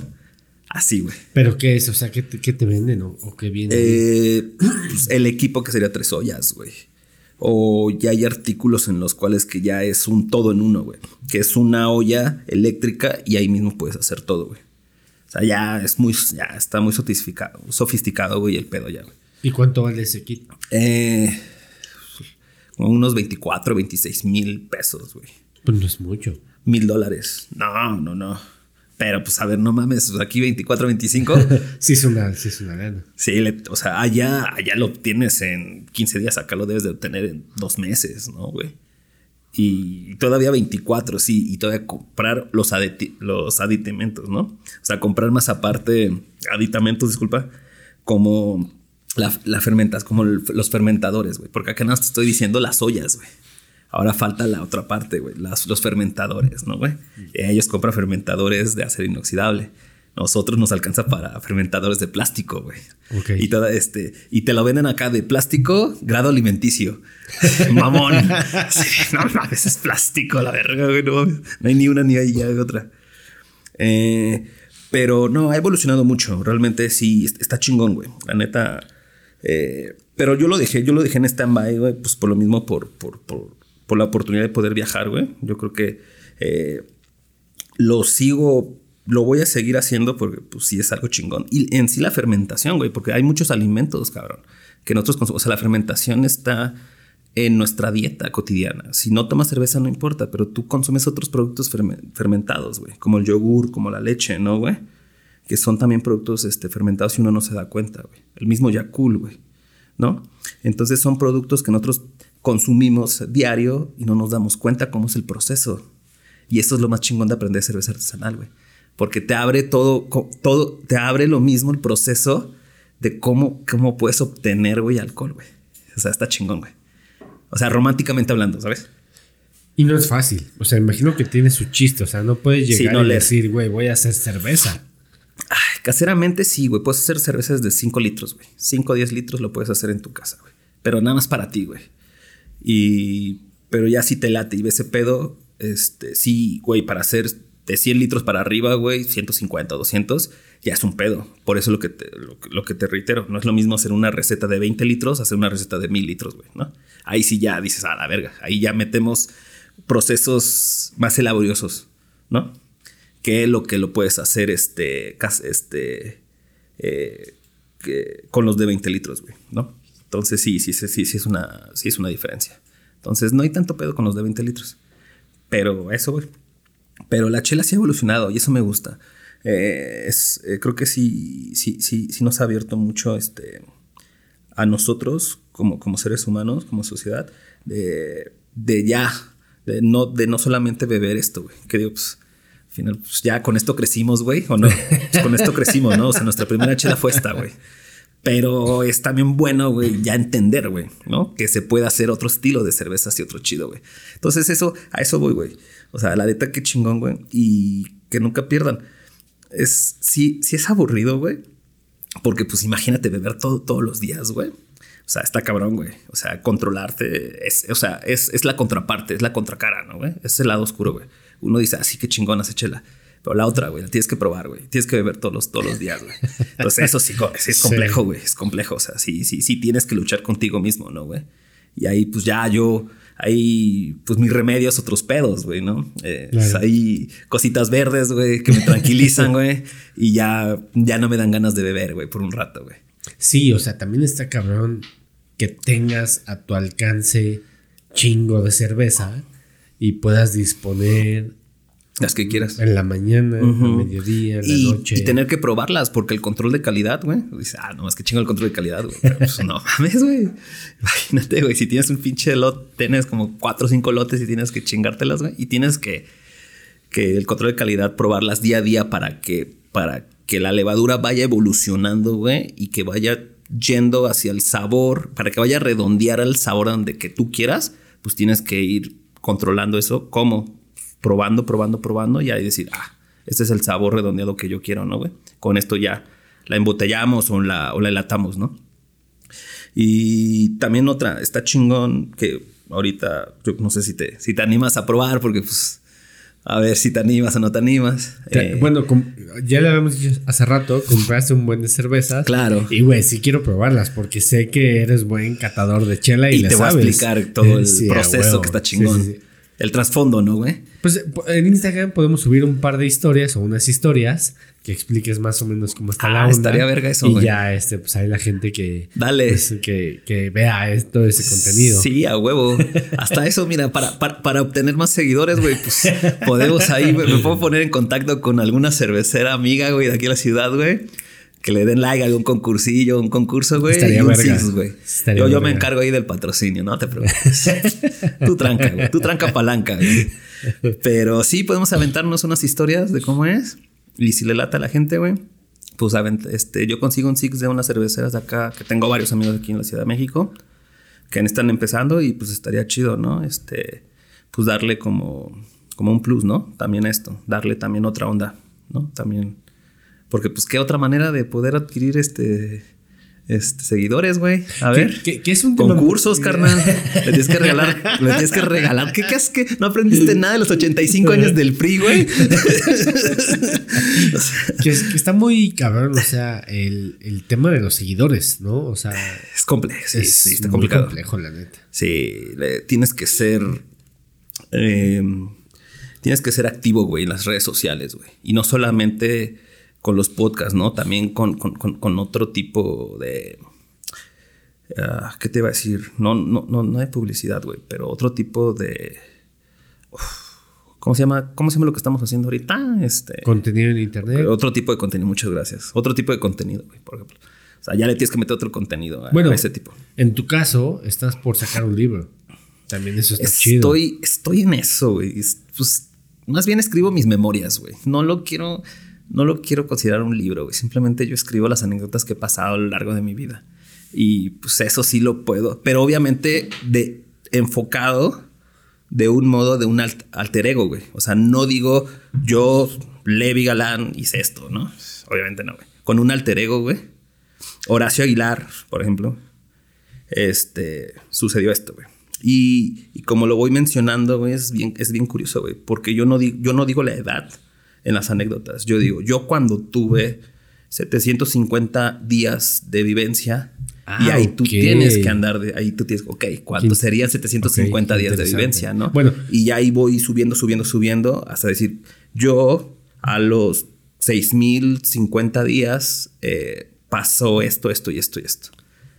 Así, güey. ¿Pero qué es? O sea, ¿qué te, qué te venden o, qué viene? Eh, pues, el equipo que sería tres ollas, güey. O ya hay artículos en los cuales que ya es un todo en uno, güey. Que es una olla eléctrica y ahí mismo puedes hacer todo, güey. O sea, ya es muy, ya está muy sofisticado, sofisticado, güey, el pedo ya, güey. ¿Y cuánto vale ese kit? Eh, unos 24, 26 mil pesos, güey. Pues no es mucho. Mil dólares. No, no, no. Pero pues a ver, no mames, aquí 24, 25. sí es una, sí es una gana. Sí, o sea, allá, allá lo tienes en 15 días, acá lo debes de obtener en dos meses, ¿no, güey? Y todavía 24, sí, y todavía comprar los, los aditamentos, ¿no? O sea, comprar más aparte, aditamentos, disculpa, como la, la fermentas, como los fermentadores, güey. Porque acá no te estoy diciendo las ollas, güey. Ahora falta la otra parte, güey, los fermentadores, ¿no, güey? Ellos compran fermentadores de acero inoxidable. Nosotros nos alcanza para fermentadores de plástico, güey. Y toda este, y te lo venden acá de plástico, grado alimenticio. Mamón. no mames, es plástico, la verga, güey. No, hay ni una ni hay ya otra. Eh, pero no, ha evolucionado mucho. Realmente sí, está chingón, güey. La neta. Eh, pero yo lo dejé, yo lo dejé en stand-by, güey, pues por lo mismo, por, por, por, por la oportunidad de poder viajar, güey. Yo creo que eh, lo sigo, lo voy a seguir haciendo porque pues sí es algo chingón. Y en sí la fermentación, güey, porque hay muchos alimentos, cabrón, que nosotros consumimos. O sea, la fermentación está en nuestra dieta cotidiana. Si no tomas cerveza no importa, pero tú consumes otros productos fermentados, güey, como el yogur, como la leche, ¿no, güey? Que son también productos este, fermentados y uno no se da cuenta, güey. El mismo Yakul, güey, ¿no? Entonces son productos que nosotros consumimos diario y no nos damos cuenta cómo es el proceso. Y esto es lo más chingón de aprender cerveza artesanal, güey. Porque te abre todo, todo, te abre lo mismo el proceso de cómo, cómo puedes obtener, güey, alcohol, güey. O sea, está chingón, güey. O sea, románticamente hablando, ¿sabes? Y no es fácil. O sea, imagino que tiene su chiste. O sea, no puedes llegar y decir, güey, voy a hacer cerveza. Ay, caseramente sí, güey. Puedes hacer cervezas de 5 litros, güey. 5 o 10 litros lo puedes hacer en tu casa, güey. Pero nada más para ti, güey. Y, pero ya si te late y ves ese pedo, este, sí, güey, para hacer de 100 litros para arriba, güey, 150 o 200, ya es un pedo. Por eso lo que, te, lo, que te reitero, no es lo mismo hacer una receta de 20 litros, hacer una receta de 1000 litros, güey, ¿no? Ahí sí ya dices, a la verga, ahí ya metemos procesos más elaboriosos, ¿no? Que lo que lo puedes hacer, este, este, eh, con los de 20 litros, güey, ¿no? Entonces sí, sí, sí, sí, es una, sí es una diferencia. Entonces no hay tanto pedo con los de 20 litros. Pero eso, güey. Pero la chela sí ha evolucionado y eso me gusta. Eh, es, eh, creo que sí, sí, sí, sí nos ha abierto mucho este, a nosotros como, como seres humanos, como sociedad, de, de ya, de no, de no solamente beber esto, güey. Que digo, pues, al final, pues ya con esto crecimos, güey, o no. Pues, con esto crecimos, ¿no? O sea, nuestra primera chela fue esta, güey. Pero es también bueno, güey, ya entender, güey, ¿no? Que se puede hacer otro estilo de cervezas y otro chido, güey. Entonces, eso, a eso voy, güey. O sea, la neta, qué chingón, güey. Y que nunca pierdan. Es, sí, sí es aburrido, güey. Porque, pues, imagínate beber todo, todos los días, güey. O sea, está cabrón, güey. O sea, controlarte es, o sea, es, es la contraparte, es la contracara, ¿no, güey? Es el lado oscuro, güey. Uno dice, así ah, que chingón, hace chela. Pero la otra, güey, la tienes que probar, güey. Tienes que beber todos los, todos los días, güey. Entonces, eso sí, sí es complejo, güey. Es complejo. O sea, sí, sí, sí tienes que luchar contigo mismo, ¿no, güey? Y ahí, pues ya yo, hay, pues mis remedios, otros pedos, güey, ¿no? Eh, pues, hay cositas verdes, güey, que me tranquilizan, güey. y ya, ya no me dan ganas de beber, güey, por un rato, güey. Sí, o sea, también está cabrón que tengas a tu alcance chingo de cerveza y puedas disponer las que quieras. En la mañana, en el mediodía, en la noche. Y tener que probarlas, porque el control de calidad, güey. Dice, ah, no, es que chingo el control de calidad, güey. Pues no mames, güey. Imagínate, güey, si tienes un pinche lot, tienes como cuatro o cinco lotes y tienes que chingártelas, güey. Y tienes que, que el control de calidad probarlas día a día para que, para que la levadura vaya evolucionando, güey, y que vaya yendo hacia el sabor, para que vaya a redondear el sabor donde que tú quieras, pues tienes que ir controlando eso. ¿Cómo? Probando, probando, probando y ahí decir, ah, este es el sabor redondeado que yo quiero, ¿no, güey? Con esto ya la embotellamos o la, o la enlatamos, ¿no? Y también otra, está chingón que ahorita, yo no sé si te, si te animas a probar, porque pues, a ver si te animas o no te animas. Eh, bueno, ya le habíamos dicho hace rato, compraste un buen de cervezas. Claro. Y güey, sí quiero probarlas, porque sé que eres buen catador de chela y, y te voy a explicar todo el proceso que está chingón. El trasfondo, ¿no, güey? Pues en Instagram podemos subir un par de historias o unas historias que expliques más o menos cómo está la ah, onda. Estaría verga eso, Y ya, este, pues hay la gente que. Dale. Pues, que, que, vea todo ese contenido. Sí, a huevo. Hasta eso, mira, para, para, obtener más seguidores, güey, pues podemos ahí, me puedo poner en contacto con alguna cervecera amiga, güey, de aquí a la ciudad, güey que le den like a algún concursillo, un concurso, güey. Estaría y güey. Yo, yo me encargo ahí del patrocinio, no te preocupes. tú tranca, güey. Tú tranca palanca, güey. Pero sí podemos aventarnos unas historias de cómo es. Y si le lata a la gente, güey, pues este, yo consigo un six de unas cerveceras de acá, que tengo varios amigos aquí en la Ciudad de México, que están empezando y pues estaría chido, ¿no? Este, pues darle como, como un plus, ¿no? También esto, darle también otra onda, ¿no? También porque, pues, ¿qué otra manera de poder adquirir este, este seguidores, güey? A ver. ¿Qué, es un Concursos, carnal. le tienes que regalar. Le tienes que regalar. ¿Qué, qué es que no aprendiste nada de los 85 años del PRI, güey? que, está muy cabrón, o sea, el, el, tema de los seguidores, ¿no? O sea. Es complejo. Sí, sí, está complicado. complejo, la neta. Sí, tienes que ser. Eh, tienes que ser activo, güey, en las redes sociales, güey. Y no solamente con los podcasts, ¿no? También con, otro tipo de... Ah, ¿Qué te iba a decir? No, no, no, no hay publicidad, güey, pero otro tipo de... ¿Cómo se llama? ¿Cómo se llama lo que estamos haciendo ahorita? Este, contenido en internet. Otro tipo de contenido, muchas gracias. Otro tipo de contenido, güey, por ejemplo. O sea, ya le tienes que meter otro contenido a, bueno, ese tipo. En tu caso, estás por sacar un libro. También eso está estoy, chido. Estoy en eso, güey. Pues más bien escribo mis memorias, güey. No lo quiero no lo quiero considerar un libro, güey. Simplemente yo escribo las anécdotas que he pasado a lo largo de mi vida. Y pues eso sí lo puedo. Pero obviamente de enfocado de un modo de un alter ego, güey. O sea, no digo yo, Levi Galán, hice esto, ¿no? Obviamente no, güey. Con un alter ego, güey. Horacio Aguilar, por ejemplo. Este, sucedió esto, güey. Y, como lo voy mencionando, güey, es bien, es bien curioso, güey. Porque yo no, yo no digo la edad en las anécdotas. Yo digo, yo cuando tuve 750 días de vivencia, y ah, ahí tú tienes que andar de ahí tú tienes, ok, ¿cuánto serían 750 días de vivencia, no? Bueno, y ahí voy subiendo, subiendo, subiendo hasta decir, yo a los 6050 días eh, pasó esto, esto y esto y esto.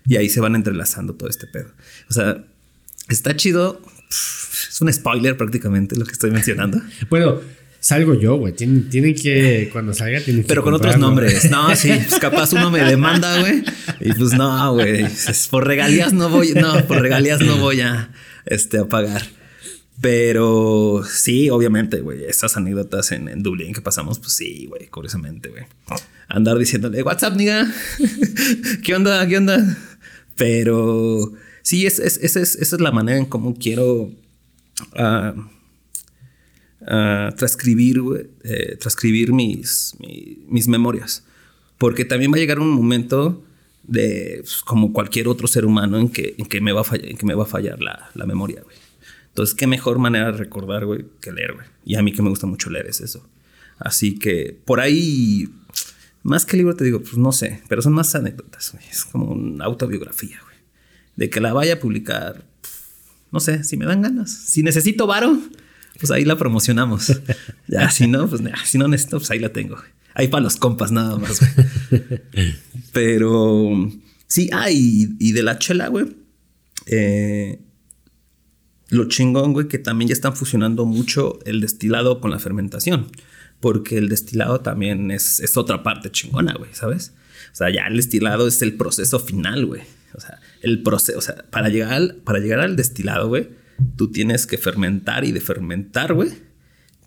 Y ahí se van entrelazando todo este pedo. O sea, está chido. Es un spoiler prácticamente lo que estoy mencionando. bueno, Salgo yo, güey. Tienen, que, cuando salga, tienen que. Pero con otros nombres. No, sí, pues capaz uno me demanda, güey. Y pues no, güey. Por regalías no voy, no, por regalías no voy a, este, a pagar. Pero sí, obviamente, güey, esas anécdotas en, en, Dublín que pasamos, pues sí, güey, curiosamente, güey. Andar diciéndole, WhatsApp, niga. ¿Qué onda? ¿Qué onda? Pero sí, es, es, esa es la manera en cómo quiero. Uh, transcribir, eh, transcribir mis, mis, memorias. Porque también va a llegar un momento de, pues, como cualquier otro ser humano, en que, en que, me, va a fallar, en que me va a fallar la, la memoria, güey. Entonces, qué mejor manera de recordar, güey, que leer, güey. Y a mí que me gusta mucho leer es eso. Así que por ahí, más que libro te digo, pues no sé, pero son más anécdotas. Es como una autobiografía, güey. De que la vaya a publicar, no sé, si me dan ganas. Si necesito varo, pues ahí la promocionamos. ya, si no, pues si no necesito, pues ahí la tengo. Ahí para los compas nada más, güey. Pero sí, ah, y, de la chela, güey. Eh, lo chingón, güey, que también ya están fusionando mucho el destilado con la fermentación. Porque el destilado también es, es otra parte chingona, güey, ¿sabes? O sea, ya el destilado es el proceso final, güey. O sea, el proceso, o sea, para llegar al, para llegar al destilado, güey, tú tienes que fermentar y de fermentar, güey,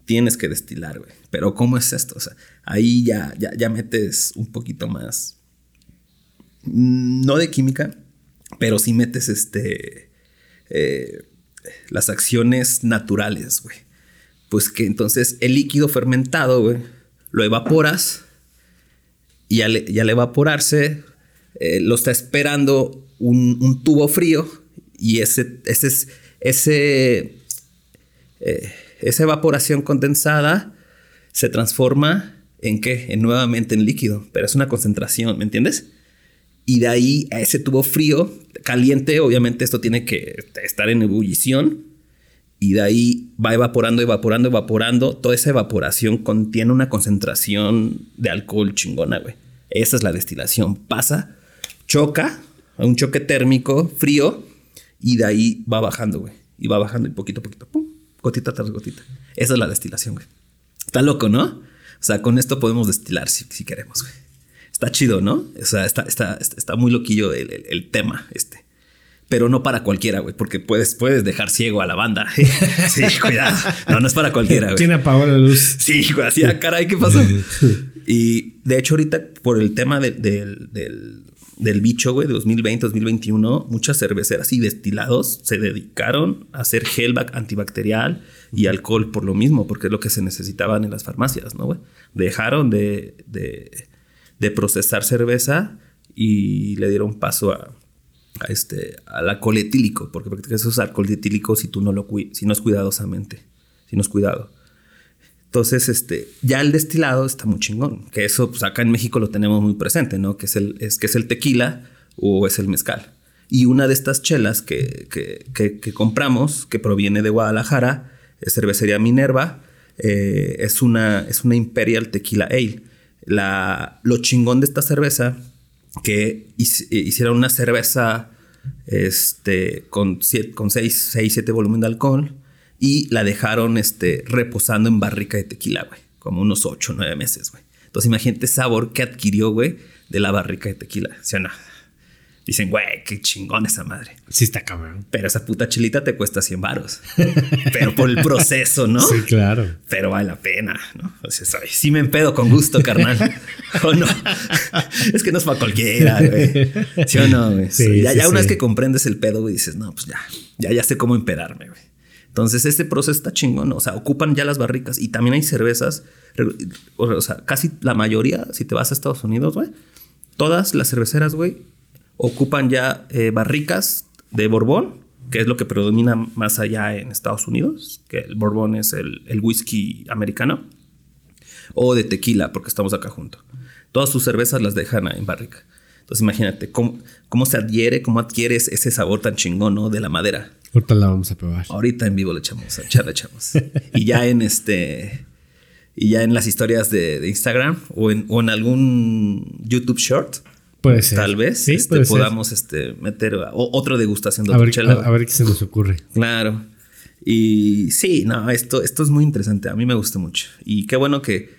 tienes que destilar, güey. Pero ¿cómo es esto? O sea, ahí ya, ya, ya metes un poquito más, mm, no de química, pero sí metes este, eh, las acciones naturales, güey. Pues que entonces el líquido fermentado, güey, lo evaporas y al, evaporarse eh, lo está esperando un, tubo frío y ese, ese es ese, eh, esa evaporación condensada se transforma en qué? En nuevamente en líquido, pero es una concentración, ¿me entiendes? Y de ahí a ese tubo frío, caliente, obviamente esto tiene que estar en ebullición. Y de ahí va evaporando, evaporando, evaporando. Toda esa evaporación contiene una concentración de alcohol chingona, güey. Esa es la destilación. Pasa, choca, a un choque térmico frío y de ahí va bajando, güey. Y va bajando y poquito a poquito, pum, gotita tras gotita. Esa es la destilación, güey. Está loco, ¿no? O sea, con esto podemos destilar si, si queremos, güey. Está chido, ¿no? O sea, está, está, está muy loquillo el, tema este pero no para cualquiera, güey, porque puedes, puedes dejar ciego a la banda. sí, cuidado. No, no es para cualquiera, güey. Tiene apagó la luz. Sí, güey, así, ah, caray, ¿qué pasó? y de hecho, ahorita, por el tema del, del bicho, güey, de 2020, 2021, muchas cerveceras y destilados se dedicaron a hacer gelback antibacterial y alcohol por lo mismo, porque es lo que se necesitaban en las farmacias, ¿no, güey? Dejaron de, de, procesar cerveza y le dieron paso a, este, al alcohol etílico, porque eso es alcohol etílico si tú no lo si no es cuidadosamente, si no es cuidado. Entonces, este, ya el destilado está muy chingón, que eso pues acá en México lo tenemos muy presente, ¿no? Que es el, es, que es el tequila o es el mezcal. Y una de estas chelas que, que, compramos, que proviene de Guadalajara, es cervecería Minerva, eh, es, una, es una Imperial Tequila Ale. La, lo chingón de esta cerveza, que hicieron una cerveza este, con 6, con 7 volumen de alcohol, y la dejaron este, reposando en barrica de tequila, güey. Como unos 8 o 9 meses, güey. Entonces imagínate el sabor que adquirió, güey, de la barrica de tequila. ¿Sí o no? Dicen, güey, qué chingón esa madre. Sí está cabrón. Pero esa puta chilita te cuesta 100 varos. Pero por el proceso, ¿no? Sí, claro. Pero vale la pena, ¿no? O sea, sí me empedo con gusto, carnal. ¿O no? es que no es para cualquiera, güey. ¿Sí o no, güey? Sí, ya, ya una vez que comprendes el pedo, güey, dices, no, pues ya, ya, ya sé cómo empedarme, güey. Entonces, este proceso está chingón. O sea, ocupan ya las barricas y también hay cervezas. O sea, casi la mayoría, si te vas a Estados Unidos, güey, todas las cerveceras, güey, ocupan ya eh, barricas de Borbón, que es lo que predomina más allá en Estados Unidos, que el Borbón es el, el whisky americano, o de tequila, porque estamos acá juntos. Todas sus cervezas las dejan en barrica. Entonces imagínate cómo, cómo se adhiere, cómo adquieres ese sabor tan chingón ¿no? de la madera. Ahorita la vamos a probar. Ahorita en vivo le echamos, ya le echamos. y ya en este. Y ya en las historias de, Instagram o en, o en, algún YouTube short. Puede ser. Tal vez ¿Sí? este, podamos este, meter otra degustación de a ver, a, ver qué se nos ocurre. Claro. Y sí, no, esto, esto es muy interesante. A mí me gusta mucho. Y qué bueno que,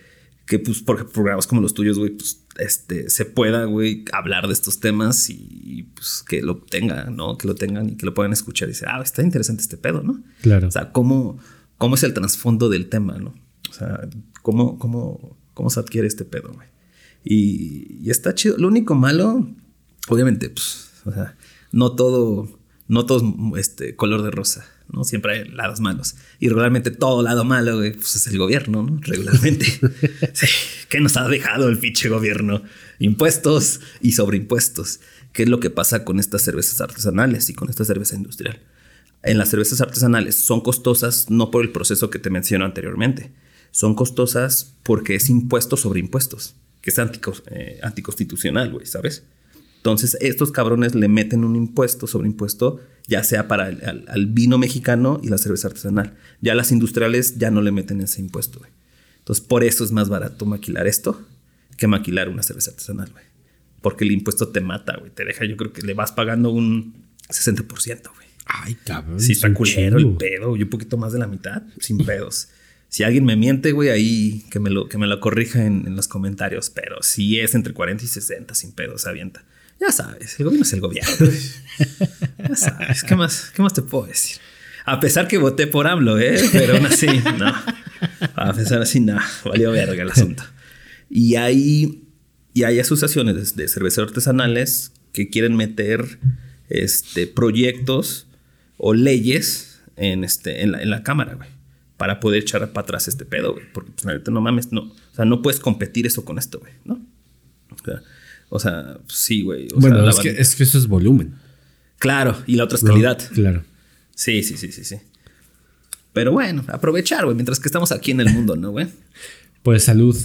que pues, porque programas como los tuyos, güey, pues este, se pueda, güey, hablar de estos temas y, pues que lo tengan, ¿no? Que lo tengan y que lo puedan escuchar y decir, ah, está interesante este pedo, ¿no? Claro. O sea, cómo, cómo es el trasfondo del tema, ¿no? O sea, cómo, cómo, cómo se adquiere este pedo, güey. Y, y, está chido. Lo único malo, obviamente, pues, o sea, no todo, no todo es este, color de rosa. ¿No? Siempre hay lados malos. Y regularmente todo lado malo, pues es el gobierno, ¿no? Regularmente. sí, ¿Qué nos ha dejado el pinche gobierno? Impuestos y sobreimpuestos. ¿Qué es lo que pasa con estas cervezas artesanales y con esta cerveza industrial? En las cervezas artesanales son costosas no por el proceso que te menciono anteriormente, son costosas porque es impuesto sobre impuestos, que es eh, anticonstitucional, güey, ¿sabes? Entonces, estos cabrones le meten un impuesto sobre impuesto, ya sea para el al- al vino mexicano y la cerveza artesanal. Ya las industriales ya no le meten ese impuesto, güey. Entonces, por eso es más barato maquilar esto que maquilar una cerveza artesanal, güey. Porque el impuesto te mata, güey. Te deja, yo creo que le vas pagando un 60%, güey. Ay, cabrón. Sí, es está culero el pedo. Yo un poquito más de la mitad, sin pedos. Si alguien me miente, güey, ahí que me lo, que me lo corrija en, en los comentarios. Pero si es entre 40 y 60, sin pedos, avienta. Ya sabes, el gobierno es el gobierno. ya sabes, ¿qué más, ¿qué más te puedo decir? A pesar que voté por AMLO, ¿eh? Pero aún así, no. A pesar así, no. Valió verga el asunto. Y hay, y hay asociaciones de, cerveceros artesanales que quieren meter este, proyectos o leyes en, este, en, la, en la Cámara, güey. Para poder echar para atrás este pedo, güey. Porque, pues, no mames, no. O sea, no puedes competir eso con esto, güey, ¿no? O sea, o sea, sí, güey. o Bueno, sea, la es, que, banda- es que eso es volumen. Claro, y la otra es ¿no? calidad. Claro. Sí, sí, sí, sí, sí. Pero bueno, aprovechar, güey, mientras que estamos aquí en el mundo, ¿no, güey? Pues salud.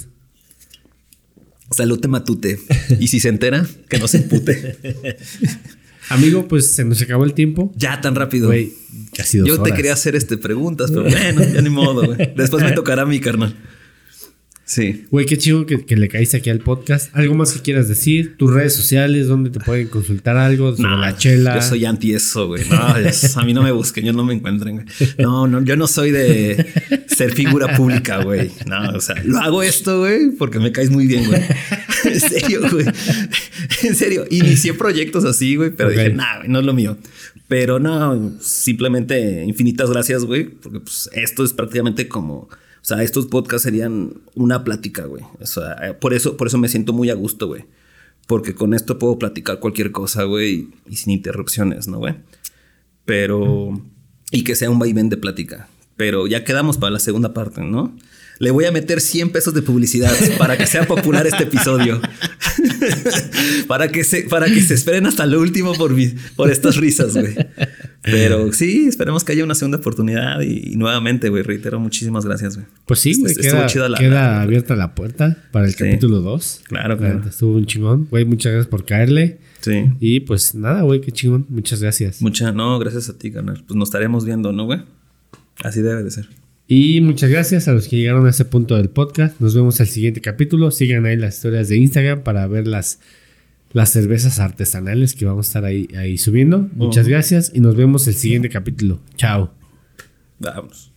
Salud te matute. Y si se entera, que no se empute. Amigo, pues se nos acabó el tiempo. Ya tan rápido. Güey, casi dos Yo te quería hacer este preguntas, pero bueno, ya ni modo, güey. Después me tocará a mi carnal. Sí. Güey, qué chido que, que le caíste aquí al podcast. ¿Algo más que quieras decir? ¿Tus redes sociales? ¿Dónde te pueden consultar algo? ¿Sobre No, la chela? Yo soy anti eso, güey. No, es- a mí no me busquen, yo no me encuentren, güey. No, no, yo no soy de ser figura pública, güey. No, o sea, lo hago esto, güey, porque me caes muy bien, güey. En serio, güey. En serio, inicié proyectos así, güey, pero dije, nah, güey, no es lo mío. Pero no, simplemente infinitas gracias, güey, porque pues esto es prácticamente como, o sea, estos podcasts serían una plática, güey. O sea, por eso, por eso me siento muy a gusto, güey. Porque con esto puedo platicar cualquier cosa, güey, y sin interrupciones, ¿no, güey? Pero. Y que sea un vaivén de plática. Pero ya quedamos para la segunda parte, ¿no? Le voy a meter 100 pesos de publicidad para que sea popular este episodio. para, que se, para que se esperen hasta lo último por, mi- por estas risas, güey. Pero sí, esperemos que haya una segunda oportunidad. Y, y nuevamente, güey, reitero, muchísimas gracias, güey. Pues sí, güey, Est- estuvo queda, chida la- queda la- abierta la puerta para el Sí. capítulo 2. Claro, claro. Estuvo un chingón. Güey, muchas gracias por caerle. Sí. Y pues nada, güey, qué chingón. Muchas gracias. Mucha, no, gracias a ti, carnal. Pues nos estaremos viendo, ¿no, güey? Así debe de ser. Y muchas gracias a los que llegaron a ese punto del podcast. Nos vemos al siguiente capítulo. Sigan ahí las historias de Instagram para ver las, las cervezas artesanales que vamos a estar ahí, ahí subiendo. Muchas gracias y nos vemos el siguiente capítulo. Chao. Vámonos.